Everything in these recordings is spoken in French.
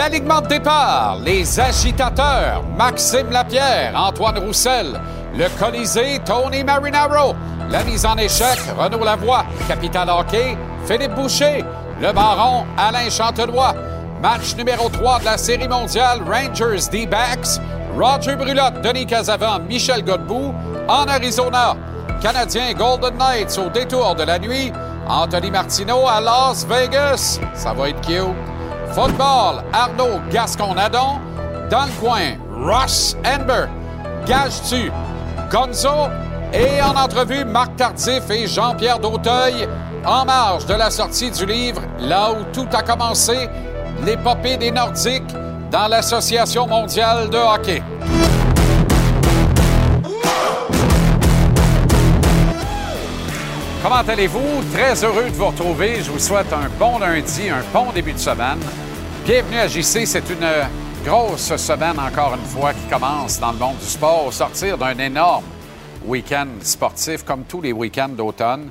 L'alignement de départ, les agitateurs, Maxime Lapierre, Antoine Roussel, le Colisée, Tony Marinaro, la mise en échec, Renaud Lavoie, Capital Hockey, Philippe Boucher, le Baron, Alain Chantelois, match numéro 3 de la Série mondiale, Rangers D-Backs, Roger Brulotte, Denis Casavant, Michel Godbout, en Arizona, Canadien Golden Knights au détour de la nuit, Anthony Martineau à Las Vegas, ça va être cute. Football, Arnaud Gascon-Nadon. Dans le coin, Ross Amber. Gage-tu, Gonzo? Et en entrevue, Marc Tardif et Jean-Pierre Dauteuil. En marge de la sortie du livre Là où tout a commencé, l'épopée des Nordiques dans l'Association mondiale de hockey. Comment allez-vous? Très heureux de vous retrouver. Je vous souhaite un bon lundi, un bon début de semaine. Bienvenue à JC. C'est une grosse semaine, encore une fois, qui commence dans le monde du sport au sortir d'un énorme week-end sportif, comme tous les week-ends d'automne.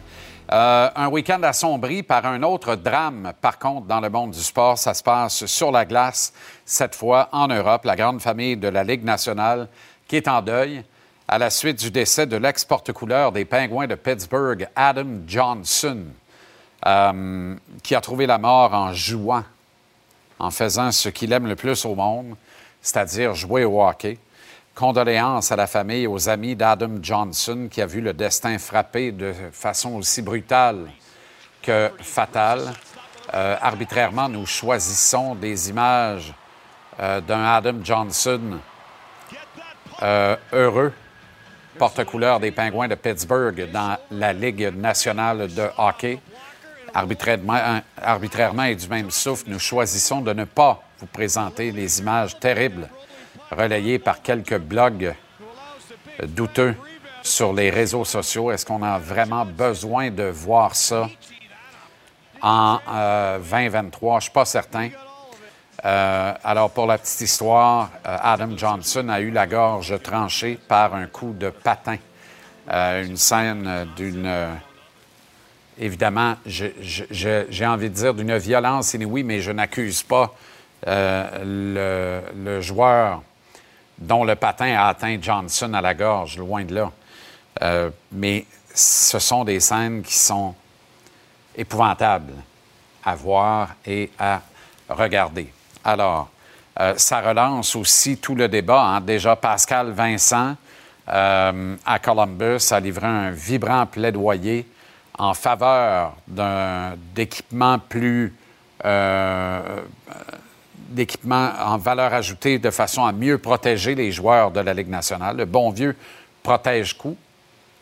Euh, un week-end assombri par un autre drame, par contre, dans le monde du sport. Ça se passe sur la glace, cette fois en Europe. La grande famille de la Ligue nationale qui est en deuil à la suite du décès de l'ex-porte-couleur des Pingouins de Pittsburgh, Adam Johnson, euh, qui a trouvé la mort en jouant, en faisant ce qu'il aime le plus au monde, c'est-à-dire jouer au hockey. Condoléances à la famille et aux amis d'Adam Johnson, qui a vu le destin frapper de façon aussi brutale que fatale. Euh, arbitrairement, nous choisissons des images euh, d'un Adam Johnson heureux, porte-couleur des Pingouins de Pittsburgh dans la Ligue nationale de hockey. Arbitrairement, arbitrairement et du même souffle, nous choisissons de ne pas vous présenter les images terribles relayées par quelques blogs douteux sur les réseaux sociaux. Est-ce qu'on a vraiment besoin de voir ça en euh, 2023? Je ne suis pas certain. Euh, alors, pour la petite histoire, euh, Adam Johnson a eu la gorge tranchée par un coup de patin. Euh, une scène d'une. évidemment, j'ai envie de dire d'une violence inouïe, mais je n'accuse pas le, joueur dont le patin a atteint Johnson à la gorge, loin de là. Mais ce sont des scènes qui sont épouvantables à voir et à regarder. Alors, euh, ça relance aussi tout le débat. hein. Déjà, Pascal Vincent euh, à Columbus a livré un vibrant plaidoyer en faveur d'équipements plus euh, en valeur ajoutée de façon à mieux protéger les joueurs de la Ligue nationale. Le bon vieux protège-coup,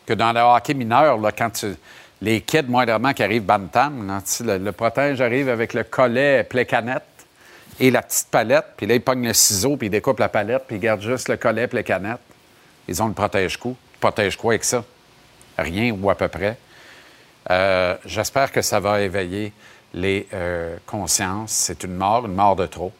que dans le hockey mineur, quand les kids moindrement qui arrivent bantam, le, protège arrive avec le collet plein-canette et la petite palette, puis là, ils pognent le ciseau, puis ils découpent la palette, puis ils gardent juste le collet plein-canette. Ils ont le protège-coup. Protège quoi avec ça? Rien ou à peu près. Euh, J'espère que ça va éveiller les euh, consciences. C'est une mort, une mort de trop.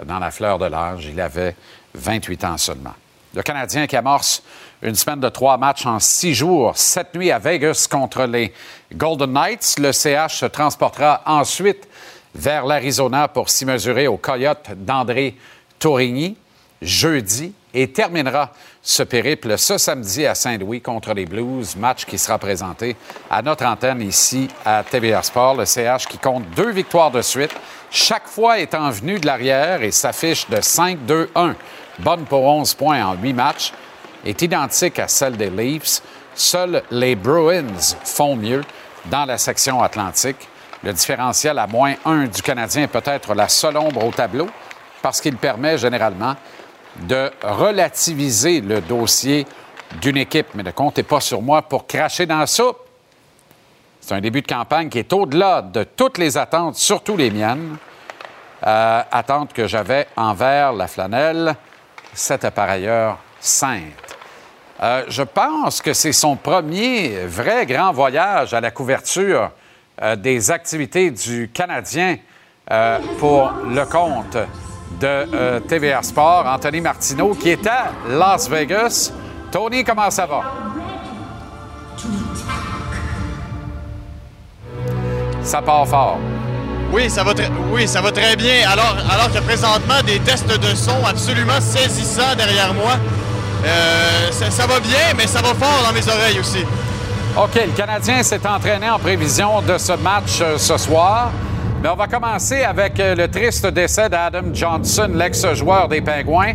Euh, Dans la fleur de l'âge, il avait 28 ans seulement. Le Canadien qui amorce une semaine de trois matchs en six jours, cette nuit à Vegas contre les Golden Knights. Le CH se transportera ensuite vers l'Arizona pour s'y mesurer aux Coyotes d'André Tourigny jeudi et terminera ce périple ce samedi à Saint-Louis contre les Blues, match qui sera présenté à notre antenne ici à TVA Sport. Le CH qui compte deux victoires de suite, chaque fois étant venu de l'arrière et s'affiche de 5-2-1, bonne pour 11 points en 8 matchs, est identique à celle des Leafs. Seuls les Bruins font mieux dans la section atlantique. Le différentiel à moins 1 du Canadien est peut-être la seule ombre au tableau parce qu'il permet généralement de relativiser le dossier d'une équipe, mais ne comptez pas sur moi pour cracher dans la soupe. C'est un début de campagne qui est au-delà de toutes les attentes, surtout les miennes. Euh, attentes que j'avais envers la flanelle. C'était par ailleurs sainte. Euh, je pense que c'est son premier vrai grand voyage à la couverture euh, des activités du Canadien pour le compte de euh, TVA Sport, Anthony Martineau, qui est à Las Vegas. Tony, comment ça va? Ça part fort. Oui, ça va, très, oui, ça va très bien. Alors, alors que présentement, des tests de son absolument saisissants derrière moi. Euh, ça, va bien, mais ça va fort dans mes oreilles aussi. OK, le Canadien s'est entraîné en prévision de ce match euh, ce soir. Mais on va commencer avec euh, le triste décès d'Adam Johnson, l'ex-joueur des Pingouins.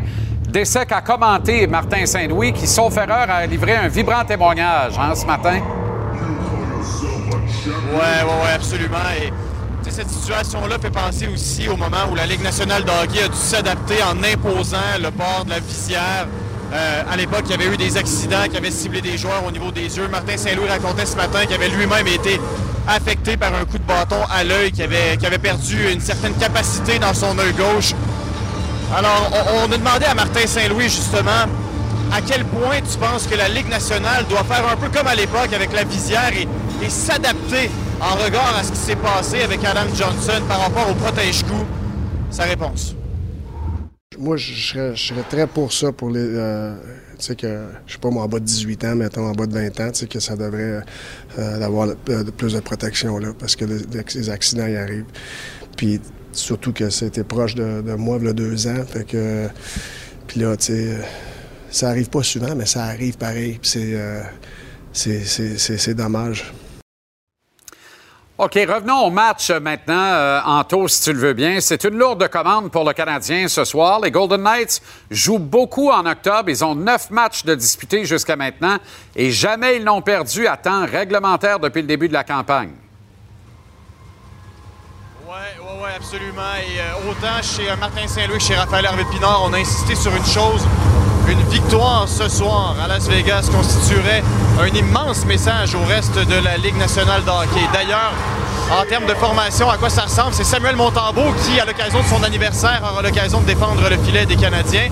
Décès qu'a commenté Martin Saint-Louis, qui, sauf erreur, a livré un vibrant témoignage hein, ce matin. Oui, oui, oui, absolument. Et cette situation-là fait penser aussi au moment où la Ligue nationale de hockey a dû s'adapter en imposant le port de la visière. Euh, à l'époque, il y avait eu des accidents qui avaient ciblé des joueurs au niveau des yeux. Martin Saint-Louis racontait ce matin qu'il avait lui-même été affecté par un coup de bâton à l'œil, qui avait, perdu une certaine capacité dans son œil gauche. Alors, on, a demandé à Martin Saint-Louis, justement, à quel point tu penses que la Ligue nationale doit faire un peu comme à l'époque avec la visière et, s'adapter en regard à ce qui s'est passé avec Adam Johnson par rapport au protège-coup? Sa réponse. Moi, je serais, très pour ça, pour les, euh, tu sais, que, je pas, moi, en bas de 18 ans, mettons, en bas de 20 ans, tu sais, que ça devrait euh, avoir euh, plus de protection, là, parce que les accidents y arrivent. Puis, surtout que c'était proche de, moi, il y a deux ans, fait que, puis là, tu sais, ça arrive pas souvent, mais ça arrive pareil, puis c'est, euh, c'est dommage. OK, revenons au match maintenant, euh, Anto, si tu le veux bien. C'est une lourde commande pour le Canadien ce soir. Les Golden Knights jouent beaucoup en octobre. Ils ont neuf matchs de disputés jusqu'à maintenant et jamais ils n'ont perdu à temps réglementaire depuis le début de la campagne. Oui, oui, oui, absolument. Et euh, autant chez euh, Martin Saint-Louis que chez Raphaël Hervé-Pinard, on a insisté sur une chose. Une victoire ce soir à Las Vegas constituerait un immense message au reste de la Ligue nationale de hockey. D'ailleurs, en termes de formation, à quoi ça ressemble, c'est Samuel Montembeau qui, à l'occasion de son anniversaire, aura l'occasion de défendre le filet des Canadiens.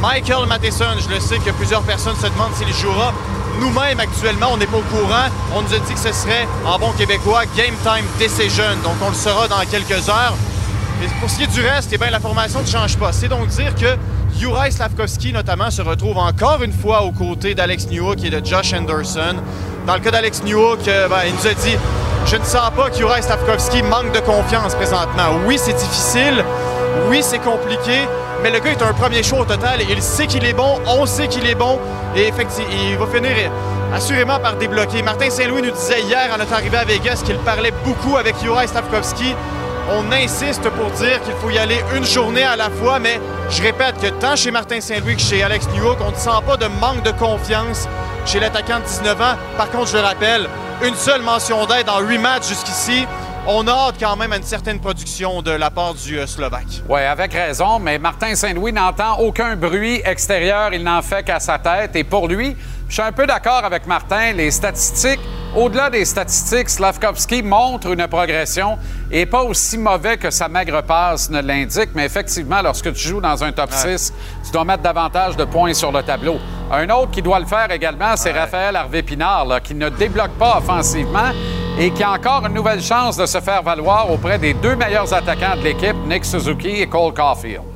Michael Matheson, je le sais que plusieurs personnes se demandent s'il jouera. Nous-mêmes, actuellement, on n'est pas au courant. On nous a dit que ce serait, en bon québécois, Game Time Decision. Donc, on le saura dans quelques heures. Et pour ce qui est du reste, eh bien, la formation ne change pas. C'est donc dire que Juraj Slavkovski, notamment, se retrouve encore une fois aux côtés d'Alex Newhook et de Josh Anderson. Dans le cas d'Alex Newhook, euh, ben, il nous a dit Je ne sens pas que Juraj Slavkovski manque de confiance présentement. Oui, c'est difficile. Oui, c'est compliqué. Mais le gars est un premier show au total. Il sait qu'il est bon. On sait qu'il est bon. Et il va finir assurément par débloquer. Martin Saint-Louis nous disait hier, en notre arrivée à Vegas, qu'il parlait beaucoup avec Juraj Slavkovski. On insiste pour dire qu'il faut y aller une journée à la fois, mais je répète que tant chez Martin Saint-Louis que chez Alex Newhook, on ne sent pas de manque de confiance chez l'attaquant de 19 ans. Par contre, je le rappelle, une seule mention d'aide en huit matchs jusqu'ici. On a quand même une certaine production de la part du euh, Slovaque. Oui, avec raison, mais Martin Saint-Louis n'entend aucun bruit extérieur, il n'en fait qu'à sa tête. Et pour lui, je suis un peu d'accord avec Martin, les statistiques au-delà des statistiques, Slavkovski montre une progression et pas aussi mauvais que sa maigre passe ne l'indique, mais effectivement, lorsque tu joues dans un top 6, tu dois mettre davantage de points sur le tableau. Un autre qui doit le faire également, c'est Raphaël Harvey-Pinard, qui ne débloque pas offensivement et qui a encore une nouvelle chance de se faire valoir auprès des deux meilleurs attaquants de l'équipe, Nick Suzuki et Cole Caulfield.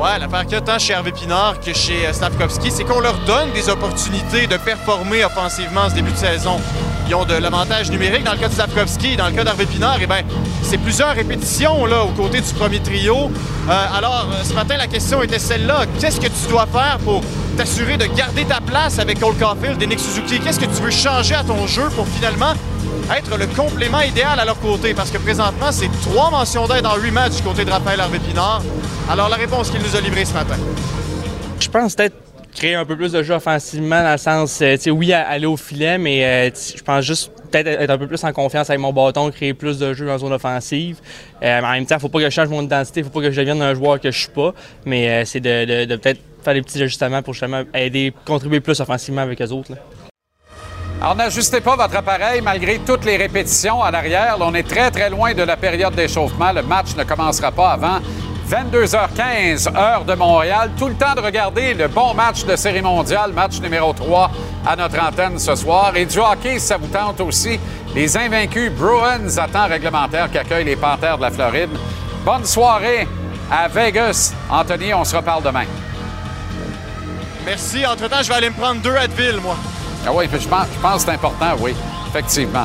Ouais, l'affaire qu'il y tant chez Hervé Pinard que chez euh, Stavkovski, c'est qu'on leur donne des opportunités de performer offensivement ce début de saison. Ils ont de l'avantage numérique dans le cas de Stavkovski. Dans le cas d'Hervé Pinard, eh ben, c'est plusieurs répétitions là, aux côtés du premier trio. Euh, alors, euh, ce matin, la question était celle-là. Qu'est-ce que tu dois faire pour t'assurer de garder ta place avec Cole Caulfield et Nick Suzuki? Qu'est-ce que tu veux changer à ton jeu pour finalement être le complément idéal à leur côté? Parce que présentement, c'est trois mentions d'aide en huit matchs du côté de Raphaël Hervé Pinard. Alors, la réponse qu'il nous a livrée ce matin. Je pense peut-être créer un peu plus de jeu offensivement dans le sens, euh, tu sais, oui, aller au filet, mais euh, je pense juste peut-être être un peu plus en confiance avec mon bâton, créer plus de jeux en zone offensive. Euh, en même temps, il faut pas que je change mon identité, il faut pas que je devienne un joueur que je suis pas, mais c'est de, peut-être faire des petits ajustements pour justement aider, contribuer plus offensivement avec les autres. Alors, n'ajustez pas votre appareil malgré toutes les répétitions à l'arrière. On est très, très loin de la période d'échauffement. Le match ne commencera pas avant 22h15, heure de Montréal. Tout le temps de regarder le bon match de Série mondiale, match numéro 3 à notre antenne ce soir. Et du hockey, ça vous tente aussi. Les invaincus Bruins à temps réglementaire qui accueillent les Panthers de la Floride. Bonne soirée à Vegas. Anthony, on se reparle demain. Merci. Entre-temps, je vais aller me prendre deux Advil, moi. Ah oui, je pense, je pense que c'est important, oui, effectivement.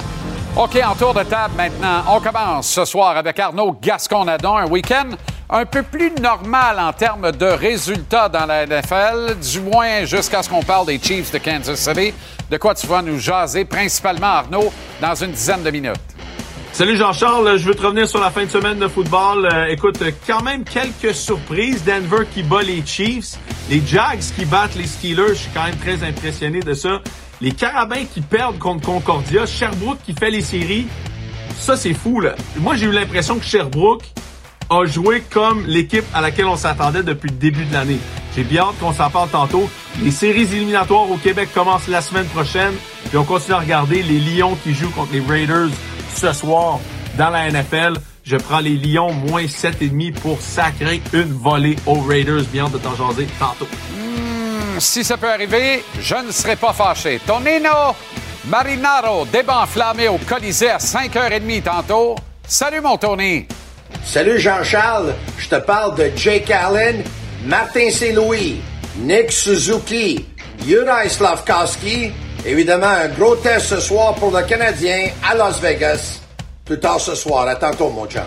OK, en tour de table maintenant. On commence ce soir avec Arnaud Gasconadon. Un week-end un peu plus normal en termes de résultats dans la NFL, du moins jusqu'à ce qu'on parle des Chiefs de Kansas City. De quoi tu vas nous jaser, principalement Arnaud, dans une dizaine de minutes. Salut Jean-Charles, je veux te revenir sur la fin de semaine de football. Euh, écoute, quand même quelques surprises. Denver qui bat les Chiefs, les Jags qui battent les Steelers, je suis quand même très impressionné de ça. Les Carabins qui perdent contre Concordia, Sherbrooke qui fait les séries. Ça, c'est fou, là. Moi, j'ai eu l'impression que Sherbrooke a joué comme l'équipe à laquelle on s'attendait depuis le début de l'année. J'ai bien hâte qu'on s'en parle tantôt. Les séries éliminatoires au Québec commencent la semaine prochaine. Puis on continue à regarder les Lions qui jouent contre les Raiders ce soir dans la NFL. Je prends les Lions moins 7,5 pour sacrer une volée aux Raiders. Bien hâte de t'en tantôt. Si ça peut arriver, je ne serai pas fâché. Tonino Marinaro, débat enflammé au Colisée à 5h30 tantôt. Salut mon Tony! Salut Jean-Charles, je te parle de Jake Allen, Martin Saint-Louis, Nick Suzuki, Yuri Slavkowski. Évidemment, un gros test ce soir pour le Canadien à Las Vegas. Plus tard ce soir. À tantôt, mon chum.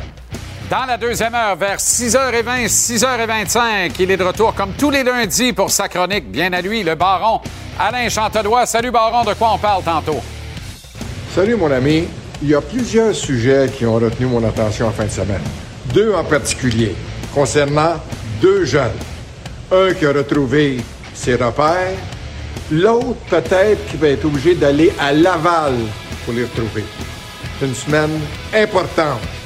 Dans la deuxième heure, vers 6h20, 6h25, il est de retour comme tous les lundis pour sa chronique. Bien à lui, le baron Alain Chantelois. Salut, baron, de quoi on parle tantôt? Salut, mon ami. Il y a plusieurs sujets qui ont retenu mon attention en fin de semaine. Deux en particulier, concernant deux jeunes. Un qui a retrouvé ses repères, l'autre peut-être qui va être obligé d'aller à Laval pour les retrouver. C'est une semaine importante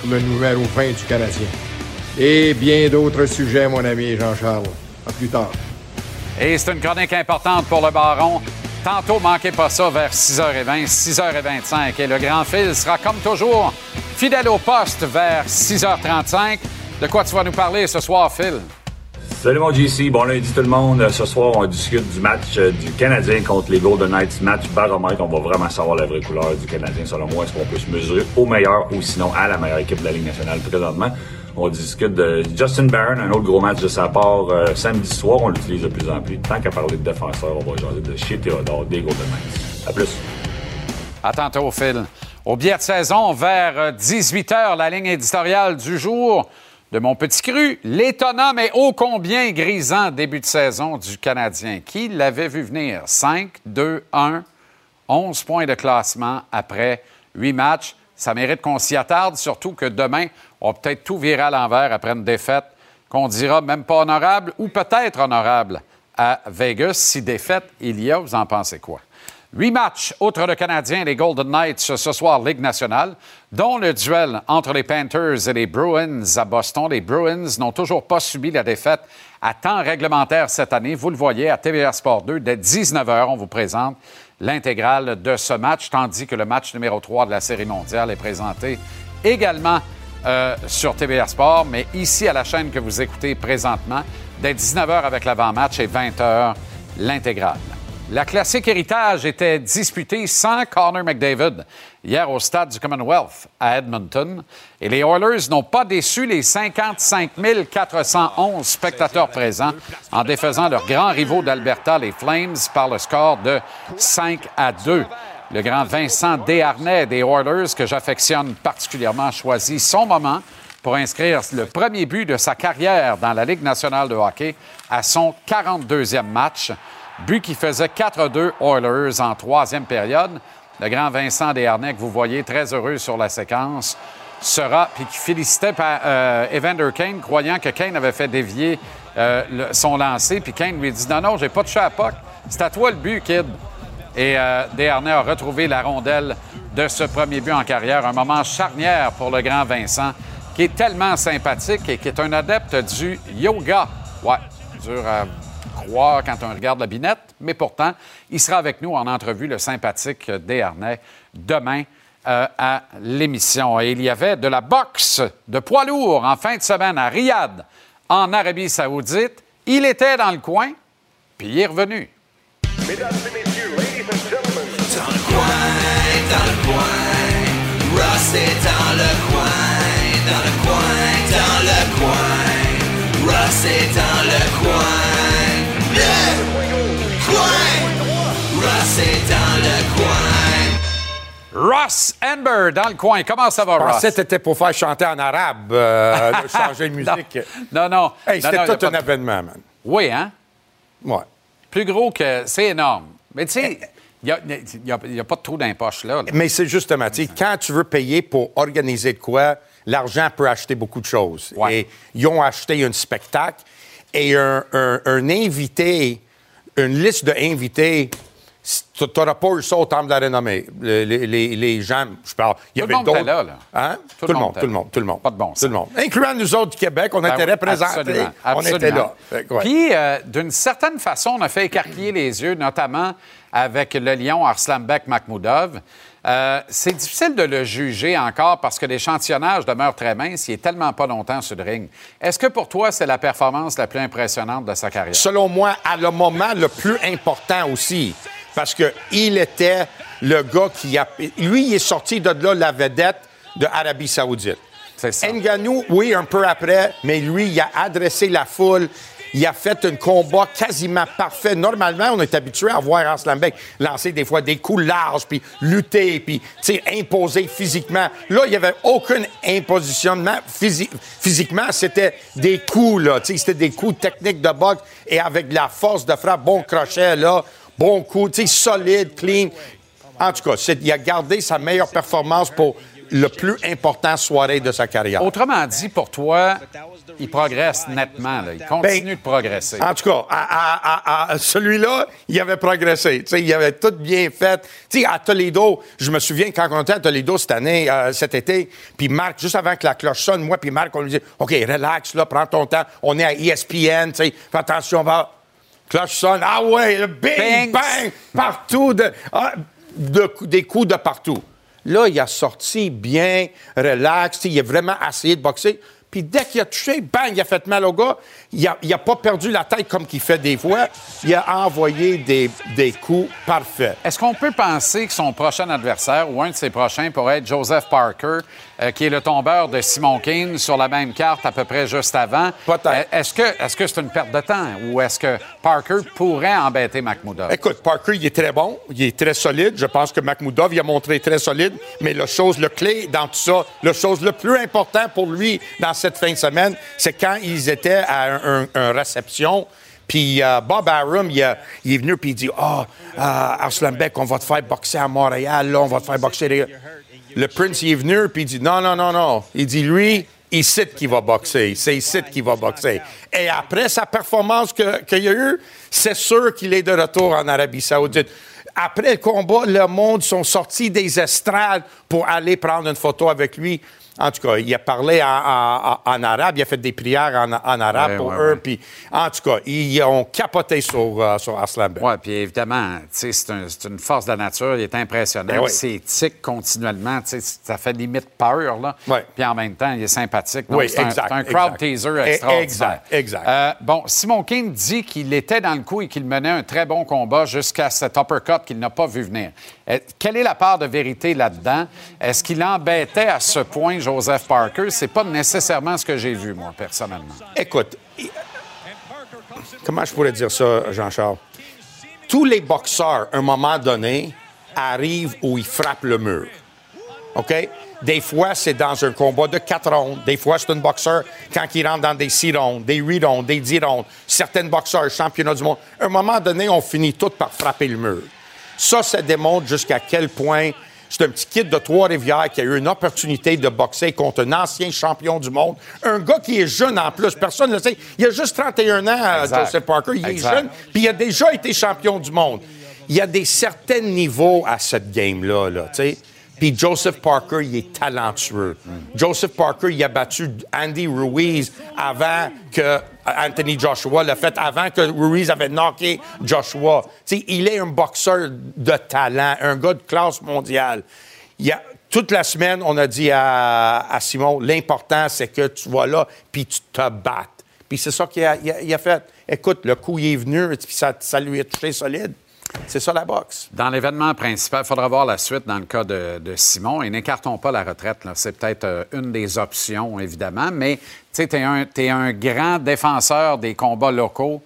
pour le numéro 20 du Canadien. Et bien d'autres sujets, mon ami Jean-Charles. À plus tard. Et c'est une chronique importante pour le baron. Tantôt, manquez pas ça vers 6h20, 6h25. Et le grand fil sera comme toujours fidèle au poste vers 6h35. De quoi tu vas nous parler ce soir, Phil? Salut mon GC, bon lundi tout le monde. Ce soir, on discute du match euh, du Canadien contre les Golden Knights. Match baromètre, on va vraiment savoir la vraie couleur du Canadien. Selon moi, est-ce qu'on peut se mesurer au meilleur ou sinon à la meilleure équipe de la Ligue nationale? Présentement? On discute de Justin Barron, un autre gros match de sa part euh, samedi soir. On l'utilise de plus en plus. Tant qu'à parler de défenseurs, on va jaser de chez Théodore des Golden Knights. À plus. À tantôt, Phil. Au biais de saison, vers 18 euh, h, la ligne éditoriale du jour de mon petit cru, l'étonnant mais ô combien grisant début de saison du Canadien. Qui l'avait vu venir? 5, 2, 1, 11 points de classement après 8 matchs. Ça mérite qu'on s'y attarde, surtout que demain, on va peut-être tout virer à l'envers après une défaite qu'on dira même pas honorable ou peut-être honorable à Vegas. Si défaite il y a, vous en pensez quoi? Huit matchs, outre le Canadien les Golden Knights ce soir, Ligue nationale, dont le duel entre les Panthers et les Bruins à Boston. Les Bruins n'ont toujours pas subi la défaite à temps réglementaire cette année. Vous le voyez à TVA Sport 2, dès 19h, on vous présente l'intégrale de ce match, tandis que le match numéro 3 de la Série mondiale est présenté également euh, sur TVA Sport, mais ici à la chaîne que vous écoutez présentement, dès 19h avec l'avant-match et 20h l'intégrale. La classique héritage était disputée sans Connor McDavid hier au stade du Commonwealth à Edmonton. Et les Oilers n'ont pas déçu les 55 411 spectateurs présents en défaisant leurs grands rivaux d'Alberta, les Flames, par le score de 5 à 2. Le grand Vincent Desharnais des Oilers, que j'affectionne particulièrement, a choisi son moment pour inscrire le premier but de sa carrière dans la Ligue nationale de hockey à son 42e match. But qui faisait 4-2 Oilers en troisième période. Le grand Vincent Desharnais, que vous voyez très heureux sur la séquence, sera, puis qui félicitait euh, Evander Kane, croyant que Kane avait fait dévier euh, son lancer. Puis Kane lui dit Non, non, j'ai pas touché à. C'est à toi le but, kid. Et euh, Desharnais a retrouvé la rondelle de ce premier but en carrière. Un moment charnière pour le grand Vincent, qui est tellement sympathique et qui est un adepte du yoga. Ouais, dur croire quand on regarde la binette, mais pourtant, il sera avec nous en entrevue, le sympathique Desharnais, demain euh, à l'émission. Et il y avait de la boxe de poids lourd en fin de semaine à Riyad, en Arabie Saoudite. Il était dans le coin, puis il est revenu. Mesdames et messieurs, ladies and gentlemen. Dans le coin, dans le coin, Ross est dans le coin, dans le coin, dans le coin, Ross est dans le coin, Ross est dans le coin. Ross Amber dans le coin. Comment ça va, Ross? C'était pour faire chanter en arabe, euh, changer de musique. non, non. Hey, c'était tout un événement, man. Oui, hein? Ouais plus gros que. C'est énorme. Mais tu sais. Il n'y a, pas de trou dans là. Mais c'est justement, tu quand tu veux payer pour organiser de quoi, l'argent peut acheter beaucoup de choses. Et ils ont acheté un spectacle et un, un invité, une liste d'invités tu n'auras pas eu ça au temple de la renommée. Les, les, gens, je parle, il y avait d'autres. Là, là. Hein? Tout, le monde, tout le monde, tout le monde. Pas de bon Tout le monde. Incluant nous autres du Québec, on ben était représentés. On était là. Puis, euh, d'une certaine façon, on a fait écarquiller les yeux, notamment avec le lion Arslanbek Makhmoudov. Euh, c'est difficile de le juger encore parce que l'échantillonnage demeure très mince. Il est tellement pas longtemps sur le ring. Est-ce que pour toi, c'est la performance la plus impressionnante de sa carrière? Selon moi, à le moment le plus important aussi parce qu'il était le gars qui a. Lui, il est sorti de là la vedette de Arabie Saoudite. C'est ça. Nganou, oui, un peu après, mais lui, il a adressé la foule. Il a fait un combat quasiment parfait. Normalement, on est habitué à voir Arslanbek lancer des fois des coups larges, puis lutter, puis imposer physiquement. Là, il n'y avait aucun impositionnement physiquement. C'était des coups, là. C'était des coups techniques de boxe et avec la force de frappe, bon crochet, là bon coup, solide, clean. En tout cas, il a gardé sa meilleure performance pour le plus important soirée de sa carrière. Autrement dit, pour toi, il progresse nettement. Il continue ben, de progresser. En tout cas, à, celui-là, il avait progressé. il avait tout bien fait. à Toledo, je me souviens quand on était à Toledo cette année, euh, cet été, puis Marc, juste avant que la cloche sonne, moi puis Marc, on lui dit OK, relax, là, prends ton temps. On est à ESPN, fais attention, va Cloche sonne. Ah ouais, le bing, bang, partout. De, ah, des coups de partout. Là, il a sorti bien, relax. Il a vraiment essayé de boxer. Puis dès qu'il a touché, bang, il a fait mal au gars. Il n'a pas perdu la tête comme qu'il fait des fois. Il a envoyé des, des coups parfaits. Est-ce qu'on peut penser que son prochain adversaire ou un de ses prochains pourrait être Joseph Parker, euh, qui est le tombeur de Simon King sur la même carte à peu près juste avant? Peut-être. Euh, est-ce que c'est une perte de temps ou est-ce que Parker pourrait embêter Makhmoudov? Écoute, Parker, il est très bon, il est très solide. Je pense que Makhmoudov, il a montré très solide. Mais la chose, le clé dans tout ça, la chose le plus important pour lui dans cette fin de semaine, c'est quand ils étaient à une un, réception. Puis euh, Bob Arum, il, est venu puis il dit Ah, oh, Arslan Beck, on va te faire boxer à Montréal, là, on va te faire boxer. Le Prince, est venu puis il dit Non, non, non, non. Il dit Lui, il sait qu'il va boxer. C'est ici qu'il va boxer. Et après sa performance qu'il y a eu, c'est sûr qu'il est de retour en Arabie Saoudite. Après le combat, le monde sont sortis des estrades pour aller prendre une photo avec lui. En tout cas, il a parlé en, en- en arabe, il a fait des prières en, en arabe Ouais, pour ouais, eux. ouais. Puis, en tout cas, ils ont capoté sur, euh, sur Arslan Bey. Oui, puis évidemment, c'est un- c'est une force de la nature, il est impressionnant. Ben oui. C'est tic continuellement, ça fait limite peur, là. Puis en même temps, il est sympathique. Donc, Oui, c'est un- un, crowd exact. teaser Eh, extraordinaire. exact, exact. Euh, bon, Simon King dit qu'il était dans le coup et qu'il menait un très bon combat jusqu'à cet uppercut qu'il n'a pas vu venir. Euh, quelle est la part de vérité là-dedans? Est-ce qu'il embêtait à ce point Joseph Parker? C'est pas nécessairement ce que j'ai vu, moi, personnellement. Écoute, comment je pourrais dire ça, Jean-Charles? Tous les boxeurs, à un moment donné, arrivent où ils frappent le mur. OK? Des fois, c'est dans un combat de quatre rondes. Des fois, c'est un boxeur quand il rentre dans des six rondes, des huit rondes, des dix rondes. Certains boxeurs, championnats du monde. À un moment donné, on finit tout par frapper le mur. Ça, ça démontre jusqu'à quel point c'est un petit kid de Trois-Rivières qui a eu une opportunité de boxer contre un ancien champion du monde. Un gars qui est jeune en plus. Personne ne le sait. Il a juste 31 ans, euh, Exact. Joseph Parker. Il Exact. est jeune. Puis il a déjà été champion du monde. Il y a des certains niveaux à cette game-là, là, tu sais. Puis Joseph Parker, il est talentueux. Joseph Parker, il a battu Andy Ruiz avant que Anthony Joshua l'a fait, avant que Ruiz avait knocké Joshua. Il est un boxeur de talent, un gars de classe mondiale. Toute la semaine, on a dit à, Simon, l'important, c'est que tu vas là, puis tu te battes. Puis c'est ça qu'il a, fait. Écoute, le coup, il est venu, puis ça, ça lui a touché solide. C'est ça la boxe. Dans l'événement principal, il faudra voir la suite dans le cas de, de Simon. Et n'écartons pas la retraite. C'est peut-être euh, une des options, évidemment. Mais tu sais, tu es un, t'es un grand défenseur des combats locaux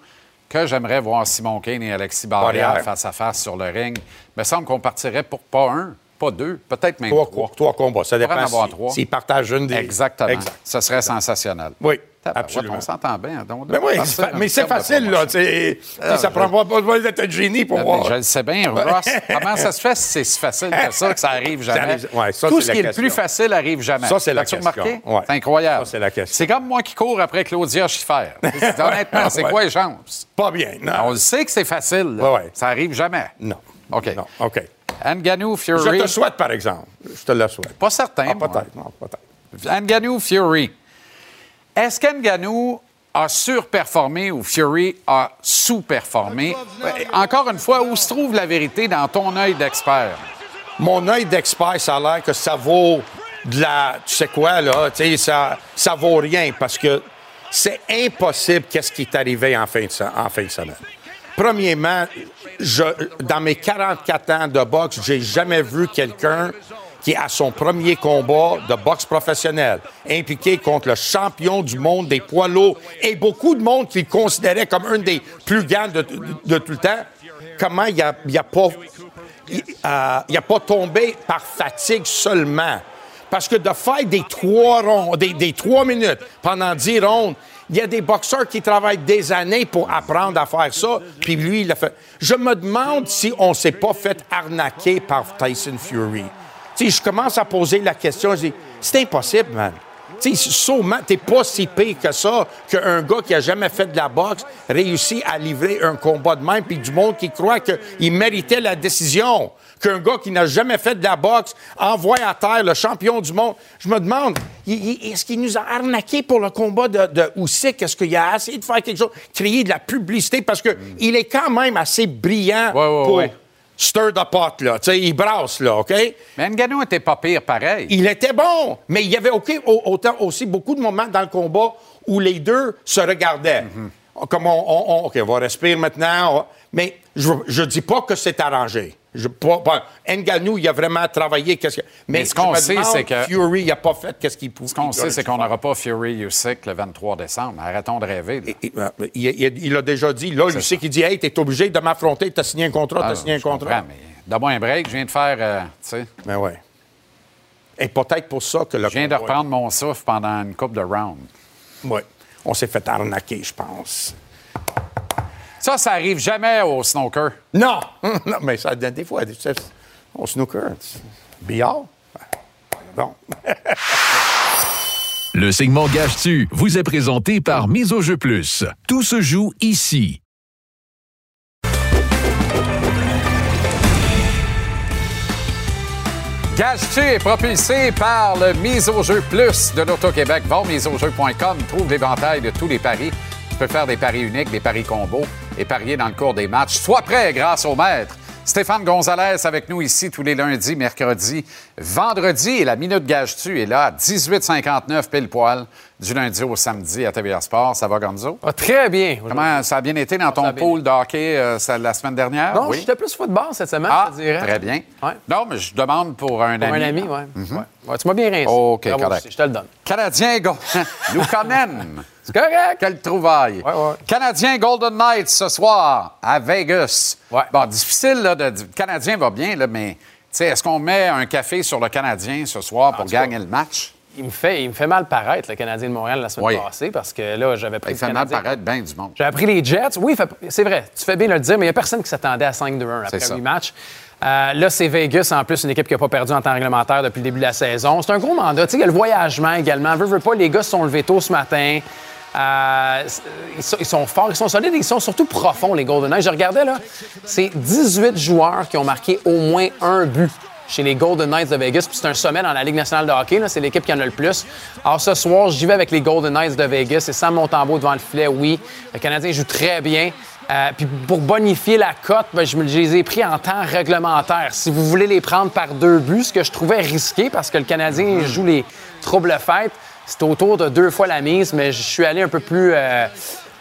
que j'aimerais voir Simon Kane et Alexis Barrière Barrière. face à face sur le ring. Il me semble qu'on partirait pour pas un, pas deux, peut-être même Trois, trois. trois combats. Ça dépend en avoir si- s'ils partagent une des... Exactement. Exact. Ce serait sensationnel. Oui, absolument. On s'entend bien. donc, Ben oui, mais c'est facile, là. Ah, ça je- prend pas besoin d'être un génie pour Mais voir. Je le sais bien, Ross. Comment ça se fait si c'est si facile que ça, que ça arrive jamais? arrive- ouais, ça, Tout ce qui est le plus facile arrive jamais. Ça, c'est la question. remarqué? Ouais. C'est incroyable. Ça, c'est la question. C'est comme moi qui cours après Claudia Schiffer. Honnêtement, c'est quoi les chances? Pas bien, non. On le sait que c'est facile. Ouais. Ça arrive jamais. Non. OK. Non, OK. Nganou, Je Fury. te souhaite, par exemple. Je te le souhaite. Pas certain, Ah, peut-être, non, peut-être. Nganou, Fury. Est-ce qu'Nganou a surperformé ou Fury a sous-performé? Encore une fois, où se trouve la vérité dans ton œil d'expert? Mon œil d'expert, ça a l'air que ça vaut de la. Tu sais quoi, là? Tu sais, ça, ça vaut rien parce que c'est impossible qu'est-ce qui est arrivé en fin de, se- en fin de semaine. Premièrement, je, dans mes 44 ans de boxe, j'ai jamais vu quelqu'un qui à son premier combat de boxe professionnelle, impliqué contre le champion du monde des poids lourds et beaucoup de monde qui le considérait comme un des plus grands de, tout le temps. Comment il n'a a pas il n'a pas tombé par fatigue seulement? Parce que de faire des trois, ronds, des, trois minutes pendant dix rondes, il y a des boxeurs qui travaillent des années pour apprendre à faire ça, puis lui, il l'a fait. Je me demande si on s'est pas fait arnaquer par Tyson Fury. Sais, je commence à poser la question, je dis, c'est impossible, man. Tu sais, sûrement, t'es pas si pire que ça qu'un gars qui a jamais fait de la boxe réussit à livrer un combat de même, puis du monde qui croit qu'il méritait la décision. Qu'un gars qui n'a jamais fait de la boxe envoie à terre le champion du monde. Je me demande, est-ce qu'il nous a arnaqué pour le combat de, de Usyk? Est-ce qu'il a essayé de faire quelque chose, créer de la publicité? Parce que il est quand même assez brillant Ouais, ouais, pour ouais. Stir the pot, là. Tu sais, il brasse, là, OK? Mais Ngannou était pas pire pareil. Il était bon, mais il y avait ok- au- autant aussi beaucoup de moments dans le combat où les deux se regardaient. Comme on, on- on- OK, on va respirer maintenant. on- mais je ne dis pas que c'est arrangé. Je, pas, pas- Ngannou, il a vraiment travaillé. que- mais Mais ce qu'on sait, c'est que- Fury, il n'a pas fait qu'est-ce qu'il pouvait. Ce qu'on sait, c'est qu'on n'aura pas Fury Usyk le 23 décembre. Arrêtons de rêver. là. Il, il- il a déjà dit, là, il sait qu'il dit Hey, t'es obligé de m'affronter, t'as signé un contrat, Ah, t'as signé un contrat. mais donne-moi un break. Je viens de faire, euh, tu sais, Ben ouais. Et peut-être pour ça que le je viens de reprendre mon souffle pendant une coupe de rounds. Ouais. On s'est fait arnaquer, je pense. Ça, ça arrive jamais au snooker. Non! non, mais ça, des fois, tu sais, au snooker, billard. Bon. Le segment Gage-tu vous est présenté par Mise au jeu plus. Tout se joue ici. Gage-tu est propulsé par le Mise au jeu plus de l'Auto-Québec. Va au miseaujeu.com, trouve l'éventail de tous les paris. Peux faire des paris uniques, des paris combos et parier dans le cours des matchs. Sois prêt grâce au maître. Stéphane Gonzalez avec nous ici tous les lundis, mercredis, vendredi. Et la Minute Gage-tu est là à 18h59 pile poil du lundi au samedi à TVA Sport. Ça va, Gonzo? Ah, très bien. Comment ça a bien été dans ton pool de hockey euh, ça- la semaine dernière? Non, oui. j'étais plus football cette semaine, Ah, je dirais. très bien. Ouais. Non, mais je demande pour un Pour ami. un ami, oui. Mhm. Ouais, tu m'as bien rincé. OK, Bravo, correct. Je te le donne. Canadien, Go... Lukanen. C'est correct. Quelle trouvaille. Canadien Golden Knights ce soir à Vegas. Bon, difficile, là, de... Le Canadien va bien, là, mais tu sais, est-ce qu'on met un café sur le Canadien ce soir pour gagner le match? Il me, fait, il me fait mal paraître, le Canadien de Montréal, la semaine Oui. passée, parce que là, j'avais pris Il le fait mal paraître bien du monde. J'avais pris les Jets. Oui, c'est vrai, tu fais bien de le dire, mais il n'y a personne qui s'attendait à 5-2-1 C'est après huit matchs. Euh, là, c'est Vegas, en plus, une équipe qui n'a pas perdu en temps réglementaire depuis le début de la saison. C'est un gros mandat. Tu sais, il y a le voyagement également. Veux, veux pas, les gars se sont levés tôt ce matin. Euh, ils, sont, ils sont forts, ils sont solides, ils sont surtout profonds, les Golden Knights. Je regardais, là, c'est 18 joueurs qui ont marqué au moins un but chez les Golden Knights de Vegas. Puis c'est un sommet dans la Ligue nationale de hockey. là. C'est l'équipe qui en a le plus. Alors ce soir, j'y vais avec les Golden Knights de Vegas. C'est Sam Montembeau devant le filet, oui. Le Canadien joue très bien. Euh, puis pour bonifier la cote, ben, je les ai pris en temps réglementaire. Si vous voulez les prendre par deux buts, ce que je trouvais risqué parce que le Canadien joue les troubles fêtes, c'est autour de deux fois la mise, mais je suis allé un peu plus, euh,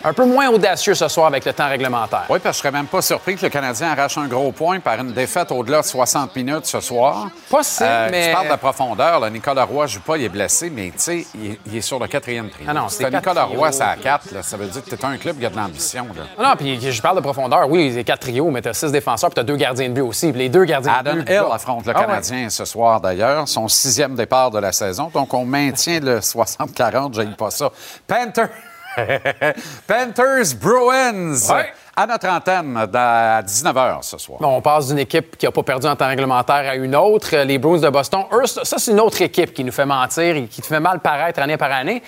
un peu moins audacieux ce soir avec le temps réglementaire. Oui, parce que je serais même pas surpris que le Canadien arrache un gros point par une défaite au-delà de 60 minutes ce soir. Possible, mais- Tu parles de profondeur. Là, Nicolas Roy joue pas, il est blessé, mais tu sais, il, est- il est sur le quatrième trio. Ah non, Si c'est quatre Nicolas trios. Roy, c'est à 4. Là, ça veut dire que tu un club qui a de l'ambition. là. Non, puis je parle de profondeur. Oui, c'est quatre trios, mais t'as six défenseurs, puis t'as deux gardiens de but aussi. Puis les deux gardiens de Adam but. Hill affronte le Ah ouais. Canadien ce soir d'ailleurs, son sixième départ de la saison. Donc on maintient le 60-40, j'aime pas ça. Panther... Panthers Bruins Ouais. à notre antenne à 19h ce soir. Bon, on passe d'une équipe qui n'a pas perdu en temps réglementaire à une autre. Les Bruins de Boston, eux, ça, ça, c'est une autre équipe qui nous fait mentir et qui te fait mal paraître année par année.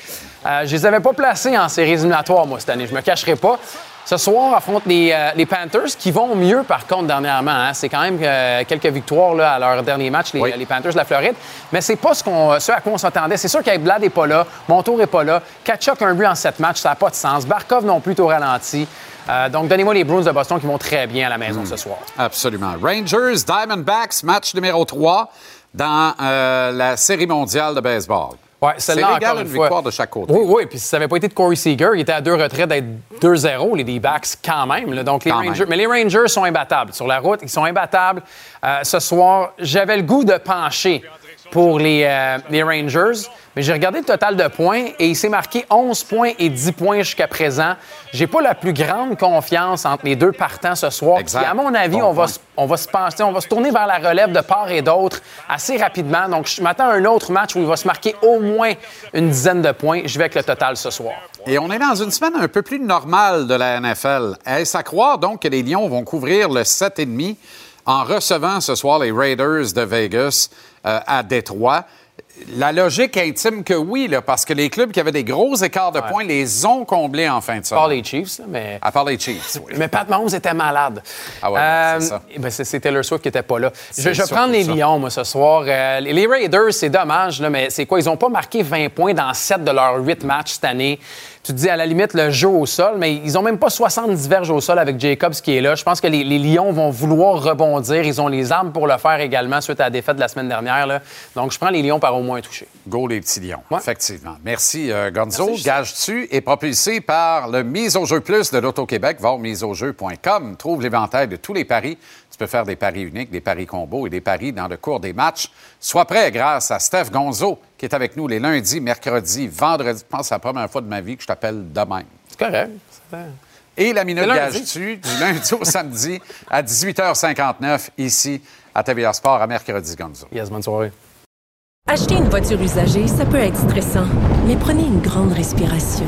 Euh, je les avais pas placés en séries éliminatoires, moi, cette année. Je me cacherai pas. Ce soir, affrontent les, euh, les Panthers, qui vont mieux, par contre, dernièrement. hein. C'est quand même euh, quelques victoires là, à leur dernier match, les, les Panthers de la Floride. Mais c'est pas ce, qu'on, ce à quoi on s'attendait. C'est sûr qu'Ablad n'est pas là, Montour n'est pas là, Kachuk un but en sept matchs, ça n'a pas de sens. Barkov non plus au ralenti. Euh, donc, donnez-moi les Bruins de Boston qui vont très bien à la maison ce soir. Absolument. Rangers, Diamondbacks, match numéro 3 dans la Série mondiale de baseball. Ouais, C'est celle-là, encore une une fois. victoire de chaque côté. Oui, oui. Puis si ça n'avait pas été de Corey Seager, il était à deux retraits d'être 2-0, les D-backs, quand même. là. Donc, les Quand Rangers, même. mais les Rangers sont imbattables. Sur la route, ils sont imbattables. Euh, ce soir, j'avais le goût de pencher pour les, euh, les Rangers, mais j'ai regardé le total de points et il s'est marqué 11 points et 10 points jusqu'à présent. J'ai pas la plus grande confiance entre les deux partants ce soir. Exact. Puis, à mon avis, Bon on va, on va se pencher, on va se tourner vers la relève de part et d'autre assez rapidement. Donc, je m'attends à un autre match où il va se marquer au moins une dizaine de points. Je vais avec le total ce soir. Et on est dans une semaine un peu plus normale de la NFL. Est-ce à croire donc que les Lions vont couvrir le 7,5 en recevant ce soir les Raiders de Vegas? Euh, à Détroit? La logique intime que oui, là, parce que les clubs qui avaient des gros écarts de points les ont comblés en fin de À semaine. part les Chiefs, mais... À part les Chiefs, oui. Mais Pat Mahomes était malade. Ah ouais, Euh, c'est ça. eh ben, c'est Taylor Swift qui n'était pas là. Je, vais prendre les ça. Lions, moi, ce soir. Euh, les les Raiders, c'est dommage, là, mais c'est quoi? Ils n'ont pas marqué 20 points dans 7 de leurs 8 matchs cette année. Tu te dis, à la limite, le jeu au sol, mais ils n'ont même pas 70 verges au sol avec Jacobs qui est là. Je pense que les, les Lions vont vouloir rebondir. Ils ont les armes pour le faire également suite à la défaite de la semaine dernière. là. Donc, je prends les Lions par au moins un touché. Go les petits lions, effectivement. Merci, euh, Gonzo. Merci, Gage-tu est propulsé par le Mise au jeu plus de l'Auto-Québec. Va au miseaujeu.com. Trouve l'éventail de tous les paris. Tu peux faire des paris uniques, des paris combos et des paris dans le cours des matchs. Sois prêt grâce à Steph Gonzo qui est avec nous les lundis, mercredis, vendredis. Je pense que c'est la première fois de ma vie que je t'appelle de même. C'est correct. Et la minute gage-tu du lundi au samedi à 18h59 ici à TVA Sport à mercredi, Gonzo. Yes, bonne soirée. Acheter une voiture usagée, ça peut être stressant, mais prenez une grande respiration.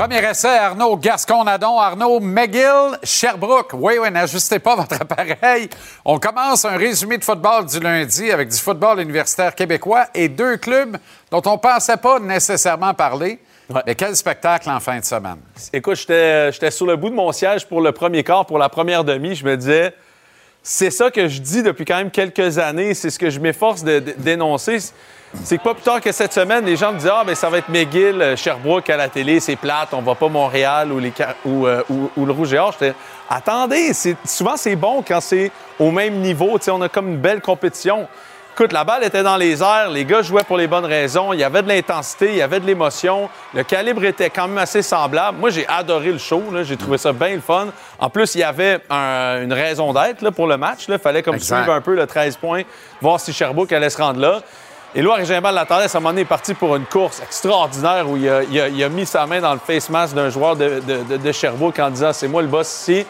Premier essai, Arnaud Gascon-Nadon, Arnaud McGill, Sherbrooke. Oui, oui, n'ajustez pas votre appareil. On commence un résumé de football du lundi avec du football universitaire québécois et deux clubs dont on ne pensait pas nécessairement parler. Mais quel spectacle en fin de semaine. Écoute, j'étais j'étais sur le bout de mon siège pour le premier quart, pour la première demi. Je me disais, c'est ça que je dis depuis quand même quelques années. C'est ce que je m'efforce de- de- d'énoncer. C'est que pas plus tard que cette semaine, les gens me disent Ah, ben ça va être McGill, euh, Sherbrooke à la télé, c'est plate, on va pas Montréal ou, les, Car- ou, euh, ou- ou le Rouge et Or. J'étais Attendez, c'est- souvent c'est bon quand c'est au même niveau. Tu sais, on a comme une belle compétition. Écoute, la balle était dans les airs, les gars jouaient pour les bonnes raisons, il y avait de l'intensité, il y avait de l'émotion, le calibre était quand même assez semblable. Moi, j'ai adoré le show, j'ai trouvé ça bien le fun. En plus, il y avait un- une raison d'être là, pour le match. Il fallait comme Exact. suivre un peu le 13 points, voir si Sherbrooke allait se rendre là. Et Loire Gimbal l'attendait, à un moment donné, il est parti pour une course extraordinaire où il a, il a- il a mis sa main dans le face mask d'un joueur de, de- de- de Sherbrooke en disant C'est moi le boss ici.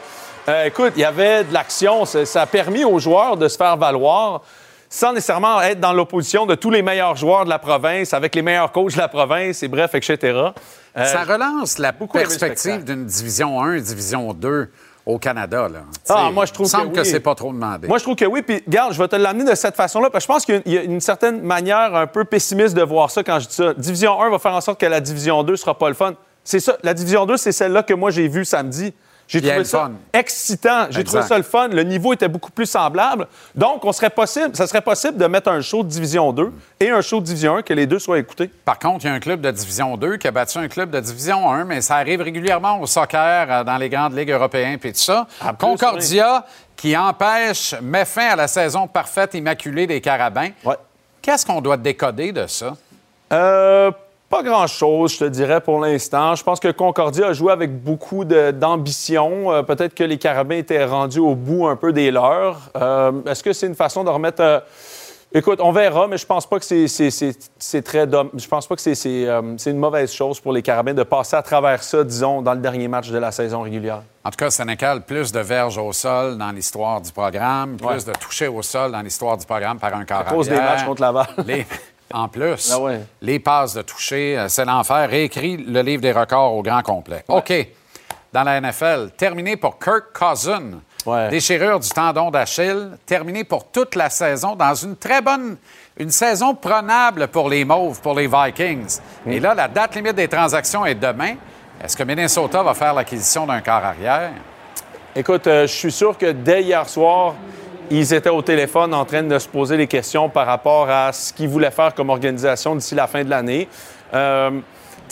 Euh, écoute, il y avait de l'action. Ça, ça a permis aux joueurs de se faire valoir sans nécessairement être dans l'opposition de tous les meilleurs joueurs de la province, avec les meilleurs coachs de la province, et bref, etc. Euh, Ça relance la perspective d'une division 1, division 2 au Canada. Là. Ah, T'sais, moi, je trouve semble que que, oui. c'est pas trop demandé. Moi, je trouve que oui. Puis, regarde, je vais te l'amener de cette façon-là. Parce que je pense qu'il y a- il y a une certaine manière un peu pessimiste de voir ça quand je dis ça. Division 1 va faire en sorte que la Division 2 sera pas le fun. C'est ça. La Division 2, c'est celle-là que moi, j'ai vue samedi. J'ai trouvé ça fun. excitant. J'ai trouvé ça le fun. Le niveau était beaucoup plus semblable. Donc, on serait possible, ça serait possible de mettre un show de Division 2 et un show de Division 1, que les deux soient écoutés. Par contre, il y a un club de Division 2 qui a battu un club de Division 1, mais ça arrive régulièrement au soccer, euh, dans les grandes ligues européennes et tout ça. Ah, plus, Concordia qui empêche, met fin à la saison parfaite, immaculée des Carabins. Qu'est-ce qu'on doit décoder de ça? Euh, pas grand-chose, je te dirais, pour l'instant. Je pense que Concordia a joué avec beaucoup d'ambition. Euh, Peut-être que les Carabins étaient rendus au bout un peu des leurs. Euh, Est-ce que c'est une façon de remettre... euh, Écoute, on verra, mais je pense pas que c'est- très... dom- Je pense pas que c'est une mauvaise chose pour les Carabins de passer à travers ça, disons, dans le dernier match de la saison régulière. En tout cas, Sénécal, plus de verges au sol dans l'histoire du programme, plus Ouais. de touchés au sol dans l'histoire du programme par un corps À cause des matchs contre Laval. Les- En plus, Ah ouais. les passes de toucher, euh, c'est l'enfer. Réécrit le livre des records au grand complet. OK. Dans la NFL, terminé pour Kirk Cousin. Déchirure du tendon d'Achille. Terminé pour toute la saison dans une très bonne... Une saison prenable pour les Mauves, pour les Vikings. Mm. Et là, la date limite des transactions est demain. Est-ce que Minnesota va faire l'acquisition d'un quart arrière? Écoute, euh, je suis sûr que dès hier soir, ils étaient au téléphone en train de se poser des questions par rapport à ce qu'ils voulaient faire comme organisation d'ici la fin de l'année. Euh,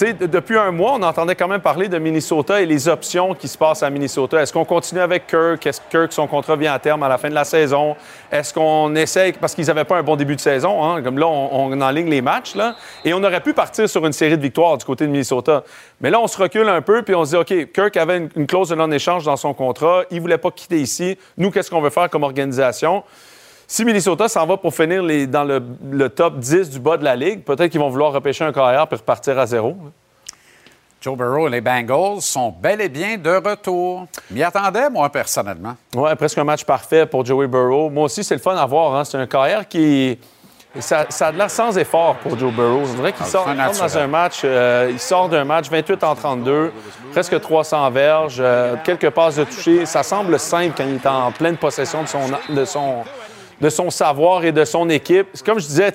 depuis un mois, on entendait quand même parler de Minnesota et les options qui se passent à Minnesota. Est-ce qu'on continue avec Kirk? Est-ce que Kirk, son contrat vient à terme à la fin de la saison? Est-ce qu'on essaye, parce qu'ils n'avaient pas un bon début de saison, hein, comme là, on, on enligne les matchs, là, et on aurait pu partir sur une série de victoires du côté de Minnesota. Mais là, on se recule un peu, puis on se dit, OK, Kirk avait une, une clause de non-échange dans son contrat, il ne voulait pas quitter ici. Nous, qu'est-ce qu'on veut faire comme organisation? Si Minnesota s'en va pour finir les- dans le, le top 10 du bas de la Ligue, peut-être qu'ils vont vouloir repêcher un carrière puis repartir à zéro. Joe Burrow et les Bengals sont bel et bien de retour. M'y attendais, moi, personnellement. Ouais, presque un match parfait pour Joey Burrow. Moi aussi, c'est le fun à voir. hein. C'est un carrière qui. Ça, ça a de l'air sans effort pour Joe Burrow. Je dirais qu'il Ah, sort, dans un match. euh, il sort d'un match 28 en 32, presque 300 verges, euh, quelques passes de toucher. Ça semble simple quand il est en pleine possession de son, de son, de son savoir et de son équipe. Comme je disais,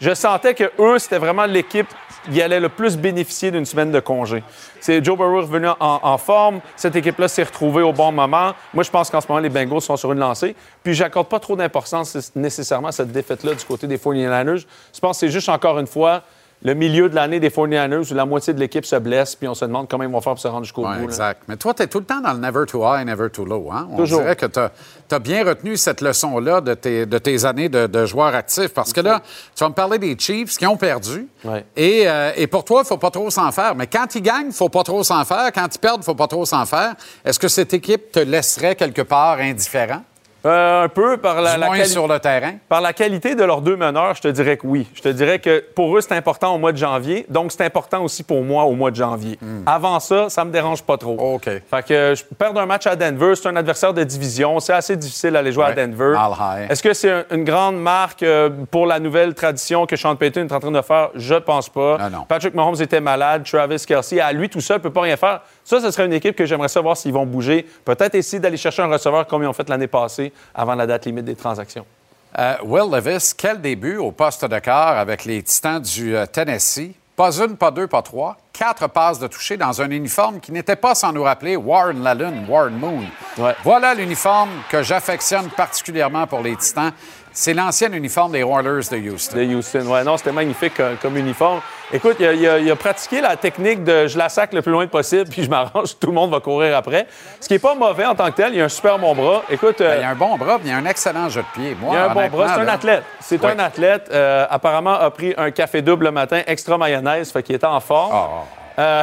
je sentais que eux, c'était vraiment l'équipe qui allait le plus bénéficier d'une semaine de congé. C'est Joe Burrow revenu en, en forme. Cette équipe-là s'est retrouvée au bon moment. Moi, je pense qu'en ce moment, les Bengals sont sur une lancée. Puis, j'accorde pas trop d'importance nécessairement à cette défaite-là du côté des 49ers. Je pense que c'est juste, encore une fois, le milieu de l'année des 49ers où la moitié de l'équipe se blesse, puis on se demande comment ils vont faire pour se rendre jusqu'au Ouais, bout. là. exact. Mais toi, tu es tout le temps dans le never too high, never too low. Hein? On Toujours. dirait que tu as, bien retenu cette leçon-là de tes, de tes années de, de joueur actif. Parce que là, tu vas me parler des Chiefs qui ont perdu. Et, euh, et pour toi, il ne faut pas trop s'en faire. Mais quand ils gagnent, il ne faut pas trop s'en faire. Quand ils perdent, il ne faut pas trop s'en faire. Est-ce que cette équipe te laisserait quelque part indifférent? Euh, un peu par la, Du la moins quali- sur le terrain. Par la qualité de leurs deux meneurs, je te dirais que oui. Je te dirais que pour eux, c'est important au mois de janvier. Donc, c'est important aussi pour moi au mois de janvier. Avant ça, ça me dérange pas trop. Hmm. OK. Fait que euh, je perds un match à Denver. C'est un adversaire de division. C'est assez difficile d'aller jouer à. Denver. Est-ce que c'est un- une grande marque euh, pour la nouvelle tradition que Sean Payton est en train de faire? Je pense pas. Patrick Mahomes était malade. Travis Kelsey, à lui tout seul, peut pas rien faire. Ça, ce serait une équipe que j'aimerais savoir s'ils vont bouger. Peut-être essayer d'aller chercher un receveur comme ils ont fait l'année passée avant la date limite des transactions. Euh, Will Levis, quel début au poste de quart avec les Titans du euh, Tennessee? Pas une, pas deux, pas trois. Quatre passes de toucher dans un uniforme qui n'était pas sans nous rappeler Warren la Lune, Warren Moon. Voilà l'uniforme que j'affectionne particulièrement pour les Titans. C'est l'ancien uniforme des Oilers de Houston. De Houston, ouais. Non, c'était magnifique comme uniforme. Écoute, il a, il a- il a pratiqué la technique de je la sac le plus loin possible, puis je m'arrange, tout le monde va courir après. Ce qui n'est pas mauvais en tant que tel. Il a un super bon bras. Écoute. euh, Ben, il a un bon bras, puis il a un excellent jeu de pied. Moi, il a un bon bras. C'est un athlète. C'est un athlète. euh, apparemment, a pris un café double le matin, extra mayonnaise, fait qu'il était en forme. Ah, Euh,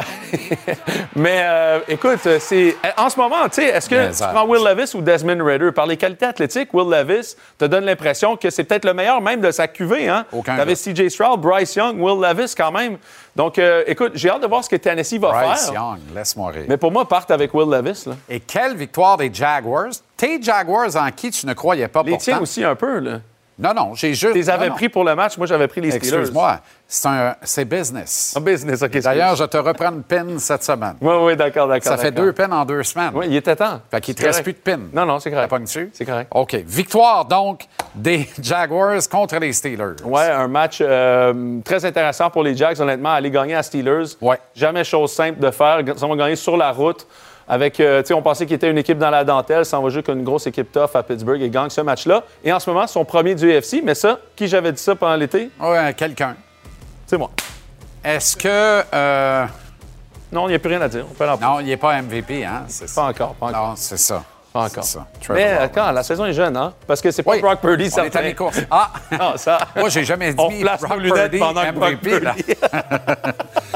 mais euh, écoute, c'est en ce moment, tu sais, est-ce que tu prends Will Levis ou Desmond Ritter? Par les qualités athlétiques, Will Levis te donne l'impression que c'est peut-être le meilleur même de sa cuvée. Hein? Aucun T'avais. CJ Stroud, Bryce Young, Will Levis quand même. Donc, euh, écoute, j'ai hâte de voir ce que Tennessee va Bryce faire. Young, laisse-moi rire. Mais pour moi, parte avec Will Levis. Là. Et quelle victoire des Jaguars. Tes Jaguars en qui tu ne croyais pas Les pourtant? tiens aussi un peu. Là. Non, non, j'ai juste... Tu les avais non, non. pris pour le match. Moi, j'avais pris les Steelers. Excuse-moi, c'est un- c'est business. Un business, OK. D'ailleurs, je te reprends une pin cette semaine. Oui, oui, d'accord, d'accord. Ça fait deux pins en deux semaines. Oui, il était temps. Fait qu'il te C'est reste plus de pins. Non, non, c'est correct. T'as pas dessus? C'est correct. OK. Victoire, donc, des Jaguars contre les Steelers. Ouais, un match euh, très intéressant pour les Jacks, honnêtement. Aller gagner à Steelers. Ouais. Jamais chose simple de faire. Ça va gagner sur la route. Avec, euh, tu sais, on pensait qu'il était une équipe dans la dentelle. Ça va jouer qu'une grosse équipe tough à Pittsburgh et gagne ce match-là. Et en ce moment, son premier du UFC. Mais ça, qui j'avais dit ça pendant l'été? Ouais, quelqu'un. C'est moi. Est-ce que... euh, Non, il n'y a plus rien à dire. On peut en Non, il n'est pas MVP, hein? C'est Pas encore, pas encore. Non, c'est ça. Pas encore. C'est ça. Mais euh, quand? La saison est jeune, hein? Parce que c'est pas Oui, Brock Purdy, on ça est à mi-course. Ah! ça... Moi, j'ai jamais dit On place Brock Purdy, pendant que Brock MVP, là.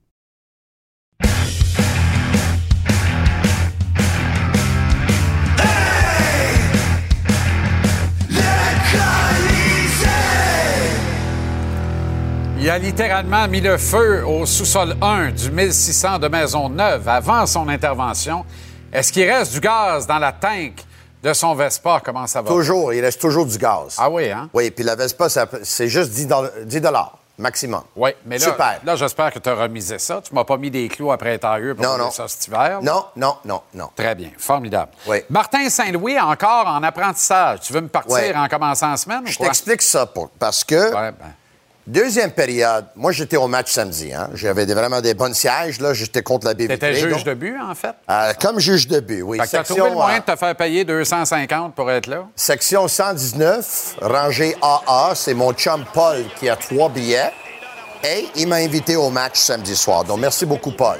Il a littéralement mis le feu au sous-sol 1 du 1600 de Maisonneuve avant son intervention. Est-ce qu'il reste du gaz dans la tank de son Vespa? Comment ça va? Toujours, il reste toujours du gaz. Ah oui, hein? Oui, puis la Vespa, c'est juste 10 doll- 10 dollars maximum. Oui, mais là, Super. là j'espère que tu as remisé ça. Tu m'as pas mis des clous après tailleur pour Non, non. ça cet hiver. Non, non, non, non. Très bien, formidable. Oui. Martin Saint-Louis, encore en apprentissage. Tu veux me partir en commençant en semaine? Je t'explique ça pour- parce que Ouais, ben, deuxième période, moi j'étais au match samedi. Hein? J'avais vraiment des bonnes sièges. Là, j'étais contre la baie T'étais juge donc- de but, en fait? Euh, comme juge de but, oui. Fait que Section, trouvé le moyen euh, de te faire payer 250 pour être là? Section 119, rangée AA, c'est mon chum Paul qui a trois billets. Et il m'a invité au match samedi soir. Donc, merci beaucoup, Paul.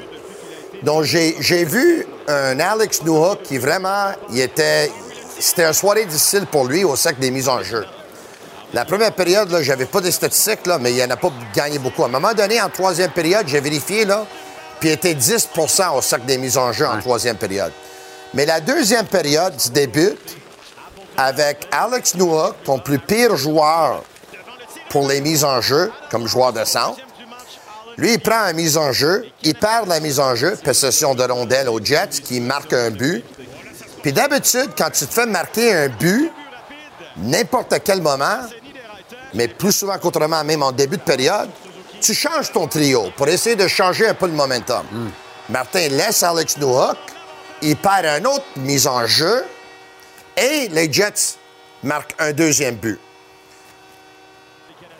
Donc, j'ai vu un Alex Newhook qui vraiment, il était. C'était une soirée difficile pour lui au sac des mises en jeu. La première période, là, j'avais pas de statistiques, là, mais il n'a pas gagné beaucoup. À un moment donné, en troisième période, j'ai vérifié, là, puis il était 10% au sac des mises en jeu en troisième période. Mais la deuxième période se débute avec Alex Newhook, ton plus pire joueur pour les mises en jeu comme joueur de centre, Lui, il prend la mise en jeu, il perd la mise en jeu, possession de rondelle aux Jets, qui marque un but. Puis d'habitude, quand tu te fais marquer un but, n'importe quel moment, mais plus souvent qu'autrement, même en début de période, tu changes ton trio pour essayer de changer un peu le momentum. Martin laisse Alex Newhook, il perd un autre mise en jeu, et les Jets marquent un deuxième but.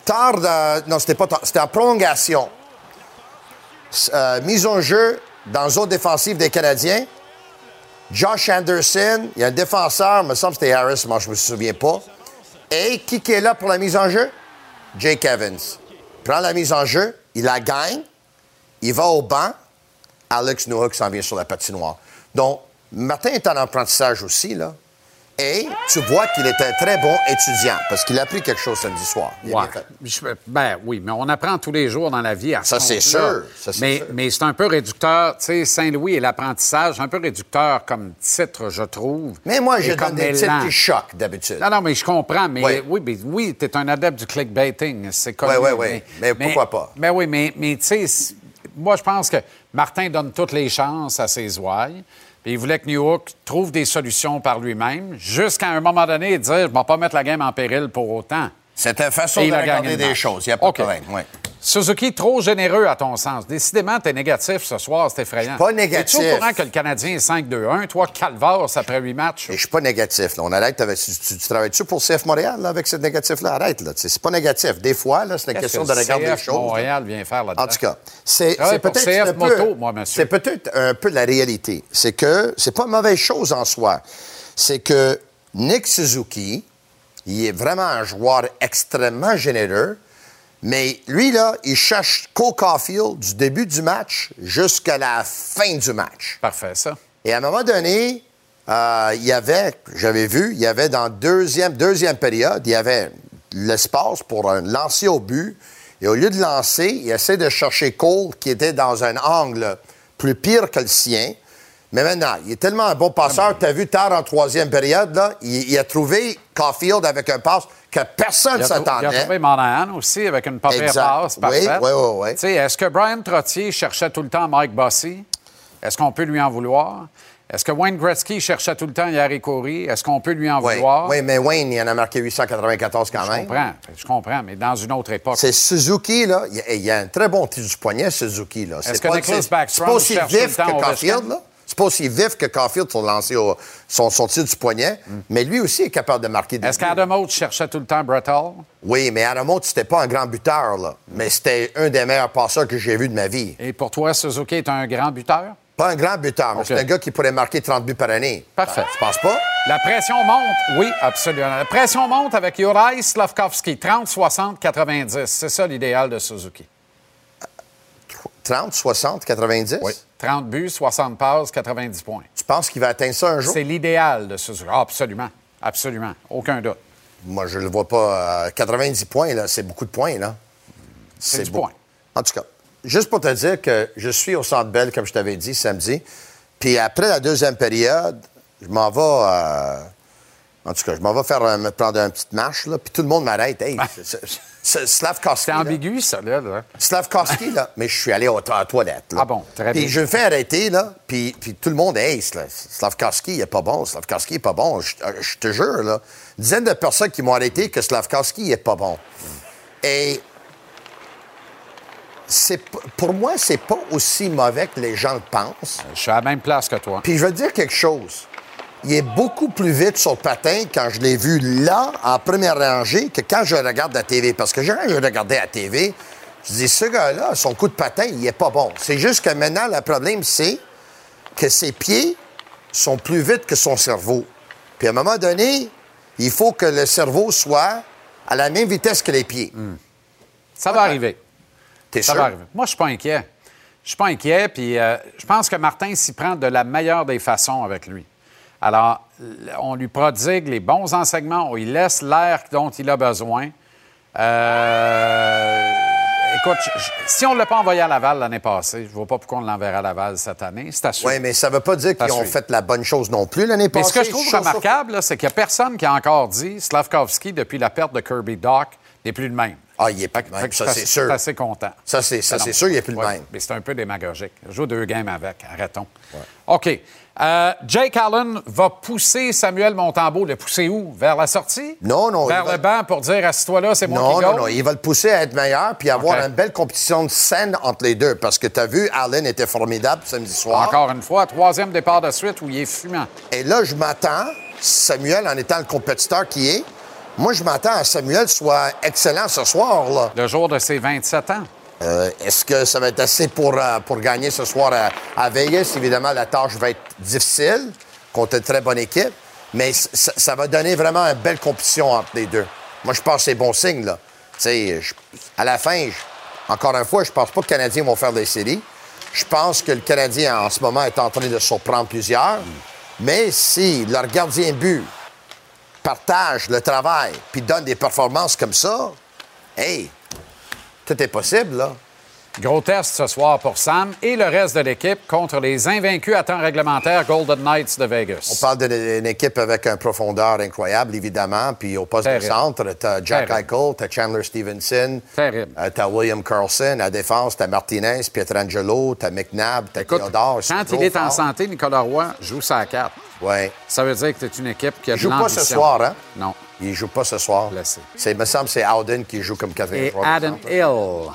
Tard, de- non, c'était pas tard, c'était en prolongation. Euh, mise en jeu dans la zone défensive des Canadiens. Josh Anderson, il y a un défenseur, il me semble que c'était Harris, moi je me souviens pas. Et qui qui est là pour la mise en jeu? Jake Evans. Prend la mise en jeu, il la gagne, il va au banc, Alex Newhook s'en vient sur la patinoire. Donc, Martin est en apprentissage aussi, là. Et tu vois qu'il est un très bon étudiant parce qu'il a appris quelque chose samedi soir. Il Ouais. Je- ben oui, mais on apprend tous les jours dans la vie à Ça, ce c'est sûr. Ça, c'est mais sûr. mais c'est un peu réducteur. Tu sais, Saint-Louis et l'apprentissage, un peu réducteur comme titre, je trouve. Mais moi, je donne comme des titres qui choquent d'habitude. Non, non, mais je comprends. Mais Oui. oui, mais oui, tu es un adepte du clickbaiting. C'est connu. Oui, oui, oui. Mais pourquoi pas? Mais oui, mais, mais tu sais, moi, je pense que Martin donne toutes les chances à ses ouailles. Puis il voulait que Newhook trouve des solutions par lui-même, jusqu'à un moment donné dire Je ne vais pas mettre la game en péril pour autant. C'est une façon de regarder des match. choses. Il n'y a pas de problème. oui. Suzuki, trop généreux à ton sens. Décidément, t'es négatif ce soir, c'est effrayant. pas négatif. Es-tu au courant que le Canadien est 5-2-1? Toi, calvaire, après huit matchs? Je suis pas négatif. Là. On arrête avec. Tu, tu- tu travailles-tu pour CF Montréal là, avec ce négatif-là? Arrête, là. C'est pas négatif. Des fois, là, c'est une question que de regarder les choses. là. Montréal vient faire là-dedans? En tout cas, c'est pour peut-être CF un peu- moi, monsieur. C'est peut-être un peu la réalité. C'est que c'est pas une mauvaise chose en soi. C'est que Nick Suzuki, il est vraiment un joueur extrêmement généreux, mais lui, là, il cherche Cole Caulfield du début du match jusqu'à la fin du match. Parfait, ça. Et à un moment donné, euh, il y avait, j'avais vu, il y avait dans deuxième, deuxième période, il y avait l'espace pour un lancer au but. Et au lieu de lancer, il essaie de chercher Cole qui était dans un angle plus pire que le sien. Mais maintenant, il est tellement un bon passeur. Tu as vu tard en troisième période, là, il, il a trouvé Caulfield avec un passe que personne ne trou- il a s'attendait. trouvé Monahan aussi avec une Exact. passe parfaite. Oui, oui, oui, oui. Tu sais, Est-ce que Brian Trottier cherchait tout le temps Mike Bossy? Est-ce qu'on peut lui en vouloir? Est-ce que Wayne Gretzky cherchait tout le temps Yari Corey? Est-ce qu'on peut lui en Oui, vouloir? oui, mais Wayne, il en a marqué 894 quand Je même. comprends, je comprends, mais dans une autre époque. C'est Suzuki, là. Il y a- un très bon tir du poignet, Suzuki, là. Est-ce que pas- Nicholas Backstrom cherche tout le temps que? Caulfield, là? C'est pas aussi vif que Caulfield lancer au- son, son tir du poignet, mais lui aussi est capable de marquer des Est-ce buts. qu'Adam Oates cherchait tout le temps Brett Hall? Oui, mais Adam Oates, c'était pas un grand buteur, là. Mais c'était un des meilleurs passeurs que j'ai vu de ma vie. Et pour toi, Suzuki est un grand buteur? Pas un grand buteur, mais c'est un gars qui pourrait marquer 30 buts par année. Parfait. Tu penses pas? La pression monte. Oui, absolument. La pression monte avec Juraj Slavkovski. 30, 60, 90. C'est ça l'idéal de Suzuki. 30, 60, 90? Oui. 30 buts, 60 passes, 90 points. Tu penses qu'il va atteindre ça un jour? C'est l'idéal de Suzuki. Ah, absolument. Absolument. Aucun doute. Moi, je le vois pas. euh, 90 points, là, c'est beaucoup de points, là. C'est du beau- point. En tout cas, juste pour te dire que je suis au Centre Bell, comme je t'avais dit, samedi. Puis après la deuxième période, je m'en vais... euh, en tout cas, je m'en vais faire, euh, me prendre une petite marche, là, puis tout le monde m'arrête. Hey, c'est- c'est- ambigu, ça, là. là. Slavkovski, là. Mais je suis allé au- à la toilette. là. Ah bon, très Puis bien. je me fais arrêter, là. Puis, puis tout le monde là. Slavkovski, il est pas bon. Slavkovski est pas bon. Je, euh, je te jure, là. Dizaines de personnes qui m'ont arrêté que Slavkovski il est pas bon. Et pour moi, c'est pas aussi mauvais que les gens le pensent. Je suis à la même place que toi. Puis je veux te dire quelque chose. Il est beaucoup plus vite sur le patin quand je l'ai vu là, en première rangée, que quand je regarde la TV. Parce que quand je regardais à la TV, je dis, ce gars-là, son coup de patin, il est pas bon. C'est juste que maintenant, le problème, c'est que ses pieds sont plus vite que son cerveau. Puis à un moment donné, il faut que le cerveau soit à la même vitesse que les pieds. Ça va arriver. T'es Ça sûr? va arriver. Moi, je suis pas inquiet. Je suis pas inquiet, puis euh, je pense que Martin s'y prend de la meilleure des façons avec lui. Alors, on lui prodigue les bons enseignements, on lui laisse l'air dont il a besoin. Euh, écoute, je- si on ne l'a pas envoyé à Laval l'année passée, je ne vois pas pourquoi on l'enverra à Laval cette année. C'est à. Oui, mais ça veut pas dire qu'ils ont fait la bonne chose non plus l'année Mais passée. ce que je trouve remarquable, c'est qu'il n'y a personne qui a encore dit Slavkovski, depuis la perte de Kirby Doc, n'est plus le même. Ah, il est pas le même, ça, c'est sûr. Assez content. Ça, c'est ça, Ah sûr, il est plus le Ouais, même. Mais c'est un peu démagogique. Joue deux games avec. Arrêtons. OK. Euh, Jake Allen va pousser Samuel Montembeau. Le pousser où? Vers la sortie? Non, non. Vers va- le banc pour dire assis-toi là, c'est moi Non, qui non, gagne? non. Il va le pousser à être meilleur puis avoir une belle compétition de scène entre les deux. Parce que tu as vu, Allen était formidable samedi soir. Encore une fois, troisième départ de suite où il est fumant. Et là, je m'attends, Samuel, en étant le compétiteur qui est, moi, je m'attends à Samuel soit excellent ce soir. Là. Le jour de ses 27 ans. Euh, Est-ce que ça va être assez pour, euh, pour gagner ce soir à, à Vegas? Évidemment, la tâche va être difficile contre une très bonne équipe, mais ça, va donner vraiment une belle compétition entre les deux. Moi, je pense que c'est bon signe. Là. À la fin, encore une fois, je pense pas que les Canadiens vont faire des séries. Je pense que le Canadien, en ce moment, est en train de surprendre plusieurs. Mais si leur gardien but partage le travail puis donne des performances comme ça, hey, tout est possible, là. Gros test ce soir pour Sam et le reste de l'équipe contre les invaincus à temps réglementaire Golden Knights de Vegas. On parle d'une équipe avec une profondeur incroyable, évidemment. Puis au poste Terrible. de centre, t'as Jack Terrible. Eichel, t'as Chandler Stevenson, Terrible. euh, t'as William Carlson. À défense, t'as Martinez, Pietrangelo, t'as McNabb, t'as Theodore. Quand il est en santé, Nicolas Roy joue sa carte. Ouais. Ça veut dire que tu es une équipe qui a Il de joue pas ce soir, hein? Non. Il joue pas ce soir. C'est, il me semble que c'est Howden qui joue comme quatrième Et Adam. Hill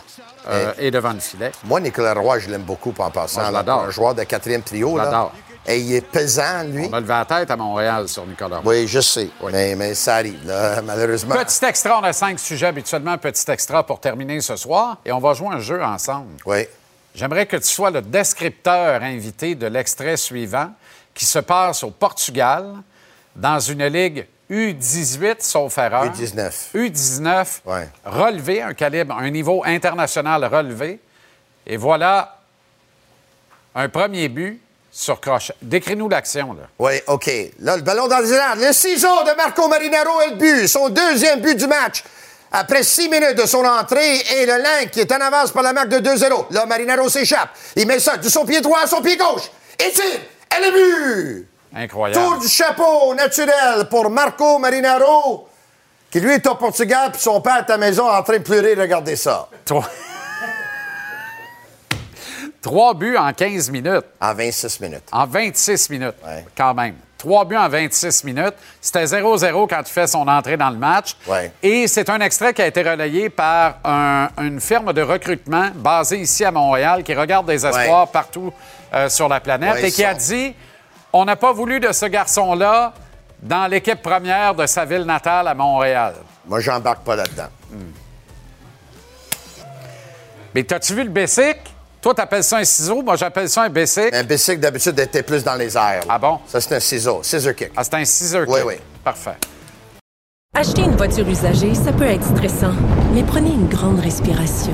euh, est devant le filet. Moi, Nicolas Roy, je l'aime beaucoup en passant. Moi, je là, l'adore. Un joueur de quatrième trio. Là. l'adore. Et il est pesant, lui. On a levé la tête à Montréal sur Nicolas Roy. Oui, je sais. Mais, mais ça arrive, là, malheureusement. Petit extra, on a cinq sujets habituellement. Petit extra pour terminer ce soir. Et on va jouer un jeu ensemble. Oui. J'aimerais que tu sois le descripteur invité de l'extrait suivant qui se passe au Portugal dans une ligue U18, sauf erreur. U19. U19, Ouais. relevé, un calibre, un niveau international relevé. Et voilà un premier but sur crochet. Décris-nous l'action, là. Oui, OK. Là, le ballon dans les airs. Le ciseau de Marco Marinaro est le but. Son deuxième but du match. Après six minutes de son entrée et le Link qui est en avance par la marque de 2-0. Là, Marinaro s'échappe. Il met ça de son pied droit à son pied gauche. Et tire. Elle est but. Incroyable. Tour du chapeau naturel pour Marco Marinaro, qui lui est au Portugal, puis son père est à la maison en train de pleurer. Regardez ça. Trois... Trois buts en 15 minutes. En 26 minutes. En 26 minutes, quand même. Trois buts en 26 minutes. C'était 0-0 quand il fait son entrée dans le match. Ouais. Et c'est un extrait qui a été relayé par un- une firme de recrutement basée ici à Montréal qui regarde des espoirs partout euh, sur la planète et qui a dit on n'a pas voulu de ce garçon-là dans l'équipe première de sa ville natale à Montréal. Moi, j'embarque pas là-dedans. Mais t'as-tu vu le Bessic? Toi, t'appelles ça un ciseau, moi j'appelle ça un Bessic. Un bicycle, d'habitude, était plus dans les airs. Ah bon? Ça, c'est un ciseau. Scissor kick. Ah, c'est un scissor Oui, kick. oui. Parfait. Acheter une voiture usagée, ça peut être stressant, mais prenez une grande respiration.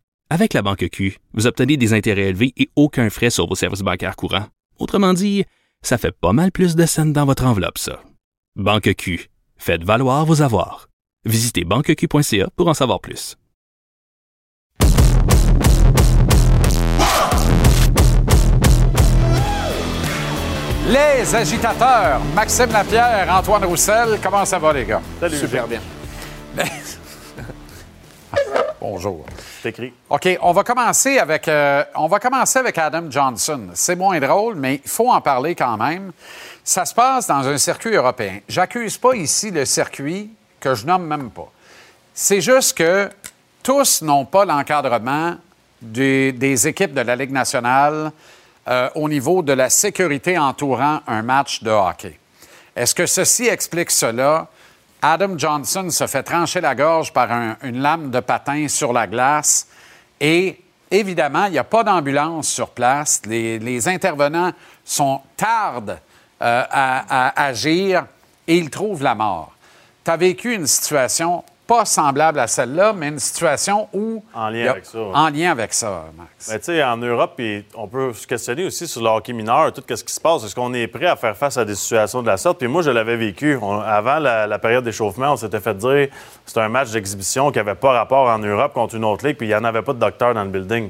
Avec la Banque Q, vous obtenez des intérêts élevés et aucun frais sur vos services bancaires courants. Autrement dit, ça fait pas mal plus de scènes dans votre enveloppe, ça. Banque Q. Faites valoir vos avoirs. Visitez banqueq.ca pour en savoir plus. Les agitateurs, Maxime Lapierre, Antoine Roussel, comment ça va les gars? Salut, Super bien. Bonjour. C'est écrit. OK, on va commencer avec euh, on va commencer avec Adam Johnson. C'est moins drôle, mais il faut en parler quand même. Ça se passe dans un circuit européen. J'accuse pas ici le circuit que je nomme même pas. C'est juste que tous n'ont pas l'encadrement des, des équipes de la Ligue nationale euh, au niveau de la sécurité entourant un match de hockey. Est-ce que ceci explique cela? Adam Johnson se fait trancher la gorge par un- une lame de patin sur la glace et évidemment, il n'y a pas d'ambulance sur place. Les, intervenants sont tardent euh, à, à agir et ils trouvent la mort. Tu as vécu une situation pas semblable à celle-là, mais une situation où. En lien a- avec ça, ouais. En lien avec ça, Max. Ben, tu sais, en Europe, on peut se questionner aussi sur le hockey mineur, tout ce qui se passe. Est-ce qu'on est prêt à faire face à des situations de la sorte? Puis moi, je l'avais vécu. On- avant la, la période d'échauffement, on s'était fait dire que c'était un match d'exhibition qui n'avait pas rapport en Europe contre une autre ligue, puis il n'y en avait pas de docteur dans le building.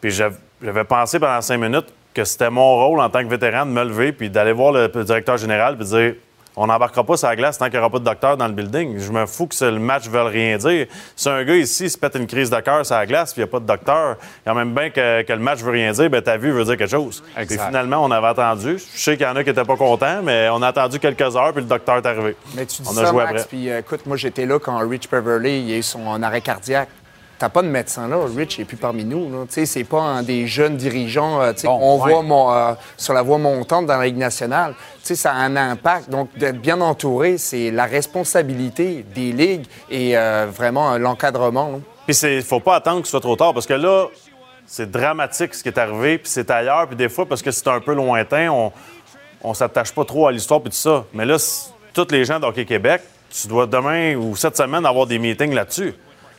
Puis j'av- j'avais pensé pendant cinq minutes que c'était mon rôle en tant que vétéran de me lever puis d'aller voir le directeur général puis de dire on n'embarquera pas sur la glace tant qu'il n'y aura pas de docteur dans le building. Je me fous que ce- le match ne veuille rien dire. Si un gars ici se pète une crise de cœur sur la glace puis il n'y a pas de docteur, quand même bien que, que le match veut rien dire, ben ta vue veut dire quelque chose. Exact. finalement, on avait attendu. Je sais qu'il y en a qui n'étaient pas contents, mais on a attendu quelques heures puis le docteur est arrivé. Mais tu dis on ça, a joué Max, après. puis euh, écoute, moi, j'étais là quand Rich Beverly il a eu son arrêt cardiaque. T'as pas de médecin là, Rich n'est plus parmi nous. Tu sais, c'est pas un des jeunes dirigeants euh, Bon, ouais. voit mon- euh, sur la voie montante dans la Ligue nationale. Tu sais, ça a un impact. Donc, d'être bien entouré, c'est la responsabilité des ligues et euh, vraiment euh, l'encadrement. Puis il faut pas attendre que ce soit trop tard parce que là, c'est dramatique ce qui est arrivé, puis c'est ailleurs, puis des fois, parce que c'est un peu lointain, on, on s'attache pas trop à l'histoire, puis tout ça. Mais là, tous les gens d'Hockey Québec, tu dois demain ou cette semaine avoir des meetings là-dessus.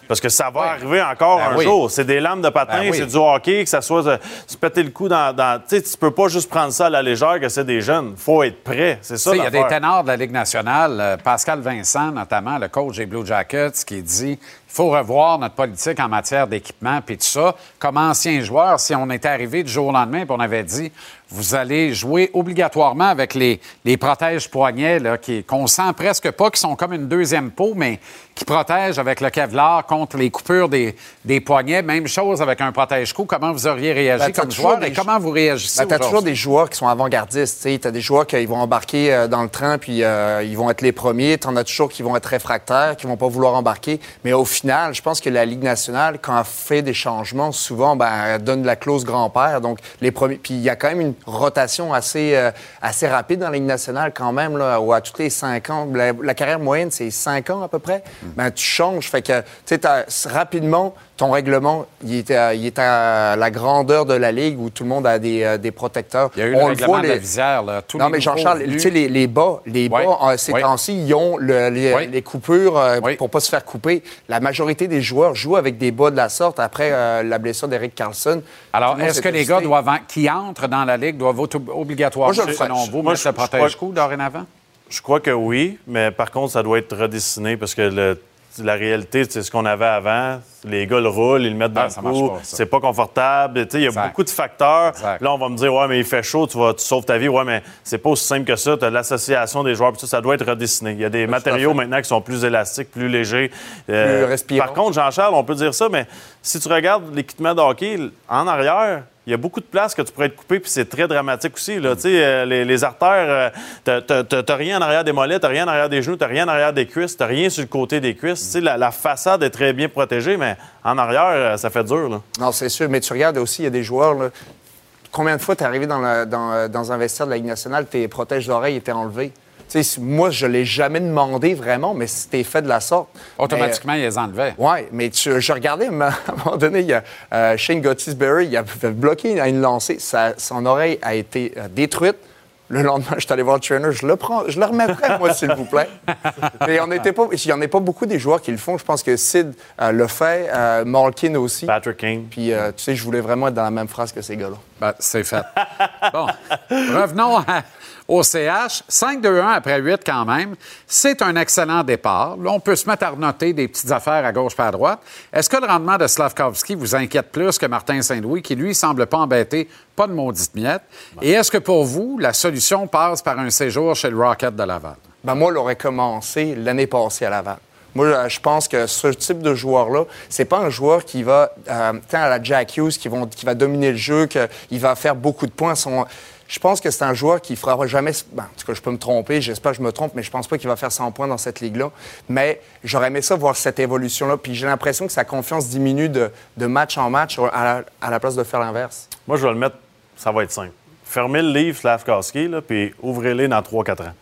Parce que ça va arriver encore Ben un oui. jour. C'est des lames de patin, Ben oui. c'est du hockey, que ça soit euh, se péter le coup dans. dans tu sais, tu peux pas juste prendre ça à la légère que c'est des jeunes. faut être prêt. C'est ça. Il y a des ténors de la Ligue nationale, euh, Pascal Vincent notamment, le coach des Blue Jackets, qui dit faut revoir notre politique en matière d'équipement puis tout ça. Comme ancien joueur, si on était arrivé du jour au lendemain puis on avait dit vous allez jouer obligatoirement avec les, les protèges poignets qu'on sent presque pas, qui sont comme une deuxième peau, mais qui protègent avec le Kevlar contre les coupures des, des poignets. Même chose avec un protège-cou. Comment vous auriez réagi Ben, comme toujours joueur et comment vous réagissez Ben, t'as toujours aujourd'hui? des joueurs qui sont avant-gardistes. Tu as des joueurs qui vont embarquer euh, dans le train puis euh, ils vont être les premiers. Tu en as toujours qui vont être réfractaires, qui vont pas vouloir embarquer. Mais au final, je pense que la Ligue nationale, quand elle fait des changements, souvent, ben, elle donne la clause grand-père. Donc, les premiers. Puis il y a quand même une rotation assez, euh, assez rapide dans la Ligue nationale, quand même, là, où à tous les cinq ans. La, carrière moyenne, c'est cinq ans à peu près. Ben, tu changes. Fait que, tu sais, rapidement, ton règlement, il est, à, il est à la grandeur de la Ligue où tout le monde a des, euh, des protecteurs. Il y a eu On le le règlement voit, de la les- visière. Là. Tous non, les mais Jean-Charles, tu sais, les, les bas, les Ouais. bas, euh, ces Ouais. temps-ci, ils ont le- les, Ouais. les coupures euh, pour pas se faire couper. La majorité des joueurs jouent avec des bas de la sorte après euh, la blessure d'Eric Carlson. Alors, est-ce que les gars doivent, en- qui entrent dans la Ligue doivent obligatoirement, Moi, je selon vous, Moi, mettre je- le protège-coup dorénavant? Je crois que oui, mais par contre, ça doit être redessiné parce que le- la réalité, c'est ce qu'on avait avant. Les gars le roulent, ils le mettent dans Ah, le cou. C'est pas confortable. Il y a Exact. beaucoup de facteurs. Exact. Là, on va me dire, ouais, mais il fait chaud, tu, vas, tu sauves ta vie. Ouais, mais c'est pas aussi simple que ça. Tu as l'association des joueurs, ça, ça doit être redessiné. Il y a des matériaux maintenant qui sont plus élastiques, plus légers. Euh, Plus respirants. Par contre, Jean-Charles, on peut dire ça, mais si tu regardes l'équipement de hockey, en arrière, il y a beaucoup de places que tu pourrais te couper, puis c'est très dramatique aussi. Là. Euh, les, les artères, euh, t'as- rien en arrière des mollets, t'as rien en arrière des genoux, t'as rien en arrière des cuisses, t'as rien sur le côté des cuisses. La, façade est très bien protégée, mais en arrière, euh, ça fait dur. Là. Non, c'est sûr. Mais tu regardes aussi, il y a des joueurs. combien de fois tu es arrivé dans, dans un vestiaire de la Ligue nationale, tes protèges d'oreilles étaient enlevés? Tu sais, moi, je l'ai jamais demandé vraiment, mais c'était fait de la sorte. Automatiquement, ils les enlevaient. Oui, mais tu- je regardais, mais à un moment donné, il y a euh, Shane Gottisberry, il avait bloqué à une lancée. Sa- son oreille a été euh, détruite. Le lendemain, je suis allé voir le trainer, je le prends, je le remettrai, moi, s'il vous plaît. Mais on n'était pas, il n'y en a pas beaucoup des joueurs qui le font. Je pense que Sid euh, le fait, euh, Malkin aussi. Patrick King. Puis, euh, tu sais, je voulais vraiment être dans la même phrase que ces gars-là. Ben, c'est fait. bon, revenons à- au CH. 5-2-1 après 8 quand même. C'est un excellent départ. Là, on peut se mettre à noter des petites affaires à gauche pas à droite. Est-ce que le rendement de Slavkovski vous inquiète plus que Martin Saint-Louis, qui, lui, semble pas embêter, pas de maudite miette? Et est-ce que pour vous, la solution passe par un séjour chez le Rocket de Laval? Ben moi, il aurait commencé l'année passée à Laval. Moi, je pense que ce type de joueur-là, c'est pas un joueur qui va, euh, à la Jack Hughes, qui va dominer le jeu, qu'il va faire beaucoup de points. Son- je pense que c'est un joueur qui fera jamais. Ben, en tout cas, je peux me tromper, j'espère que je me trompe, mais je pense pas qu'il va faire 100 points dans cette ligue-là. Mais j'aurais aimé ça voir cette évolution-là. Puis j'ai l'impression que sa confiance diminue de, match en match à la, place de faire l'inverse. Moi, je vais le mettre, ça va être simple. Fermez le livre Slavkowski, puis ouvrez-les dans 3-4 ans.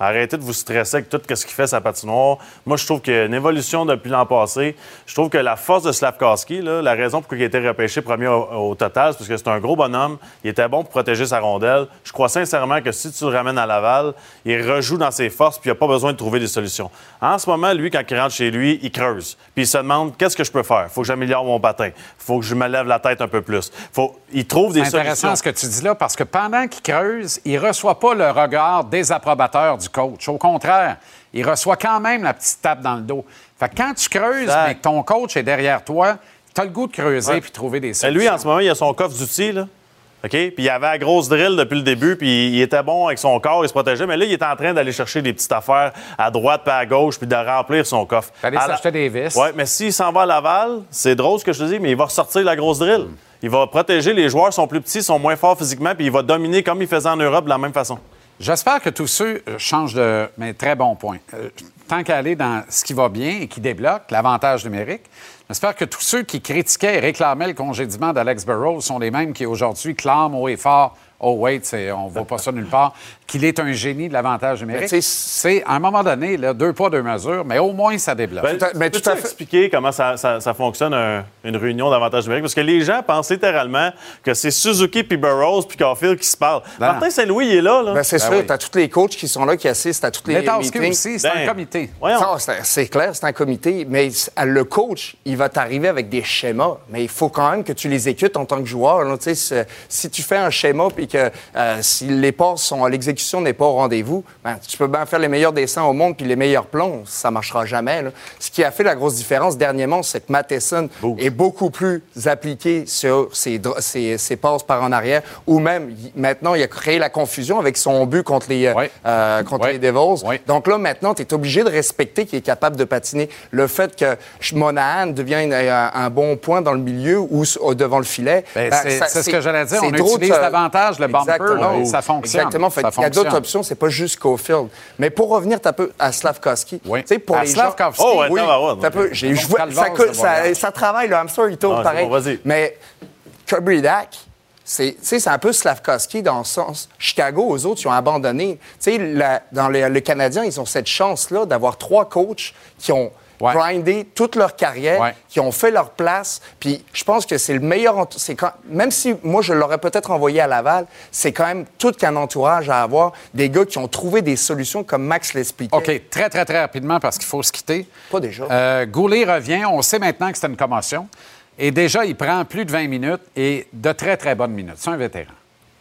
Arrêtez de vous stresser avec tout ce qu'il fait sa patinoire. Moi, je trouve qu'il y a une évolution depuis l'an passé. Je trouve que la force de Slavkowski, là, la raison pour laquelle il a été repêché premier au, au total, c'est parce que c'est un gros bonhomme. Il était bon pour protéger sa rondelle. Je crois sincèrement que si tu le ramènes à Laval, il rejoue dans ses forces puis il n'a pas besoin de trouver des solutions. En ce moment, lui, quand il rentre chez lui, il creuse. Puis il se demande qu'est-ce que je peux faire? faut que j'améliore mon patin. faut que je me lève la tête un peu plus. Faut... Il trouve des C'est intéressant solutions. ce que tu dis là parce que pendant qu'il creuse, il ne reçoit pas le regard désapprobateur du coach. Au contraire, il reçoit quand même la petite tape dans le dos. Fait que quand tu creuses, mais que ton coach est derrière toi, tu as le goût de creuser Ouais. puis trouver des solutions. lui, en ce moment, il a son coffre d'outils, là. OK? Puis il avait la grosse drill depuis le début, puis il était bon avec son corps, il se protégeait. Mais là, il est en train d'aller chercher des petites affaires à droite puis à gauche, puis de remplir son coffre. Fallait la- s'acheter des vis. Oui, mais s'il s'en va à Laval, c'est drôle ce que je te dis, mais il va ressortir la grosse drill. Hmm. Il va protéger les joueurs, sont plus petits, sont moins forts physiquement, puis il va dominer comme il faisait en Europe de la même façon. J'espère que tous ceux euh, changent de. Mais très bon point. Euh, tant qu'à aller dans ce qui va bien et qui débloque, l'avantage numérique, j'espère que tous ceux qui critiquaient et réclamaient le congédiement d'Alex Burrows sont les mêmes qui aujourd'hui clament haut et fort. Oh, wait, on ne voit pas ça nulle part, qu'il est un génie de l'avantage numérique. Tu C'est, à un moment donné, là, deux pas, deux mesures, mais au moins, ça débloque. Ben, mais à fait. expliquer comment ça, ça- ça fonctionne, un- une réunion d'avantage numérique? Parce que les gens pensent littéralement que c'est Suzuki, puis Burroughs, puis Caulfield qui se parlent. Ben Martin Saint-Louis, il est là. là. Ben, c'est Ben sûr, oui. tu as tous les coachs qui sont là, qui assistent à toutes les meetings. aussi, c'est Ben, un comité. C'est- C'est clair, c'est un comité, mais le coach, il va t'arriver avec des schémas, mais il faut quand même que tu les écoutes en tant que joueur. là. Tu si tu fais un schéma puis que euh, si les passes sont l'exécution n'est pas au rendez-vous, ben, tu peux bien faire les meilleurs dessins au monde puis les meilleurs plombs, ça marchera jamais. là. Ce qui a fait la grosse différence dernièrement, c'est que Matheson est beaucoup plus appliqué sur ses, ses- ses passes par en arrière, ou même maintenant il a créé la confusion avec son but contre les, euh, Ouais. euh, contre Ouais. les Devils. Ouais. Donc là, maintenant, tu es obligé de respecter qu'il est capable de patiner. Le fait que Monahan devienne un, un bon point dans le milieu ou devant le filet. Ben, ben, c'est- ce que j'allais dire. On utilise euh, davantage le bumper, et ça fonctionne. Exactement. Fait Ça a d'autres options, c'est pas juste Cofield. Mais pour revenir un peu à Slavkovski, Oui. tu sais, pour À les Slavkovski, gens... Oh, ouais, oui, t'as peu, j'ai- Calvas ça, coûte- ça, travaille, le hamster, il tourne Ah, pareil. bon. Mais Kirby Dak, c'est tu sais, c'est un peu Slavkovski dans le sens. Chicago, aux autres, ils ont abandonné. Tu sais, dans les, le Canadien, ils ont cette chance-là d'avoir trois coachs qui ont Ouais. grindé toute leur carrière, Ouais. qui ont fait leur place. Puis je pense que c'est le meilleur. C'est quand, même si moi, je l'aurais peut-être envoyé à Laval, c'est quand même tout qu'un entourage à avoir. Des gars qui ont trouvé des solutions comme Max l'expliquait. OK, très, très, très rapidement parce qu'il faut se quitter. Pas déjà. Euh, Goulet revient. On sait maintenant que c'est une commotion. Et déjà, il prend plus de 20 minutes et de très, très bonnes minutes. C'est un vétéran.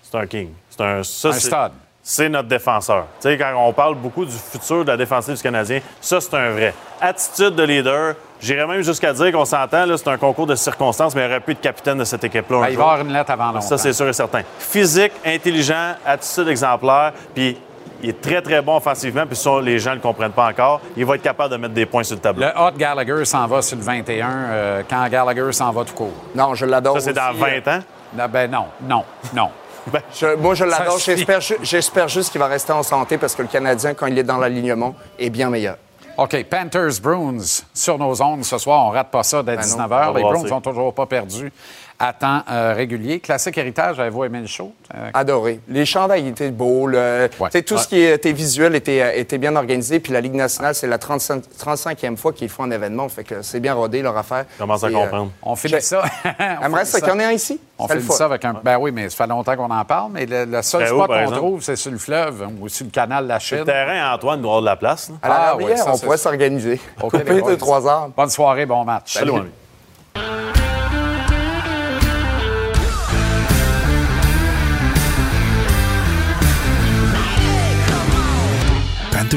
C'est un king. C'est un, ça, Un stud. C'est notre défenseur. Tu sais, quand on parle beaucoup du futur de la défensive du Canadien, ça, c'est un vrai. Attitude de leader. J'irais même jusqu'à dire qu'on s'entend, là, c'est un concours de circonstances, mais il n'y aurait plus de capitaine de cette équipe-là. un Ben, il va y avoir une lettre avant longtemps. Ça, c'est sûr et certain. Physique, intelligent, attitude exemplaire, puis il est très, très bon offensivement, puis ça, les gens ne le comprennent pas encore. Il va être capable de mettre des points sur le tableau. Le hot Gallagher s'en va sur le 21 euh, quand Gallagher s'en va tout court. Non, je l'adore. Ça, c'est dans aussi. 20 ans? Non, ben non, non, non. Je- moi, je l'adore. J'espère, ju- j'espère juste qu'il va rester en santé parce que le Canadien, quand il est dans l'alignement, est bien meilleur. OK, Panthers Bruins sur nos ondes ce soir. On rate pas ça dès Ben non, 19h. on va Les Bruins ça. sont toujours pas perdus à temps euh, régulier. Classique héritage, avez-vous aimé le show? Euh, Adoré. Les chandails étaient beaux. le- Ouais. Tout Ouais. ce qui était visuel était, euh, était bien organisé. Puis la Ligue nationale, c'est la 35, 35e fois qu'ils font un événement. Fait que c'est bien rodé leur affaire. Commence à euh, comprendre. on finit ça. Finit ça qu'il y en ait un ici. On le fun. ça avec un. Ben oui, mais ça fait longtemps qu'on en parle, mais le, le seul haut, spot qu'on trouve, c'est sur le fleuve ou sur le canal de la Le Chine. terrain, Antoine doit avoir de la place. là. À la Ah, ça, on pourrait s'organiser. Couper trois heures. Bonne soirée, bon match. Salut, mon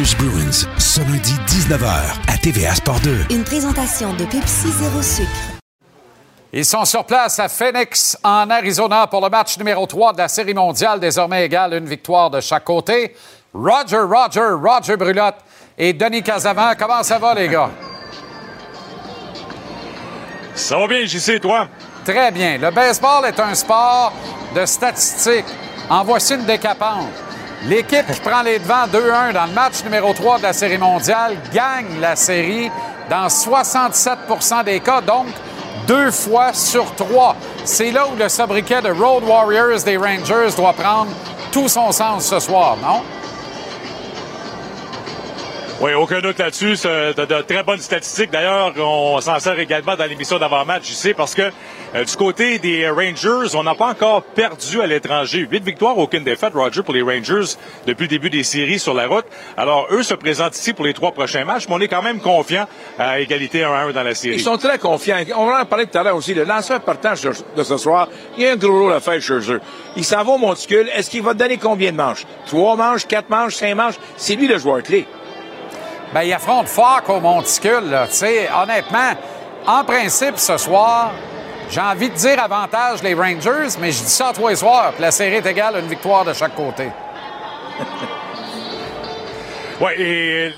Bruins, ce lundi 19h à TVA Sport 2. Une présentation de Pepsi Zéro Sucre. Ils sont sur place à Phoenix, en Arizona, pour le match numéro 3 de la Série mondiale, désormais égale une victoire de chaque côté. Roger, Roger, Roger Brulotte et Denis Casavant. Comment ça va, les gars? Ça va bien, sais, toi? Très bien. Le baseball est un sport de statistiques. En voici une décapante. L'équipe qui prend les devants 2-1 dans le match numéro 3 de la Série mondiale gagne la série dans 67% des cas, donc deux fois sur trois. C'est là où le sobriquet de Road Warriors des Rangers doit prendre tout son sens ce soir, non? Oui, aucun doute là-dessus. C'est de, de très bonnes statistiques. D'ailleurs, on s'en sert également dans l'émission d'avant-match, sais, parce que euh, du côté des Rangers, on n'a pas encore perdu à l'étranger. Huit victoires, aucune défaite, Roger, pour les Rangers depuis le début des séries sur la route. Alors, eux se présentent ici pour les trois prochains matchs, mais on est quand même confiant à égalité 1-1 dans la série. Ils sont très confiants. On en parlait tout à l'heure aussi. Le lanceur partant de ce soir, il y a un gros rôle à faire chez eux. Il s'en va au monticule. Est-ce qu'il va te donner combien de manches? Trois manches, quatre manches, cinq manches? C'est lui le joueur clé. Ben, il affronte Falk au monticule, là. Tu sais, honnêtement, en principe, ce soir, j'ai envie de dire avantage les Rangers, mais je dis ça à les soirs, puis la série est égale à une victoire de chaque côté. oui, et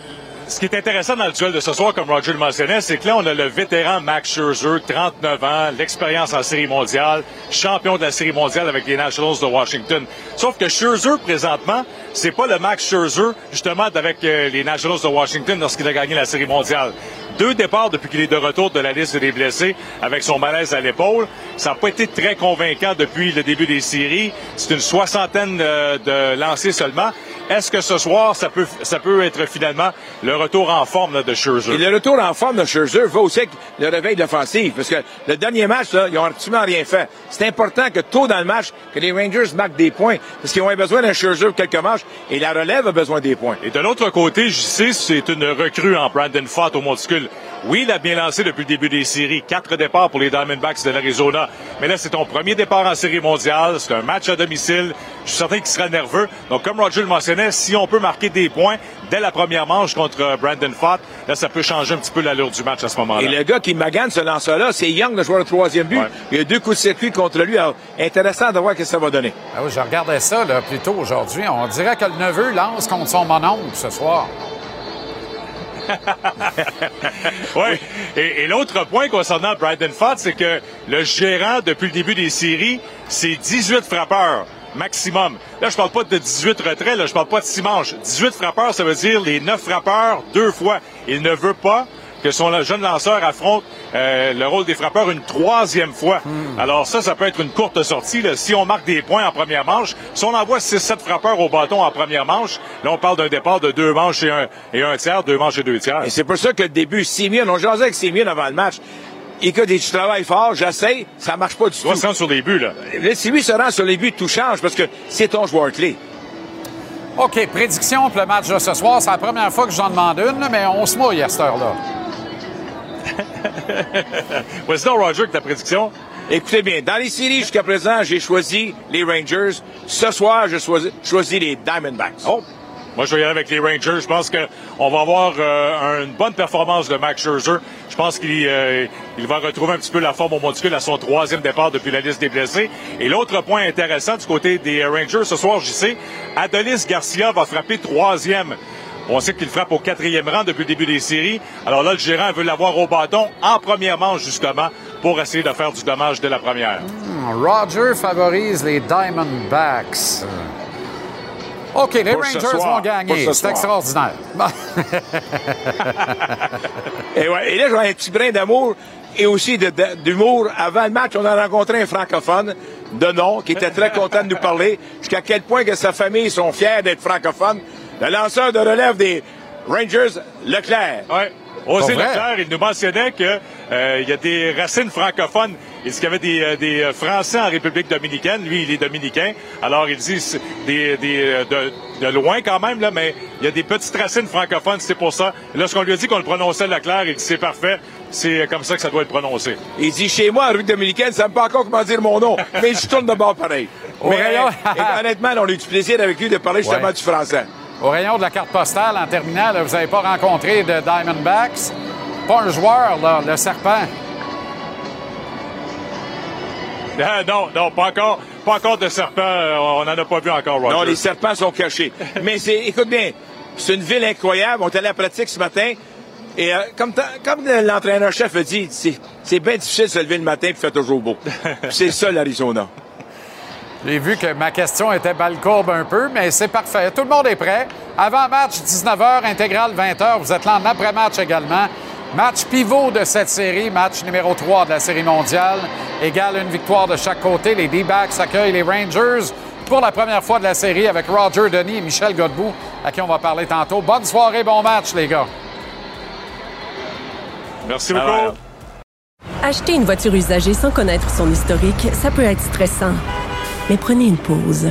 ce qui est intéressant dans le duel de ce soir, comme Roger le mentionnait, c'est que là, on a le vétéran Max Scherzer, 39 ans, l'expérience en série mondiale, champion de la série mondiale avec les Nationals de Washington. Sauf que Scherzer, présentement, c'est pas le Max Scherzer, justement, avec euh, les Nationals de Washington lorsqu'il a gagné la série mondiale. Deux départs depuis qu'il est de retour de la liste des blessés avec son malaise à l'épaule. Ça n'a pas été très convaincant depuis le début des séries. C'est une soixantaine euh, de lancers seulement. Est-ce que ce soir, ça peut, ça peut être finalement le retour en forme de Scherzer? Et le retour en forme de Scherzer va aussi avec le réveil de l'offensive. Parce que le dernier match, là, ils n'ont absolument rien fait. C'est important que tôt dans le match, que les Rangers marquent des points. Parce qu'ils ont besoin d'un Scherzer pour quelques matchs. Et la relève a besoin des points. Et de l'autre côté, sais, c'est une recrue en Brandon Fott au monticule. Oui, il a bien lancé depuis le début des séries. Quatre départs pour les Diamondbacks de l'Arizona. Mais là, c'est ton premier départ en série mondiale. C'est un match à domicile. Je suis certain qu'il sera nerveux. Donc, comme Roger le mentionnait, si on peut marquer des points dès la première manche contre Brandon Fott, là, ça peut changer un petit peu l'allure du match à ce moment-là. Et le gars qui magane ce lanceur-là, c'est Young, le joueur de troisième but. Il y a deux coups de circuit contre lui. Alors, intéressant de voir ce que ça va donner. Ah oui, je regardais ça là, plus tôt aujourd'hui. On dirait que le neveu lance contre son mononcle ce soir. oui. Et, et l'autre point concernant Brandon Fott, c'est que le gérant, depuis le début des séries, c'est 18 frappeurs maximum. Là, je parle pas de 18 retraits, là, je parle pas de 6 manches. 18 frappeurs, ça veut dire les 9 frappeurs deux fois. Il ne veut pas que son jeune lanceur affronte euh, le rôle des frappeurs une troisième fois. Hmm. Alors ça, ça peut être une courte sortie. Là. Si on marque des points en première manche, si on envoie 6-7 frappeurs au bâton en première manche, là, on parle d'un départ de deux manches et un, et un tiers, deux manches et deux tiers. Et c'est pour ça que le début, Simeon, on jasait avec Simeon avant le match. Écoute, tu travailles fort, j'essaie, ça marche pas du tout. Tu se rendre sur les buts, là. Si lui se rend sur les buts, tout change parce que c'est ton joueur clé. OK, prédiction pour le match de ce soir. C'est la première fois que j'en demande une, mais on se mouille à cette heure-là. Vas-y donc, Roger, que ta prédiction. Écoutez bien, dans les séries jusqu'à présent, j'ai choisi les Rangers. Ce soir, j'ai choisi, choisi les Diamondbacks. Oh! Moi, je vais y aller avec les Rangers. Je pense qu'on va avoir euh, une bonne performance de Max Scherzer. Je pense qu'il euh, il va retrouver un petit peu la forme au monticule à son troisième départ depuis la liste des blessés. Et l'autre point intéressant du côté des Rangers ce soir, j'y sais, Adolis Garcia va frapper troisième. On sait qu'il frappe au quatrième rang depuis le début des séries. Alors là, le gérant veut l'avoir au bâton en première manche, justement, pour essayer de faire du dommage dès la première. Hmm, Roger favorise les Diamondbacks. OK, les Pour ce Rangers soir. vont gagner. Ce C'est extraordinaire. Et, ouais, et là, j'ai un petit brin d'amour et aussi d'humour. Avant le match, on a rencontré un francophone de nom qui était très content de nous parler. Jusqu'à quel point que sa famille sont fiers d'être francophones. Le lanceur de relève des Rangers, Leclerc. Ouais. Osé? Leclerc, il nous mentionnait qu'il y a des racines francophones. Il dit qu'il y avait des, euh, des, euh, Français en République dominicaine? Lui, il est dominicain. Alors, il dit des, des, euh, de, de loin quand même, là, mais il y a des petites racines francophones, c'est pour ça. Lorsqu'on lui a dit qu'on le prononçait Leclerc, il dit c'est parfait. C'est comme ça que ça doit être prononcé. Il dit chez moi, en rue dominicaine, ça me pas encore comment dire mon nom, mais je tourne de bord pareil. Au mais rayon- et honnêtement, on a eu du plaisir avec lui de parler justement Ouais. du français. Au rayon de la carte postale, en terminant, là, vous n'avez pas rencontré de Diamondbacks. Pas un joueur, là, le serpent. Ah, non, non, pas encore, pas encore de serpent. Euh, On n'en a pas vu encore, Roger. Non, les serpents sont cachés. Mais c'est, écoute bien, c'est une ville incroyable. On est allé à la pratique ce matin. Et euh, comme, comme l'entraîneur-chef a dit, c'est, c'est bien difficile de se lever le matin et faire toujours beau. C'est ça, l'Arizona. J'ai vu que ma question était balle courbe un peu, mais c'est parfait. Tout le monde est prêt. Avant-match, 19h, intégrale 20h. Vous êtes là en après-match également. Match pivot de cette série, match numéro 3 de la Série mondiale. Égale une victoire de chaque côté. Les D-backs accueillent les Rangers. pour la première fois de la série avec Roger Denis et Michel Godbout, à qui on va parler tantôt. Bonne soirée, bon match, les gars. Merci beaucoup. Acheter une voiture usagée sans connaître son historique, ça peut être stressant. Mais prenez une pause.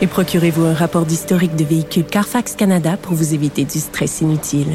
Et procurez-vous un rapport d'historique de véhicule Carfax Canada pour vous éviter du stress inutile.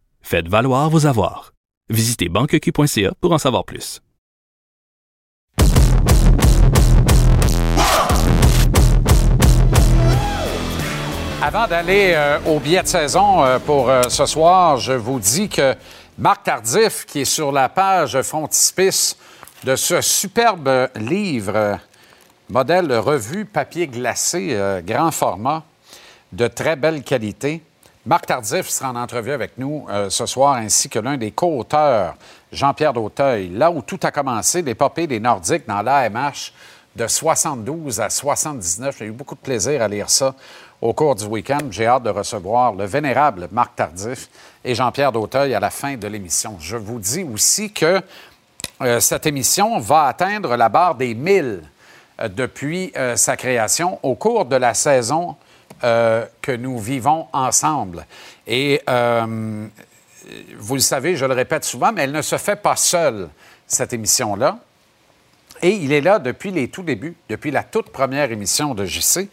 Faites valoir vos avoirs. Visitez banqueq.ca pour en savoir plus. Avant d'aller euh, au billet de saison euh, pour euh, ce soir, je vous dis que Marc Tardif, qui est sur la page frontispice de ce superbe livre, modèle revue papier glacé, grand format, de très belle qualité. Marc Tardif sera en entrevue avec nous euh, ce soir, ainsi que l'un des co-auteurs, Jean-Pierre Dauteuil. Là où tout a commencé, l'épopée des Nordiques dans l'AMH de 72 à 79. J'ai eu beaucoup de plaisir à lire ça au cours du week-end. J'ai hâte de recevoir le vénérable Marc Tardif et Jean-Pierre Dauteuil à la fin de l'émission. Je vous dis aussi que euh, cette émission va atteindre la barre des 1000 euh, depuis sa création au cours de la saison euh, que nous vivons ensemble. Et euh, vous le savez, je le répète souvent, mais elle ne se fait pas seule, cette émission-là. Et il est là depuis les tout débuts, depuis la toute première émission de JC.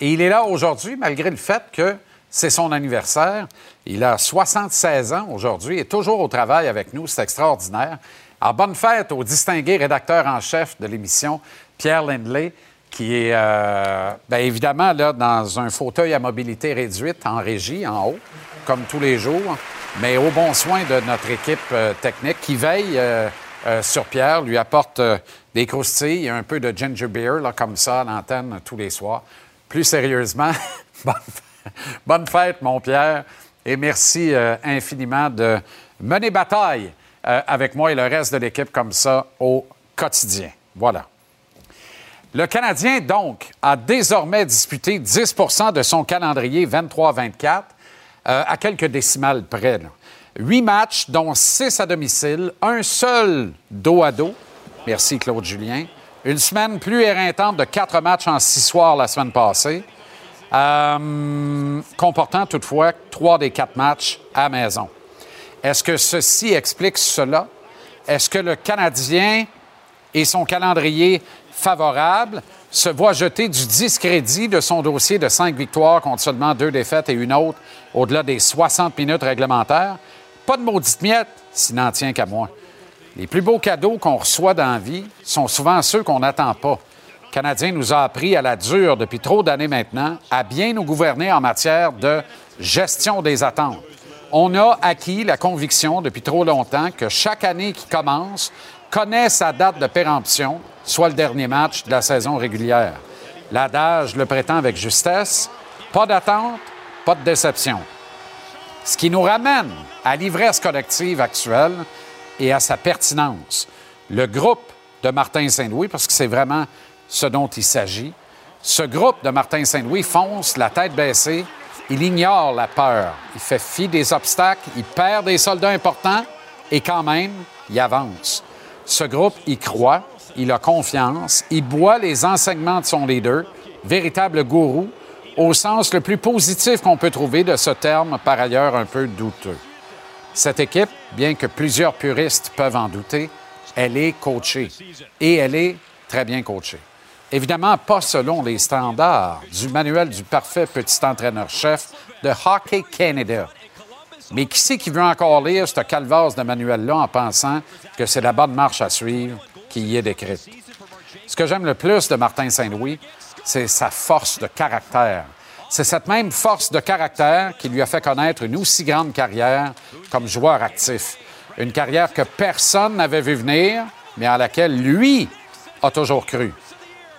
Et il est là aujourd'hui, malgré le fait que c'est son anniversaire. Il a 76 ans aujourd'hui et toujours au travail avec nous. C'est extraordinaire. Alors, bonne fête au distingué rédacteur en chef de l'émission, Pierre Lindley, qui est euh, bien évidemment là, dans un fauteuil à mobilité réduite en régie, en haut, comme tous les jours, mais au bon soin de notre équipe euh, technique qui veille euh, euh, sur Pierre, lui apporte euh, des croustilles, un peu de ginger beer, là, comme ça, à l'antenne tous les soirs. Plus sérieusement, bonne, fête, bonne fête, mon Pierre, et merci infiniment de mener bataille avec moi et le reste de l'équipe comme ça au quotidien. Voilà. Le Canadien, donc, a désormais disputé 10% de son calendrier 23-24 euh, à quelques décimales près. Huit matchs, dont six à domicile, un seul dos à dos. Merci, Claude Julien. Une semaine plus éreintante de quatre matchs en six soirs la semaine passée, euh, comportant toutefois trois des quatre matchs à maison. Est-ce que ceci explique cela? Est-ce que le Canadien et son calendrier favorable se voit jeter du discrédit de son dossier de cinq victoires contre seulement deux défaites et une autre au-delà des 60 minutes réglementaires? Pas de maudite miette, s'il n'en tient qu'à moi. Les plus beaux cadeaux qu'on reçoit dans la vie sont souvent ceux qu'on n'attend pas. Le Canadien nous a appris à la dure depuis trop d'années maintenant à bien nous gouverner en matière de gestion des attentes. On a acquis la conviction depuis trop longtemps que chaque année qui commence connaît sa date de péremption, soit le dernier match de la saison régulière. L'adage le prétend avec justesse, pas d'attente, pas de déception. Ce qui nous ramène à l'ivresse collective actuelle et à sa pertinence. Le groupe de Martin Saint-Louis, parce que c'est vraiment ce dont il s'agit, ce groupe de Martin Saint-Louis fonce la tête baissée, il ignore la peur, il fait fi des obstacles, il perd des soldats importants et quand même, il avance. Ce groupe y croit, il a confiance, il boit les enseignements de son leader, véritable gourou, au sens le plus positif qu'on peut trouver de ce terme, par ailleurs un peu douteux. Cette équipe, bien que plusieurs puristes peuvent en douter, elle est coachée. Et elle est très bien coachée. Évidemment, pas selon les standards du manuel du parfait petit entraîneur-chef de Hockey Canada. Mais qui c'est qui veut encore lire ce calvaire de manuel-là en pensant que c'est la bonne marche à suivre qui y est décrite? Ce que j'aime le plus de Martin Saint-Louis, c'est sa force de caractère. C'est cette même force de caractère qui lui a fait connaître une aussi grande carrière comme joueur actif. Une carrière que personne n'avait vu venir, mais à laquelle lui a toujours cru.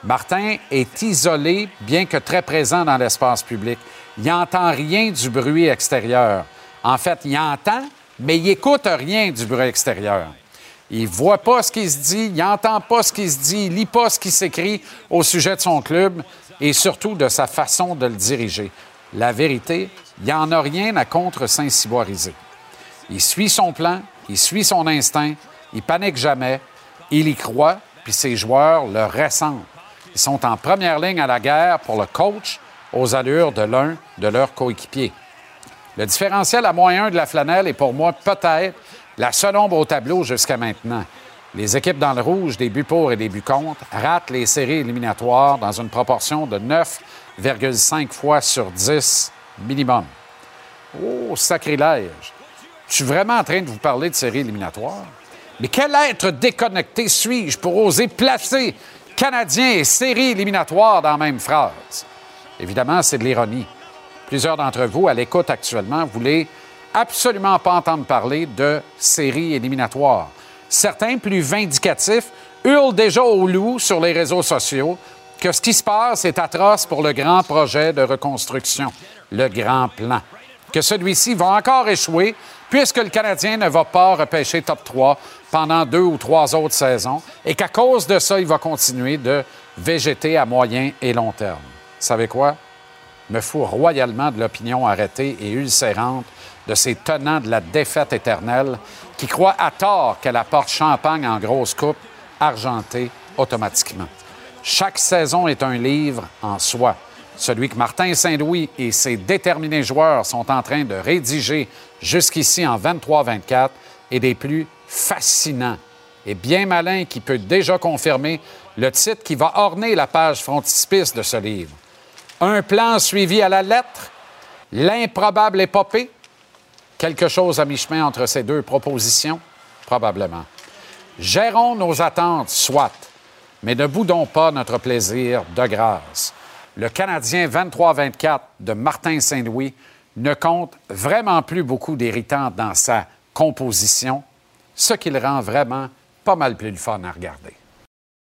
Martin est isolé, bien que très présent dans l'espace public. Il n'entend rien du bruit extérieur. En fait, il entend, mais il n'écoute rien du bruit extérieur. Il voit pas ce qui se dit, il n'entend pas ce qui se dit, il lit pas ce qui s'écrit au sujet de son club et surtout de sa façon de le diriger. La vérité, il n'y en a rien à contre Saint-Cyboiriser. Il suit son plan, il suit son instinct, il panique jamais, il y croit, puis ses joueurs le ressentent. Ils sont en première ligne à la guerre pour le coach aux allures de l'un de leurs coéquipiers. Le différentiel à moyen de la flanelle est pour moi peut-être la seule ombre au tableau jusqu'à maintenant. Les équipes dans le rouge, des buts pour et des buts contre, ratent les séries éliminatoires dans une proportion de 9,5 fois sur 10 minimum. Oh, sacrilège! Je suis vraiment en train de vous parler de séries éliminatoires. Mais quel être déconnecté suis-je pour oser placer Canadiens et séries éliminatoires dans la même phrase? Évidemment, c'est de l'ironie. Plusieurs d'entre vous, à l'écoute actuellement, voulez absolument pas entendre parler de séries éliminatoires. Certains, plus vindicatifs, hurlent déjà au loup sur les réseaux sociaux que ce qui se passe est atroce pour le grand projet de reconstruction, le grand plan. Que celui-ci va encore échouer puisque le Canadien ne va pas repêcher top 3 pendant deux ou trois autres saisons et qu'à cause de ça, il va continuer de végéter à moyen et long terme. Vous savez quoi? Me fous royalement de l'opinion arrêtée et ulcérante de ces tenants de la défaite éternelle qui croient à tort qu'elle apporte champagne en grosse coupe argentée automatiquement. Chaque saison est un livre en soi. Celui que Martin Saint-Louis et ses déterminés joueurs sont en train de rédiger jusqu'ici en 23-24 est des plus fascinants et bien malin qui peut déjà confirmer le titre qui va orner la page frontispice de ce livre. Un plan suivi à la lettre, l'improbable épopée, Quelque chose à mi-chemin entre ces deux propositions? Probablement. Gérons nos attentes, soit, mais ne boudons pas notre plaisir de grâce. Le Canadien 23-24 de Martin Saint-Louis ne compte vraiment plus beaucoup d'héritants dans sa composition, ce qui le rend vraiment pas mal plus fun à regarder.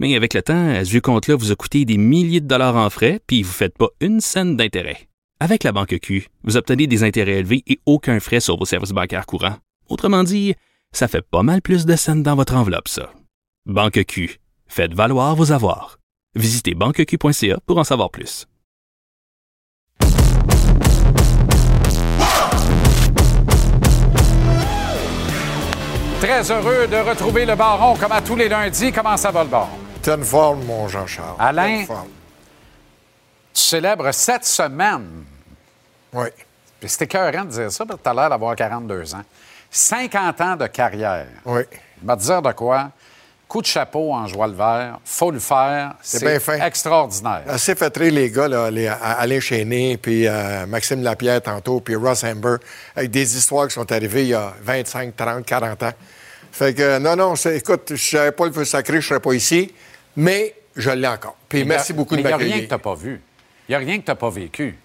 Mais avec le temps, ce vieux compte-là vous a coûté des milliers de dollars en frais, puis vous ne faites pas une scène d'intérêt. Avec la banque Q, vous obtenez des intérêts élevés et aucun frais sur vos services bancaires courants. Autrement dit, ça fait pas mal plus de scènes dans votre enveloppe, ça. Banque Q, faites valoir vos avoirs. Visitez banqueq.ca pour en savoir plus. Très heureux de retrouver le baron comme à tous les lundis. Comment ça va le baron? Une forme, mon Jean-Charles. Alain, forme. tu célèbres cette semaine. Oui. Puis c'était écœurant de dire ça parce que tu as l'air d'avoir 42 ans. 50 ans de carrière. Oui. Je vais te dire de quoi. Coup de chapeau en joie le vert. Faut le faire. C'est bien fait. extraordinaire. Assez fêteré, les gars, là, les- Alain Chéné, puis euh, Maxime Lapierre tantôt, puis Ross Amber, avec des histoires qui sont arrivées il y a 25, 30, 40 ans. Fait que, non, non, c'est- écoute, je n'avais pas le feu sacré, je ne serais pas ici, mais je l'ai encore. Puis Mais merci a- beaucoup de mais Il n'y a rien m'accueillir. que tu n'as pas vu. Il n'y a rien que tu n'as pas vécu.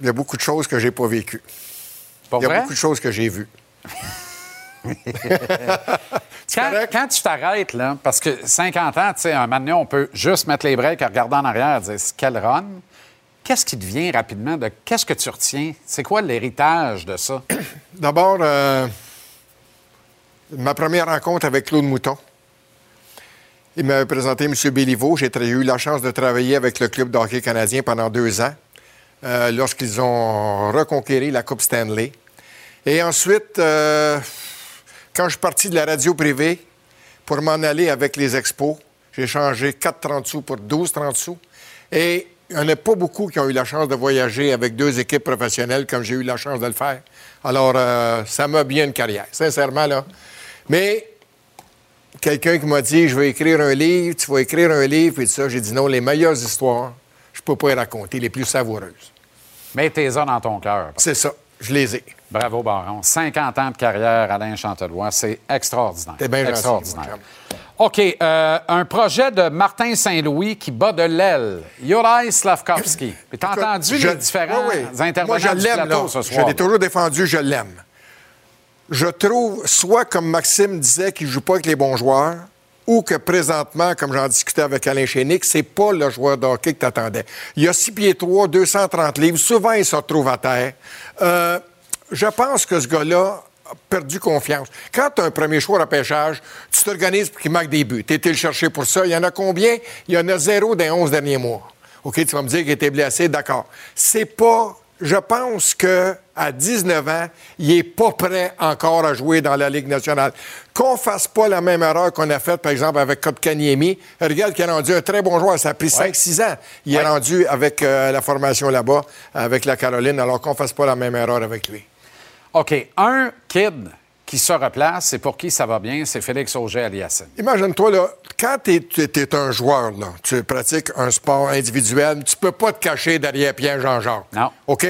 Il y a beaucoup de choses que j'ai pas vécues. Il y a vrai? beaucoup de choses que j'ai vues. Quand, quand tu t'arrêtes, là, parce que 50 ans, tu sais, un moment donné, on peut juste mettre les breaks regarder en arrière et dire quel run. Qu'est-ce qui devient rapidement de qu'est-ce que tu retiens? C'est quoi l'héritage de ça? D'abord, euh, ma première rencontre avec Claude Mouton. Il m'avait présenté M. Béliveau. J'ai eu la chance de travailler avec le club de hockey canadien pendant deux ans, euh, lorsqu'ils ont reconquéri la Coupe Stanley. Et ensuite, euh, quand je suis parti de la radio privée pour m'en aller avec les expos, j'ai changé 4,30 sous pour 12,30 sous. Et il n'y en a pas beaucoup qui ont eu la chance de voyager avec deux équipes professionnelles comme j'ai eu la chance de le faire. Alors, euh, ça m'a bien une carrière, sincèrement, là. Mais quelqu'un qui m'a dit, je vais écrire un livre, tu vas écrire un livre, et tout ça, j'ai dit non, les meilleures histoires, je peux pas les raconter, les plus savoureuses. Mets tes os dans ton cœur. C'est ça. Je les ai. Bravo, Baron. 50 ans de carrière, Alain Chantelois. C'est extraordinaire. T'es bien extraordinaire. OK. euh, un projet de Martin Saint-Louis qui bat de l'aile. Juraj Slavkovski. T'as entendu je- les différents Oui, oui. intervenants Moi, je du l'aime, plateau ce Je soir? l'ai toujours défendu, je l'aime. Je trouve, soit comme Maxime disait, qu'il ne joue pas avec les bons joueurs, ou que présentement, comme j'en discutais avec Alain Chénic, c'est pas le joueur de hockey que tu attendais. Il a 6 pieds 3, 230 livres. Souvent, il se retrouve à terre. Euh, je pense que ce gars-là a perdu confiance. Quand tu as un premier choix à pêchage, tu t'organises pour qu'il marque des buts. Tu été le chercher pour ça? Il y en a combien? Il y en a zéro dans les 11 derniers mois. OK, tu vas me dire qu'il était blessé, d'accord. C'est pas. Je pense que à 19 ans, il n'est pas prêt encore à jouer dans la Ligue nationale. Qu'on fasse pas la même erreur qu'on a faite, par exemple, avec Kotkaniemi. Regarde qu'il a rendu un très bon joueur. Ça a pris 5-6 ans. Il est rendu avec euh, la formation là-bas, avec la Caroline, alors qu'on fasse pas la même erreur avec lui. OK. Un kid qui se replace et pour qui ça va bien, c'est Félix Auger-Aliassime. Imagine-toi, là, quand tu es, un joueur, là, tu pratiques un sport individuel, tu peux pas te cacher derrière Pierre Jean-Jacques. Non. OK?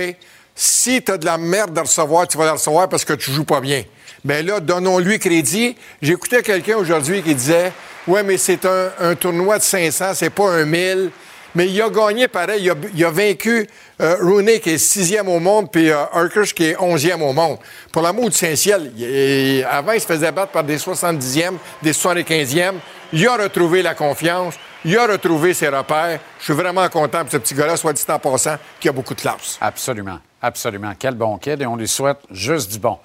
Si tu as de la merde à recevoir, tu vas la recevoir parce que tu joues pas bien. Mais là, donnons-lui crédit. J'écoutais quelqu'un aujourd'hui qui disait Ouais, mais c'est un, un tournoi de 500, c'est pas un 1000. Mais il a gagné pareil. Il a, il a vaincu euh, Rooney, qui est sixième au monde, puis euh, Urkish, qui est onzième au monde. Pour l'amour du Saint-Ciel, il- avant, il se faisait battre par des 70e, des 75e. Il a retrouvé la confiance. Il a retrouvé ses repères. Je suis vraiment content pour ce petit gars-là, soit dit en passant, qui a beaucoup de classe. Absolument. Absolument. Quel bon kid et on lui souhaite juste du bon.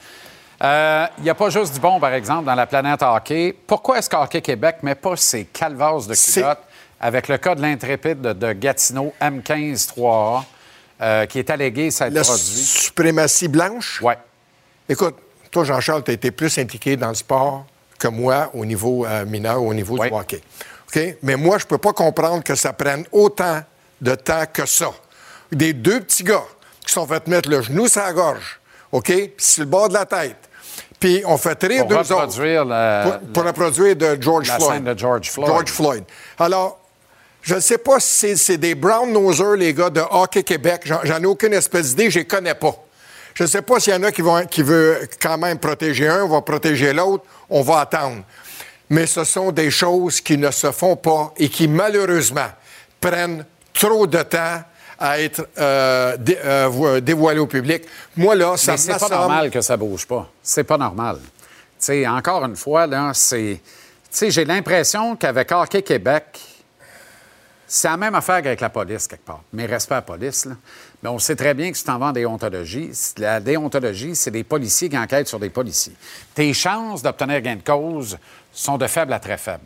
Euh, Il n'y a pas juste du bon, par exemple, dans la planète hockey. Pourquoi est-ce qu'Hockey Québec met pas ses calvasses de culottes avec le cas de l'intrépide de, Gatineau M15 3A euh, qui est allégué s'être La produit? suprématie blanche? Oui. Écoute, toi, Jean-Charles, tu as été plus impliqué dans le sport que moi au niveau euh, mineur, au niveau du hockey. OK? Mais moi, je peux pas comprendre que ça prenne autant de temps que ça. Des deux petits gars qui sont fait mettre le genou sur la gorge, OK? Puis sur le bord de la tête. Puis on fait rire Pour deux autres. la- Pour, pour reproduire de George la Floyd. scène de George Floyd. George Floyd. Alors, je ne sais pas si c'est- des brown nosers, les gars de Hockey Québec. J'en ai aucune espèce d'idée, je les connais pas. Je ne sais pas s'il y en a qui vont qui veut quand même protéger un, va protéger l'autre, on va attendre. Mais ce sont des choses qui ne se font pas et qui, malheureusement, prennent trop de temps à être euh, dé- euh, vo- dévoilées au public. Moi, là, ça Mais c'est pas normal que ça bouge pas. C'est pas normal. Encore une fois, là, c'est. Tu sais, j'ai l'impression qu'avec Hockey Québec, c'est la même affaire qu'avec la police, quelque part. Mais respect à la police, là. Mais on sait très bien que si tu en déontologie, c'est- la déontologie, c'est des policiers qui enquêtent sur des policiers. Tes chances d'obtenir gain de cause sont de faibles à très faibles.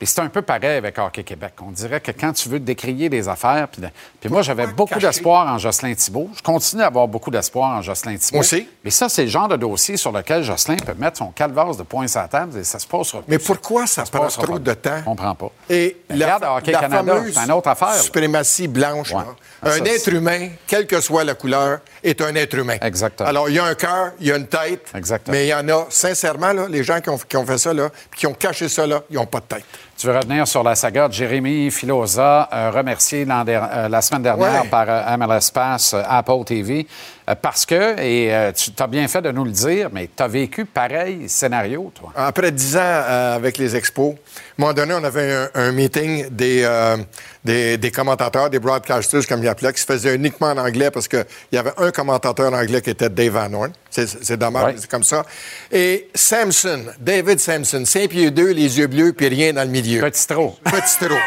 Puis c'est un peu pareil avec Hockey Québec. On dirait que quand tu veux décrier des affaires, puis, de- puis moi, j'avais beaucoup d'espoir en Jocelyn Thibault. Je continue à avoir beaucoup d'espoir en Jocelyn Thibault. Moi aussi. Mais ça, c'est le genre de dossier sur lequel Jocelyn peut mettre son calvaire de points sur la table et ça se passera Mais pourquoi ça, se prend trop pas. de temps? Je comprends pas. Et la, regarde, Hockey la Canada, c'est une autre affaire, suprématie blanche, Ouais. Ah, un ça, être humain, quelle que soit la couleur, est un être humain. Exactement. Alors, il y a un cœur, il y a une tête, Exactement. mais il y en a, sincèrement, là, les gens qui ont, qui ont fait ça, là, puis qui ont caché ça, là, ils n'ont pas de tête. Tu veux revenir sur la saga de Jérémy Filosa, euh, remercié euh, la semaine dernière Ouais. par euh, MLS Pass, Apple TV, parce que, et euh, tu as bien fait de nous le dire, mais tu as vécu pareil scénario, toi. Après dix ans euh, avec les expos, à un moment donné, on avait un, un meeting des, euh, des, des commentateurs, des broadcasters, comme ils appelaient, qui se faisait uniquement en anglais parce qu'il y avait un commentateur anglais qui était Dave Van Horn. C'est, dommage, Ouais. c'est comme ça. Et Samson, David Samson, 5 pieds 2, les yeux bleus, puis rien dans le milieu. Petit trop. Petit trop.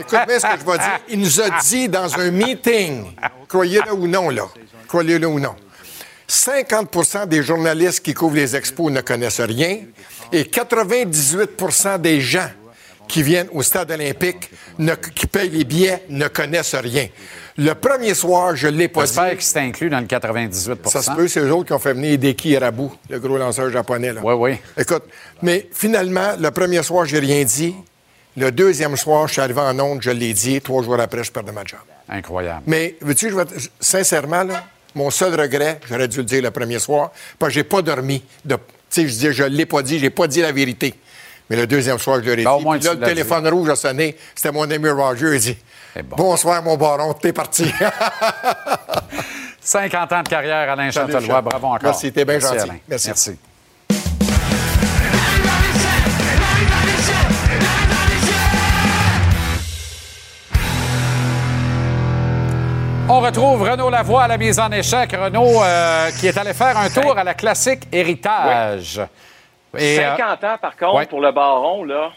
Écoute bien ce que je vais dire. Il nous a dit dans un meeting, croyez-le ou non, là, croyez-le ou non, 50% des journalistes qui couvrent les expos ne connaissent rien et 98% des gens qui viennent au stade olympique, ne- qui payent les billets, ne connaissent rien. Le premier soir, je ne l'ai pas dit. J'espère que c'est inclus dans le 98 Ça se peut, c'est eux autres qui ont fait venir Deki Irabu, le gros lanceur japonais. Là. Oui, oui. Écoute, mais finalement, le premier soir, j'ai rien dit. Le deuxième soir, je suis arrivé en onde, je l'ai dit. Trois jours après, je perdais ma job. Incroyable. Mais, veux-tu, je vais sincèrement, là, mon seul regret, j'aurais dû le dire le premier soir, parce que j'ai pas dormi. De, tu sais, je disais, je l'ai pas dit, j'ai pas dit la vérité. Mais le deuxième soir, je l'aurais Ben, au dit. moins, Puis là, le téléphone rouge a sonné. C'était mon ami Roger. Il dit bon. Bonsoir, mon baron, t'es parti. 50 ans de carrière, Alain Chantelois. Bravo encore. Merci, t'es bien Merci, gentil. Alain. Merci. Merci. On retrouve Renaud Lavoie à la mise en échec. Renaud euh, qui est allé faire un tour à la classique Héritage. Et, euh, 50 ans, par contre, pour le baron, là.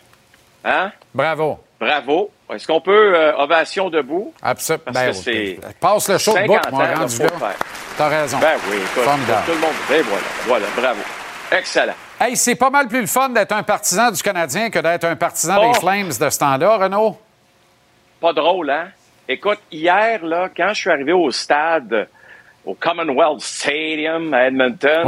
Hein? Bravo. Bravo. Est-ce qu'on peut euh, ovation debout? Absolument. Parce Ben c'est. Passe le show de 50 bout, mon ans, grand là, du faut gars. le faire. T'as raison. Ben oui, écoute, tout le monde. Et voilà, voilà, bravo. Excellent. Hey, c'est pas mal plus le fun d'être un partisan du Canadien que d'être un partisan Oh. des Flames de ce temps-là, Renaud? Pas drôle, hein? Écoute, hier, là, quand je suis arrivé au stade, au Commonwealth Stadium à Edmonton,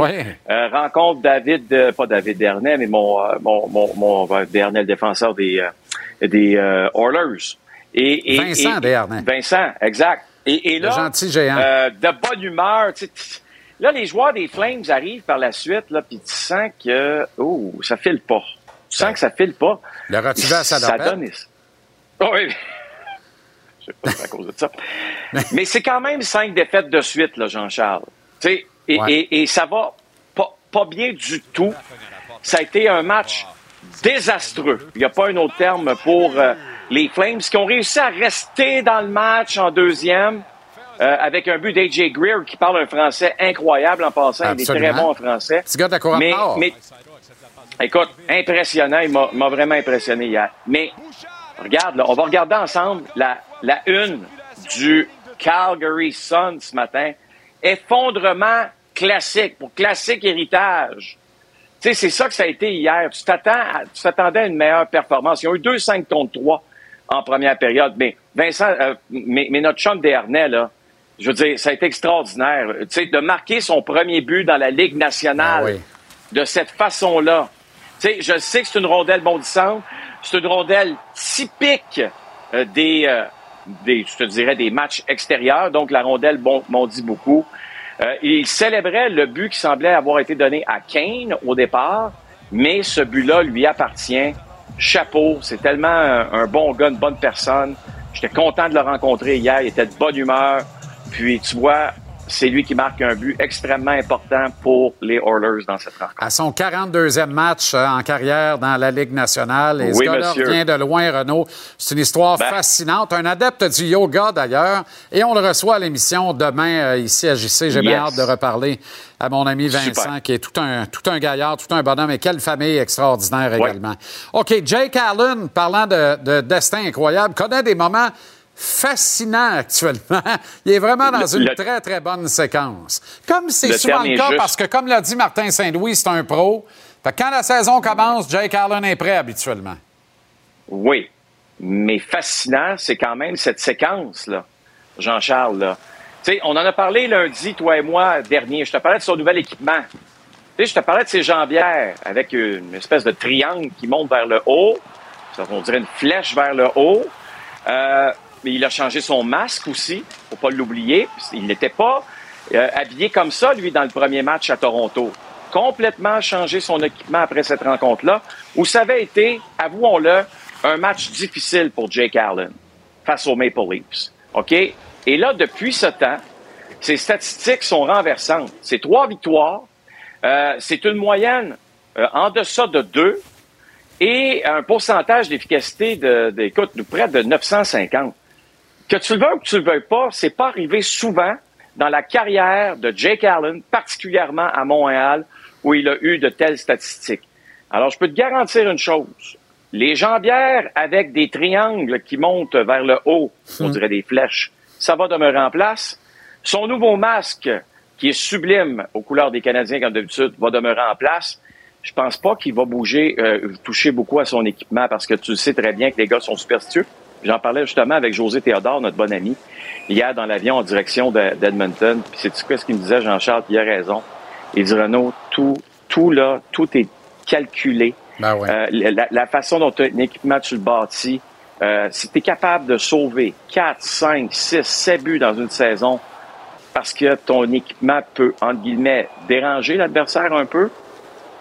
euh, rencontre David, euh, pas David Dernay, mais mon, euh, mon, mon, mon euh, Dernay, le défenseur des, euh, des euh, Oilers. Et, et- Vincent et- Dernay. Vincent, exact. Et, et Le là, gentil géant. euh, de bonne humeur. tu sais, t- Là, les joueurs des Flames arrivent par la suite, là, puis tu sens que, oh, ça file pas. Tu sens que ça file pas. Le rotuvé à Ça donne. Oh, oui. Sais pas à cause de ça. Mais c'est quand même cinq défaites de suite, là, Jean-Charles. Tu sais, et, Ouais. et- et ça va pas, pas bien du tout. Ça a été un match désastreux. Il n'y a pas un autre terme pour euh, les Flames qui ont réussi à rester dans le match en deuxième. euh, avec un but d'A.J. Greer qui parle un français incroyable en passant. Il est très Absolument. bon en français. Petit gars de la Couronne mais, écoute, impressionnant. Il m'a m'a vraiment impressionné hier. Mais regarde, là, on va regarder ensemble la, la une du Calgary Sun ce matin. Effondrement classique, pour classique héritage. Tu sais, c'est ça que ça a été hier. Tu t'attends à- tu t'attendais à une meilleure performance. Ils ont eu 2-5 contre 3 en première période. Mais Vincent, euh, mais, mais notre chum Desharnais, là, je veux dire, ça a été extraordinaire. Tu sais, de marquer son premier but dans la Ligue nationale Ah oui. de cette façon-là. Tu sais, je sais que c'est une rondelle bondissante. C'est une rondelle typique euh, des, euh, des, je te dirais, des matchs extérieurs. Donc, la rondelle bon- bondit beaucoup. Euh, il célébrait le but qui semblait avoir été donné à Kane au départ, mais ce but-là lui appartient. Chapeau, c'est tellement un, un bon gars, une bonne personne. J'étais content de le rencontrer hier. Il était de bonne humeur. Puis, tu vois, c'est lui qui marque un but extrêmement important pour les Oilers dans cette rencontre. À son 42e match euh, en carrière dans la Ligue nationale. Et ce Oui, gars-là monsieur. vient de loin, Renaud. C'est une histoire Ben. fascinante. Un adepte du yoga, d'ailleurs. Et on le reçoit à l'émission demain euh, ici à JC. J'ai bien hâte de reparler à mon ami Vincent, Super. qui est tout un, tout un gaillard, tout un bonhomme. Et quelle famille extraordinaire Ouais. également. OK, Jake Allen, parlant de, de destin incroyable, connaît des moments fascinants actuellement. Il est vraiment dans Le- une le- très, très bonne séquence. Comme c'est souvent le cas, juste. parce que comme l'a dit Martin Saint-Louis, c'est un pro. Fait quand la saison commence, Jake Allen est prêt habituellement. Oui, mais fascinant, c'est quand même cette séquence-là, Jean-Charles. là. Tu sais, on en a parlé lundi, toi et moi, dernier. Je te parlais de son nouvel équipement. Tu sais, je te parlais de ses jambières avec une espèce de triangle qui monte vers le haut. Ça, On dirait une flèche vers le haut. Euh, mais il a changé son masque aussi, faut pas l'oublier. Il n'était pas euh, habillé comme ça, lui, dans le premier match à Toronto. Complètement changé son équipement après cette rencontre-là, où ça avait été, avouons-le, un match difficile pour Jake Allen face aux Maple Leafs. OK? Et là, depuis ce temps, ses statistiques sont renversantes. C'est trois victoires, euh, c'est une moyenne euh, en deçà de deux et un pourcentage d'efficacité de, écoute, de près de 950. Que tu le veux ou que tu le veuilles pas, c'est pas arrivé souvent dans la carrière de Jake Allen, particulièrement à Montréal, où il a eu de telles statistiques. Alors, je peux te garantir une chose. Les jambières avec des triangles qui montent vers le haut, on dirait des flèches, ça va demeurer en place. Son nouveau masque, qui est sublime aux couleurs des Canadiens comme d'habitude, va demeurer en place. Je pense pas qu'il va bouger, euh, toucher beaucoup à son équipement parce que tu sais très bien que les gars sont superstitieux. J'en parlais justement avec José Théodore, notre bon ami, hier dans l'avion en direction de- d'Edmonton. Puis c'est quoi ce qu'il me disait, Jean-Charles, il a raison. Il dit Renaud, tout, tout là, tout est calculé. Ben ouais. Euh, la, la façon dont un équipement tu le bâtis, euh, si tu es capable de sauver 4, 5, 6, 7 buts dans une saison parce que ton équipement peut, entre guillemets, déranger l'adversaire un peu,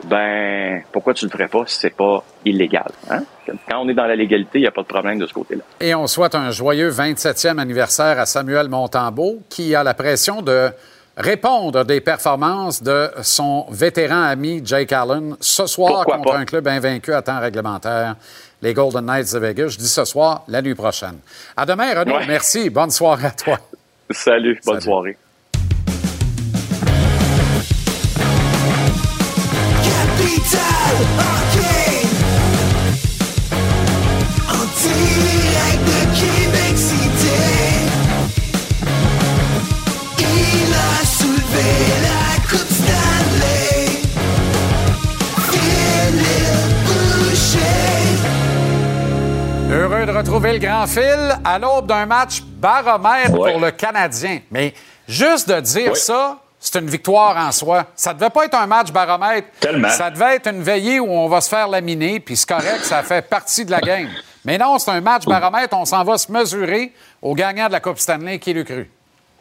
ben pourquoi tu le ferais pas si c'est pas illégal? Hein? Quand on est dans la légalité, il n'y a pas de problème de ce côté-là. Et on souhaite un joyeux 27e anniversaire à Samuel Montambeau, qui a la pression de répondre des performances de son vétéran ami Jake Allen ce soir contre un club invaincu à temps réglementaire, les Golden Knights de Vegas. Je dis ce soir, la nuit prochaine. À demain, Renaud. Merci. Bonne soirée à toi. Salut. Bonne soirée. Heureux de retrouver le grand fil à l'aube d'un match baromètre pour le Canadien. Mais juste de dire ça, c'est une victoire en soi. Ça devait pas être un match baromètre. Tellement. Ça devait être une veillée où on va se faire laminer, puis c'est correct, ça fait partie de la game. Mais non, c'est un match baromètre. On s'en va se mesurer au gagnant de la Coupe Stanley qui le cru.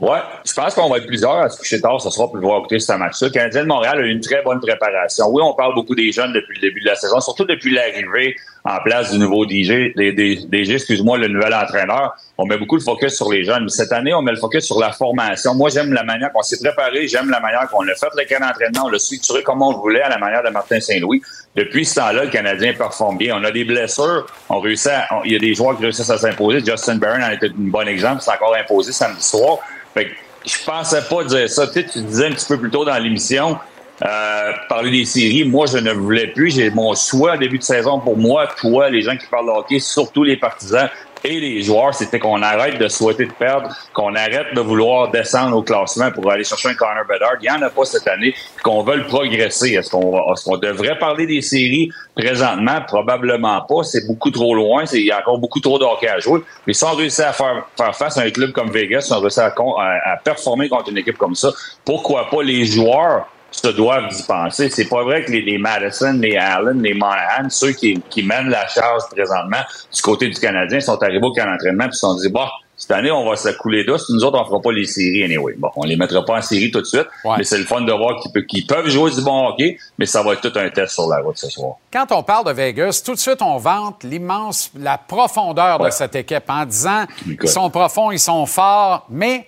Oui, je pense qu'on va être plusieurs à se coucher tard ce soir pour pouvoir écouter ce match-là. Le Canadien de Montréal a eu une très bonne préparation. Oui, on parle beaucoup des jeunes depuis le début de la saison, surtout depuis l'arrivée en place du nouveau DJ, des, des, excuse-moi, le nouvel entraîneur. On met beaucoup le focus sur les jeunes. Mais cette année, on met le focus sur la formation. Moi, j'aime la manière qu'on s'est préparé, j'aime la manière qu'on a fait le camp d'entraînement, on l'a structuré comme on voulait à la manière de Martin Saint-Louis. Depuis ce temps-là, le Canadien performe bien. On a des blessures. On réussit il y a des joueurs qui réussissent à s'imposer. Justin Barron en était un bon exemple. C'est encore imposé samedi soir. Fait que je pensais pas dire ça. Tu, tu disais un petit peu plus tôt dans l'émission, euh, parler des séries. Moi, je ne voulais plus. J'ai mon souhait début de saison pour moi, toi, les gens qui parlent de hockey, surtout les partisans, et les joueurs, c'était qu'on arrête de souhaiter de perdre, qu'on arrête de vouloir descendre au classement pour aller chercher un Connor Bedard. Il n'y en a pas cette année, qu'on veut progresser. Est-ce qu'on est devrait parler des séries présentement? Probablement pas. C'est beaucoup trop loin. Il y a encore beaucoup trop de hockey à jouer. Mais si on réussit à faire, faire face à un club comme Vegas, si on réussit à, à performer contre une équipe comme ça, pourquoi pas les joueurs se doivent d'y penser. C'est pas vrai que les, les, Madison, les Allen, les Monahan, ceux qui, qui, mènent la charge présentement du côté du Canadien, sont arrivés au camp d'entraînement et se sont dit, bon, cette année, on va se couler d'os. Nous autres, on fera pas les séries anyway. Bon, on les mettra pas en série tout de suite, mais c'est le fun de voir qu'ils peuvent jouer du bon hockey, mais ça va être tout un test sur la route ce soir. Quand on parle de Vegas, tout de suite, on vante l'immense, la profondeur de cette équipe en disant, ils sont profonds, ils sont forts, mais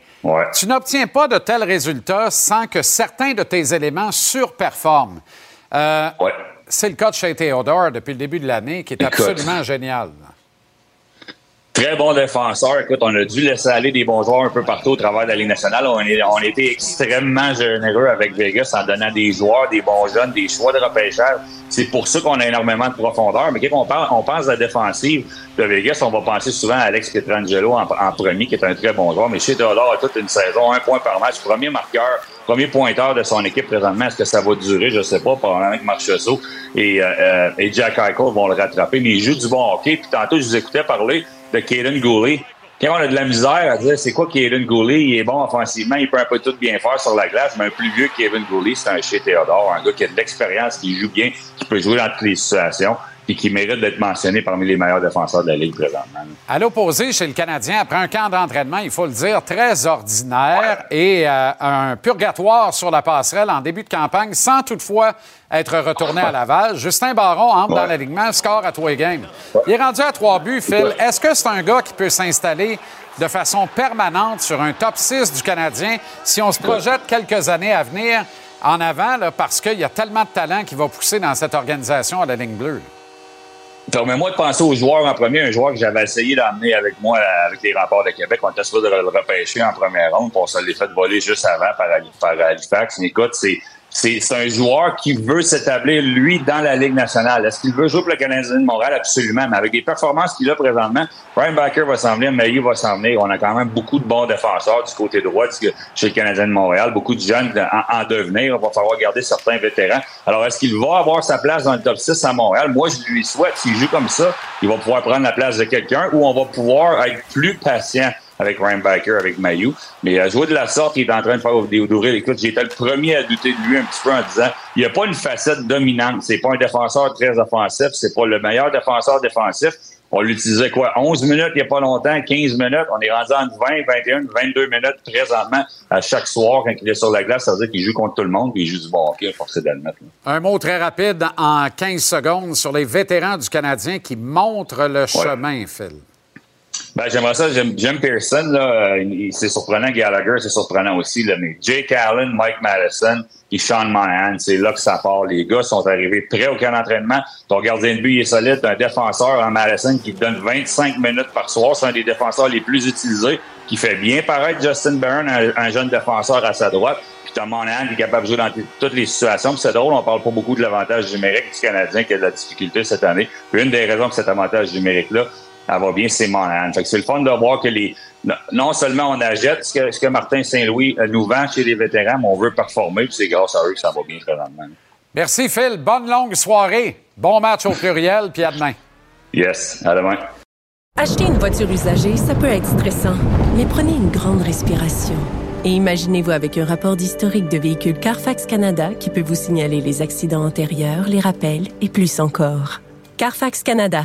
tu n'obtiens pas de tels résultats sans que certains de tes éléments surperforment. Euh, c'est le cas de Shea Theodore depuis le début de l'année, qui est absolument génial. Très bon défenseur. Écoute, on a dû laisser aller des bons joueurs un peu partout au travers de la Ligue nationale. On, est, on était extrêmement généreux avec Vegas en donnant des joueurs, des bons jeunes, des choix de repêchage. C'est pour ça qu'on a énormément de profondeur. Mais quand on, parle, on pense à la défensive de Vegas, on va penser souvent à Alex Pietrangelo en, premier, qui est un très bon joueur. Mais chez Dollar toute une saison, un point par match, premier marqueur, premier pointeur de son équipe présentement. Est-ce que ça va durer? Je sais pas. Probablement que Marchessault et, euh, euh, et Jack Eichel vont le rattraper. Mais il joue du bon hockey. Puis tantôt, je vous écoutais parler de Kaden Gooley. Quand on a de la misère à dire c'est quoi Kaden Gooley, il est bon offensivement, il peut un peu tout bien faire sur la glace, mais un plus vieux Kevin Gooley, c'est un chez Théodore, un gars qui a de l'expérience, qui joue bien, qui peut jouer dans toutes les situations et qui mérite d'être mentionné parmi les meilleurs défenseurs de la Ligue présentement. À l'opposé, chez le Canadien, après un camp d'entraînement, il faut le dire, très ordinaire et euh, un purgatoire sur la passerelle en début de campagne, sans toutefois être retourné à Laval. Justin Baron entre dans l'alignement, score à trois games. Il est rendu à trois buts, Phil. Est-ce que c'est un gars qui peut s'installer de façon permanente sur un top 6 du Canadien si on se projette quelques années à venir en avant, parce qu'il y a tellement de talent qui va pousser dans cette organisation à la ligne bleue? Permets-moi de penser aux joueurs en premier, un joueur que j'avais essayé d'emmener avec moi avec les remparts de Québec. On était supposé le repêcher en première ronde, on se l'est fait voler juste avant par, par Halifax. Mais écoute, c'est c'est un joueur qui veut s'établir, lui, dans la Ligue nationale. Est-ce qu'il veut jouer pour le Canadien de Montréal? Absolument. Mais avec les performances qu'il a présentement, Brian Baker va s'en venir, Mayu va s'en venir. On a quand même beaucoup de bons défenseurs du côté droit chez le Canadien de Montréal. Beaucoup de jeunes en, devenir. On va falloir garder certains vétérans. Alors, est-ce qu'il va avoir sa place dans le top 6 à Montréal? Moi, je lui souhaite. S'il joue comme ça, il va pouvoir prendre la place de quelqu'un ou on va pouvoir être plus patient avec Ryan Baker, avec Mayu. Mais à jouer de la sorte, il est en train de faire d'ouvrir. Écoute, j'étais le premier à douter de lui un petit peu en disant il n'y a pas une facette dominante. C'est pas un défenseur très offensif. C'est pas le meilleur défenseur défensif. On l'utilisait quoi? 11 minutes il n'y a pas longtemps, 15 minutes. On est rendu entre 20, 21, 22 minutes présentement à chaque soir quand il est sur la glace. Ça veut dire qu'il joue contre tout le monde et il joue du bon hockey, forcé d'admettre. Un mot très rapide en 15 secondes sur les vétérans du Canadien qui montrent le chemin, Phil. Ben, j'aimerais ça. Jim Pearson, là, euh, c'est surprenant. Gallagher, c'est surprenant aussi. Là, mais Jake Allen, Mike Madison et Sean Monahan, c'est là que ça part. Les gars sont arrivés prêts au camp d'entraînement. Ton gardien de but est solide. Un défenseur en Madison qui donne 25 minutes par soir. C'est un des défenseurs les plus utilisés qui fait bien paraître Justin Byrne, un, jeune défenseur à sa droite. Puis t'as Monahan qui est capable de jouer dans toutes les situations. Puis c'est drôle, on parle pas beaucoup de l'avantage numérique du Canadien qui a de la difficulté cette année. Une des raisons de cet avantage numérique-là, elle va bien, c'est Monahan. Fait que c'est le fun de voir que les. Non seulement on achète ce que, ce que Martin Saint-Louis euh, nous vend chez les vétérans, mais on veut performer, puis c'est grâce à eux que ça va bien présentement. Merci Phil. Bonne longue soirée. Bon match au pluriel, puis à demain. Yes, à demain. Acheter une voiture usagée, ça peut être stressant, mais prenez une grande respiration. Et imaginez-vous avec un rapport d'historique de véhicule Carfax Canada qui peut vous signaler les accidents antérieurs, les rappels et plus encore. Carfax Canada.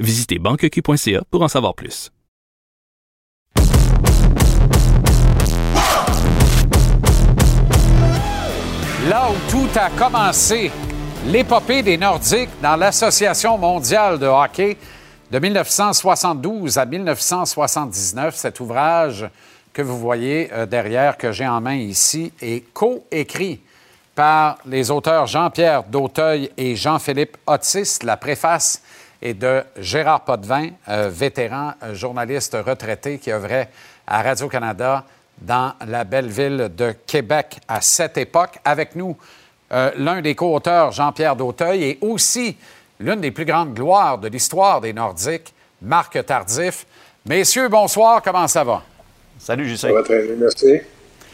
Visitez banqueq.ca pour en savoir plus. Là où tout a commencé, l'épopée des Nordiques dans l'Association mondiale de hockey de 1972 à 1979, cet ouvrage que vous voyez euh, derrière, que j'ai en main ici, est coécrit par les auteurs Jean-Pierre Dauteuil et Jean-Philippe Otis. La préface et de Gérard Potvin, euh, vétéran euh, journaliste retraité qui œuvrait à Radio-Canada dans la belle ville de Québec à cette époque. Avec nous, euh, l'un des co-auteurs, Jean-Pierre Dauteuil, et aussi l'une des plus grandes gloires de l'histoire des Nordiques, Marc Tardif. Messieurs, bonsoir, comment ça va? Salut, Ça va très bien, merci.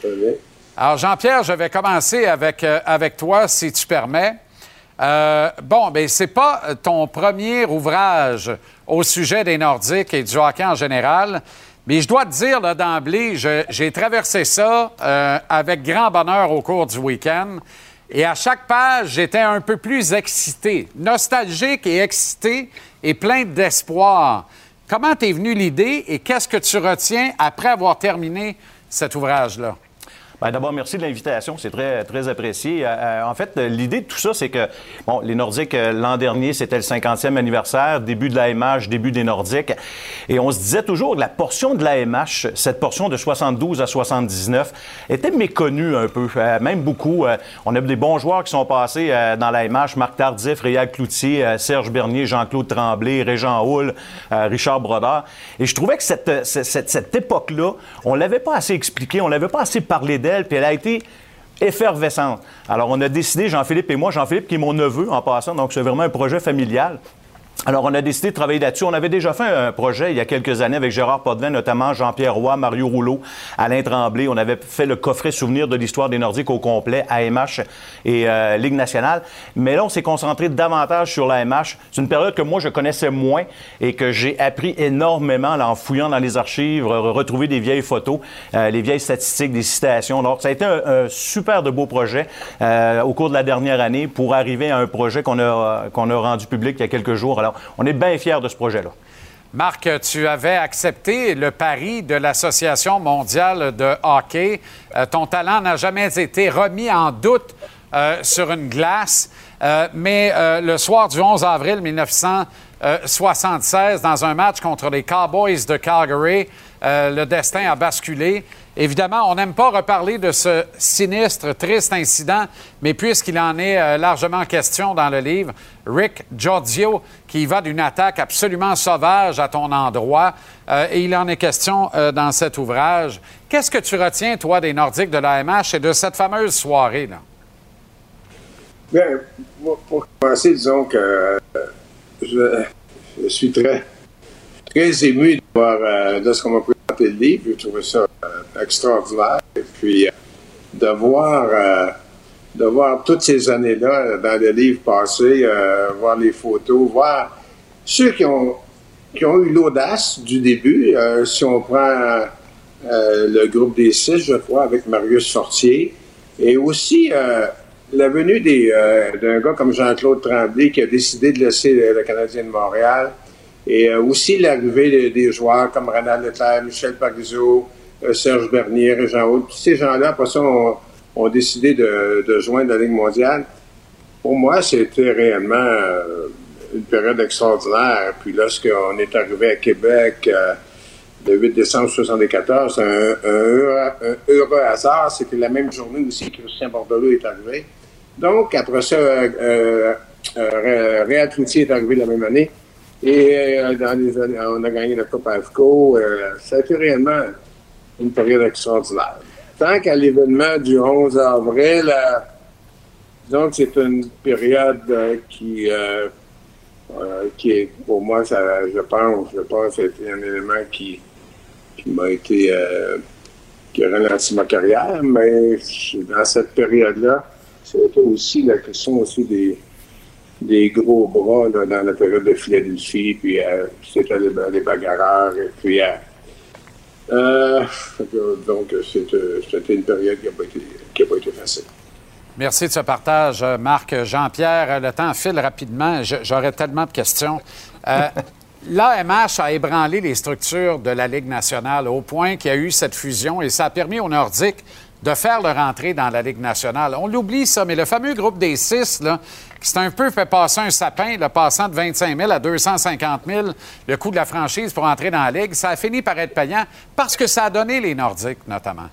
Très bien. Alors, Jean-Pierre, je vais commencer avec, avec toi, si tu permets. Euh, bon, ben c'est pas ton premier ouvrage au sujet des Nordiques et du hockey en général, mais je dois te dire d'emblée, j'ai traversé ça euh, avec grand bonheur au cours du week-end. Et à chaque page, j'étais un peu plus excité, nostalgique et excité et plein d'espoir. Comment t'es venue l'idée et qu'est-ce que tu retiens après avoir terminé cet ouvrage-là? Ben, d'abord, merci de l'invitation. C'est très, très apprécié. Euh, euh, en fait, l'idée de tout ça, c'est que, bon, les Nordiques, euh, l'an dernier, c'était le 50e anniversaire, début de l'AMH, début des Nordiques. Et on se disait toujours que la portion de l'AMH, cette portion de 72 à 79, était méconnue un peu, même beaucoup. on a des bons joueurs qui sont passés dans l'AMH, Marc Tardif, Réal Cloutier, Serge Bernier, Jean-Claude Tremblay, Régent Houle, Richard Brodeur. Et je trouvais que cette, cette, cette époque-là, on l'avait pas assez expliqué, on l'avait pas assez parlé puis elle a été effervescente. Alors, on a décidé, Jean-Philippe et moi, Jean-Philippe qui est mon neveu en passant, donc c'est vraiment un projet familial. Alors, on a décidé de travailler là-dessus. On avait déjà fait un projet il y a quelques années avec Gérard Potvin, notamment Jean-Pierre Roy, Mario Rouleau, Alain Tremblay. On avait fait le coffret souvenir de l'histoire des Nordiques au complet, AMH et euh, Ligue nationale. Mais là, on s'est concentré davantage sur l'AMH. C'est une période que moi, je connaissais moins et que j'ai appris énormément en fouillant dans les archives, retrouver des vieilles photos, euh, les vieilles statistiques, des citations. Donc, ça a été un, super de beau projet euh, au cours de la dernière année pour arriver à un projet qu'on a, qu'on a rendu public il y a quelques jours. Alors, on est bien fiers de ce projet-là. Marc, tu avais accepté le pari de l'Association mondiale de hockey. Euh, ton talent n'a jamais été remis en doute euh, sur une glace, euh, mais le soir du 11 avril 1976, dans un match contre les Cowboys de Calgary, le destin a basculé. Évidemment, on n'aime pas reparler de ce sinistre, triste incident, mais puisqu'il en est euh, largement question dans le livre, Rick Giorgio, qui va d'une attaque absolument sauvage à ton endroit, euh, et il en est question euh, dans cet ouvrage. Qu'est-ce que tu retiens, toi, des Nordiques de l'AMH et de cette fameuse soirée-là? Bien, pour commencer, disons que je, suis très, très ému de, voir, de ce qu'on m'a le livre. J'ai trouvé ça euh, extraordinaire. Et puis, euh, de voir, euh, de voir toutes ces années-là dans le livre passé, euh, voir les photos, voir ceux qui ont, qui ont eu l'audace du début. Si on prend le groupe des six, je crois, avec Marius Sortier, et aussi la venue d'un gars comme Jean-Claude Tremblay qui a décidé de laisser le, le Canadien de Montréal, et euh, aussi l'arrivée de- des joueurs comme Renald Leclerc, Michel Parizeau, Serge Bernier et Jean Haute. Tous ces gens-là, après ça, ont, ont décidé de, de joindre la Ligue mondiale. Pour moi, c'était réellement euh, une période extraordinaire. Puis lorsqu'on est arrivé à Québec euh, le 8 décembre 1974, un, un, heureux, un heureux hasard, c'était la même journée aussi que Christian Bordelot est arrivé. Donc, après ça, euh, euh, Réal Cloutier est arrivé la même année. Et euh, dans les années, on a gagné la Coupe AFCO. Euh, ça a été réellement une période extraordinaire. Tant qu'à l'événement du 11 avril, euh, disons que c'est une période qui, qui est, pour moi, ça, je pense, je pense, c'était un élément qui, qui m'a été, qui a ralenti ma carrière, mais dans cette période-là, c'était aussi la question aussi des, des gros bras dans la période de Philadelphie, puis euh, c'était les, les bagarreurs, et puis euh, euh, donc c'était c'était une période qui n'a pas, été- facile. Merci de ce partage, euh, Marc. Jean-Pierre, euh, le temps file rapidement. J'aurais tellement de questions. Euh, L'AMH a ébranlé les structures de la Ligue nationale au point qu'il y a eu cette fusion et ça a permis aux Nordiques de faire leur entrée dans la Ligue nationale. On l'oublie, ça, mais le fameux groupe des six, là, qui s'est un peu fait passer un sapin, le passant de 25 000 à 250 000, le coût de la franchise pour entrer dans la Ligue, ça a fini par être payant parce que ça a donné les Nordiques, notamment.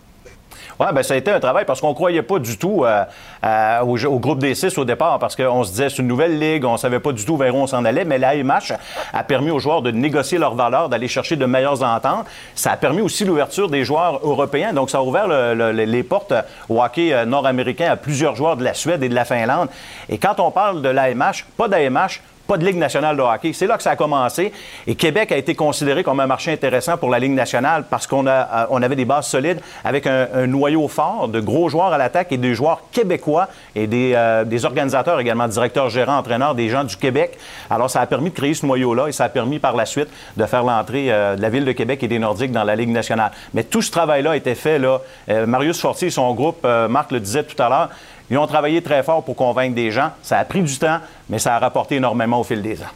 Ben ça a été un travail parce qu'on ne croyait pas du tout euh, euh, au, groupe des six au départ parce qu'on se disait c'est une nouvelle ligue, on ne savait pas du tout vers où on s'en allait, mais l'AMH a permis aux joueurs de négocier leurs valeurs, d'aller chercher de meilleures ententes. Ça a permis aussi l'ouverture des joueurs européens, donc ça a ouvert le- le- les portes au hockey euh, nord-américain à plusieurs joueurs de la Suède et de la Finlande. Et quand on parle de l'AMH, pas d'AMH, de Ligue nationale de hockey. C'est là que ça a commencé. Et Québec a été considéré comme un marché intéressant pour la Ligue nationale parce qu'on a, euh, on avait des bases solides avec un, noyau fort de gros joueurs à l'attaque et des joueurs québécois et des, euh, des organisateurs également, directeurs, gérants, entraîneurs, des gens du Québec. Alors, ça a permis de créer ce noyau-là et ça a permis par la suite de faire l'entrée euh, de la Ville de Québec et des Nordiques dans la Ligue nationale. Mais tout ce travail-là été fait, là. Marius Fortier et son groupe, Marc le disait tout à l'heure, ils ont travaillé très fort pour convaincre des gens. Ça a pris du temps, mais ça a rapporté énormément au fil des ans.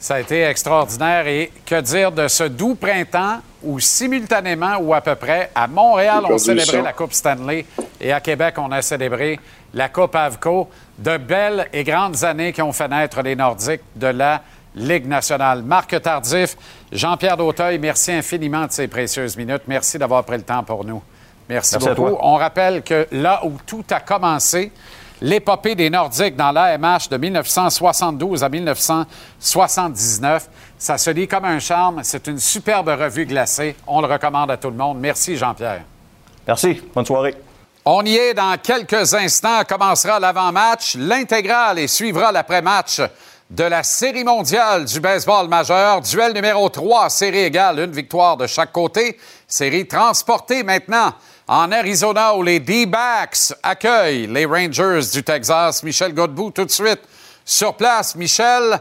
Ça a été extraordinaire. Et que dire de ce doux printemps où, simultanément ou à peu près, à Montréal, on célébrait la Coupe Stanley et à Québec, on a célébré la Coupe Avco. De belles et grandes années qui ont fait naître les Nordiques de la Ligue nationale. Marc Tardif, Jean-Pierre Dauteuil, merci infiniment de ces précieuses minutes. Merci d'avoir pris le temps pour nous. Merci, beaucoup. On rappelle que là où tout a commencé, l'épopée des Nordiques dans l'AMH de 1972 à 1979, ça se lit comme un charme. C'est une superbe revue glacée. On le recommande à tout le monde. Merci, Jean-Pierre. Merci. Bonne soirée. On y est dans quelques instants. Commencera l'avant-match, l'intégrale et suivra l'après-match de la Série mondiale du baseball majeur. Duel numéro 3, série égale, une victoire de chaque côté. Série transportée maintenant en Arizona où les D-Backs accueillent les Rangers du Texas. Michel Godbout tout de suite sur place. Michel,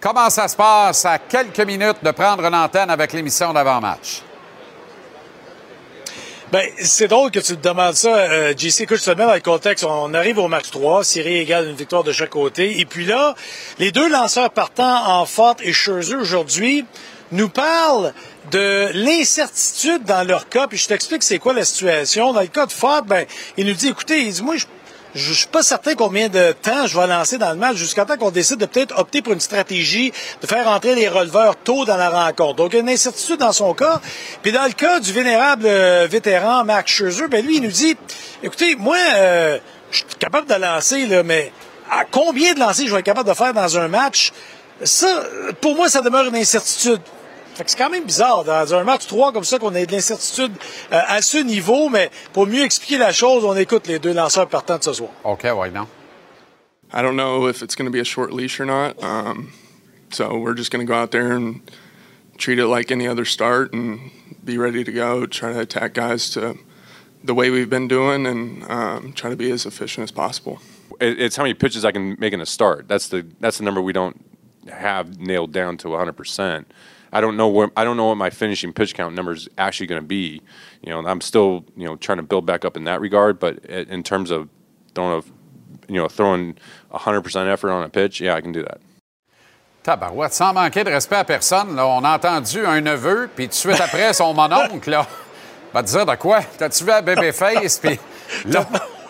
comment ça se passe? À quelques minutes de prendre l'antenne avec l'émission d'avant-match? Ben, c'est drôle que tu te demandes ça, euh, JC. Écoute, je te mets dans le contexte. On arrive au match 3, série égale, une victoire de chaque côté. Et puis là, les deux lanceurs partants en Fort et Scherzer aujourd'hui nous parlent de l'incertitude dans leur cas. Puis je t'explique c'est quoi la situation. Dans le cas de Fort, ben, il nous dit, écoutez, il dit, moi, je je suis pas certain combien de temps je vais lancer dans le match jusqu'à temps qu'on décide de peut-être opter pour une stratégie de faire entrer les releveurs tôt dans la rencontre. Donc, il y a une incertitude dans son cas. Puis dans le cas du vénérable euh, vétéran Max Scherzer, ben lui, il nous dit, écoutez, moi, euh, je suis capable de lancer, là, mais à combien de lancers je vais être capable de faire dans un match? Ça, pour moi, ça demeure une incertitude. Fait que c'est quand même bizarre dans un match 3 comme ça qu'on ait de l'incertitude euh, à ce niveau, mais pour mieux expliquer la chose, on écoute les deux lanceurs partants de ce soir. OK, ouais, non. I don't know if it's going to be a short leash or not. Um, so we're just going to go out there and treat it like any other start and be ready to go. Try to attack guys to the way we've been doing and um, try to be as efficient as possible. It's how many pitches I can make in a start. That's the that's the number we don't have nailed down to 100 percent. I don't know where I don't know what my finishing pitch count number is actually going to be. You know, I'm still you know trying to build back up in that regard. But in terms of throwing a, you know throwing 100 percent effort on a pitch, yeah, I can do that. Tabarouette, sans manquer de respect à personne, là, on a entendu un neveu, puis tout de suite après, son mononcle, là, va te dire de quoi? T'as-tu vu à Babyface? Puis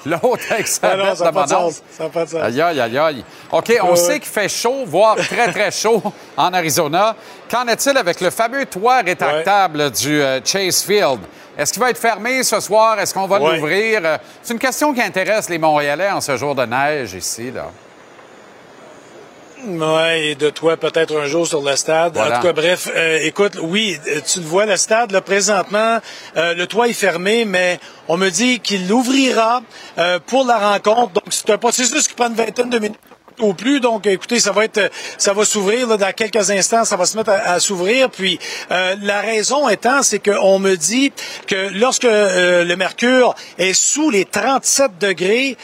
l'autre avec sa non, de mononcle. Ça n'a pas de sens. Aïe, aïe, aïe. OK, on sait qu'il fait chaud, voire très, très chaud en Arizona. Qu'en est-il avec le fameux toit rétractable du euh, Chase Field? Est-ce qu'il va être fermé ce soir? Est-ce qu'on va Ouais. l'ouvrir? Euh, C'est une question qui intéresse les Montréalais en ce jour de neige ici, là. Oui, et de toi peut-être un jour sur le stade. Voilà. En tout cas, bref, euh, écoute, oui, euh, tu le vois, le stade, là, présentement, euh, le toit est fermé, mais on me dit qu'il l'ouvrira euh, pour la rencontre. Donc, c'est un processus qui prend une vingtaine de minutes au plus. Donc, écoutez, ça va être, ça va s'ouvrir là, dans quelques instants. Ça va se mettre à, à s'ouvrir. Puis, euh, la raison étant, c'est qu'on me dit que lorsque euh, le mercure est sous les 37 degrés,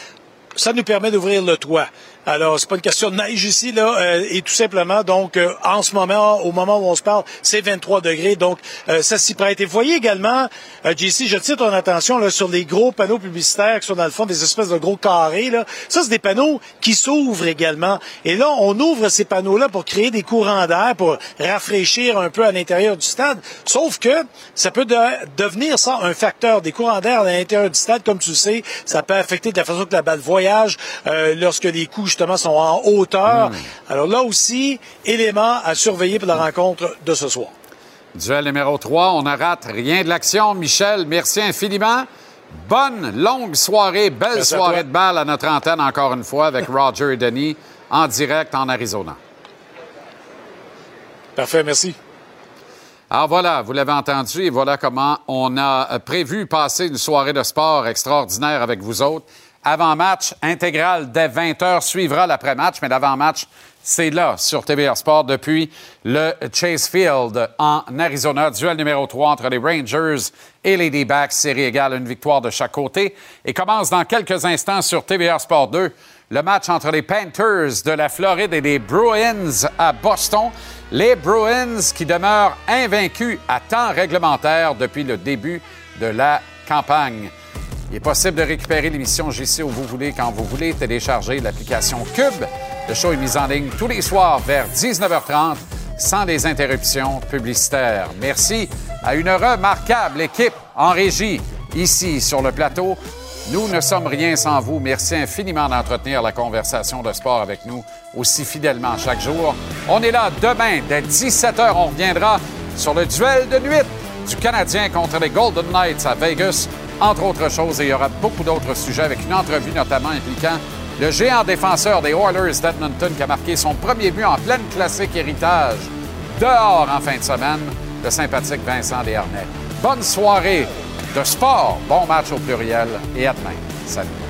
ça nous permet d'ouvrir le toit. Alors, c'est pas une question de neige ici, là, euh, et tout simplement, donc, euh, en ce moment, au moment où on se parle, c'est 23 degrés, donc, euh, ça s'y prête. Et vous voyez également, euh, JC, je tire ton attention là, sur les gros panneaux publicitaires qui sont dans le fond des espèces de gros carrés, là. Ça, c'est des panneaux qui s'ouvrent également. Et là, on ouvre ces panneaux-là pour créer des courants d'air, pour rafraîchir un peu à l'intérieur du stade. Sauf que ça peut de- devenir ça un facteur. Des courants d'air à l'intérieur du stade, comme tu le sais, ça peut affecter de la façon que la balle voyage euh, lorsque les coups justement sont en hauteur. Alors là aussi, élément à surveiller pour la rencontre de ce soir. Duel numéro 3, on ne rate rien de l'action. Michel, merci infiniment. Bonne, longue soirée, belle Merci soirée de balle à notre antenne encore une fois avec Roger et Denis en direct en Arizona. Parfait, merci. Alors voilà, vous l'avez entendu et voilà comment on a prévu passer une soirée de sport extraordinaire avec vous autres. Avant-match intégral dès 20h suivra l'après-match, mais l'avant-match, c'est là sur TVR Sport depuis le Chase Field en Arizona. Duel numéro 3 entre les Rangers et les D-backs, série égale, une victoire de chaque côté. Et commence dans quelques instants sur TVR Sport 2 le match entre les Panthers de la Floride et les Bruins à Boston. Les Bruins qui demeurent invaincus à temps réglementaire depuis le début de la campagne. Il est possible de récupérer l'émission JC où vous voulez, quand vous voulez. Télécharger l'application Cube. Le show est mis en ligne tous les soirs vers 19h30 sans les interruptions publicitaires. Merci à une remarquable équipe en régie ici sur le plateau. Nous ne sommes rien sans vous. Merci infiniment d'entretenir la conversation de sport avec nous aussi fidèlement chaque jour. On est là demain dès 17h. On reviendra sur le duel de nuit du Canadien contre les Golden Knights à Vegas, entre autres choses. Et il y aura beaucoup d'autres sujets avec une entrevue notamment impliquant le géant défenseur des Oilers d'Edmonton qui a marqué son premier but en pleine classique héritage dehors en fin de semaine, le sympathique Vincent Desharnais. Bonne soirée de sport, bon match au pluriel et à demain. Salut.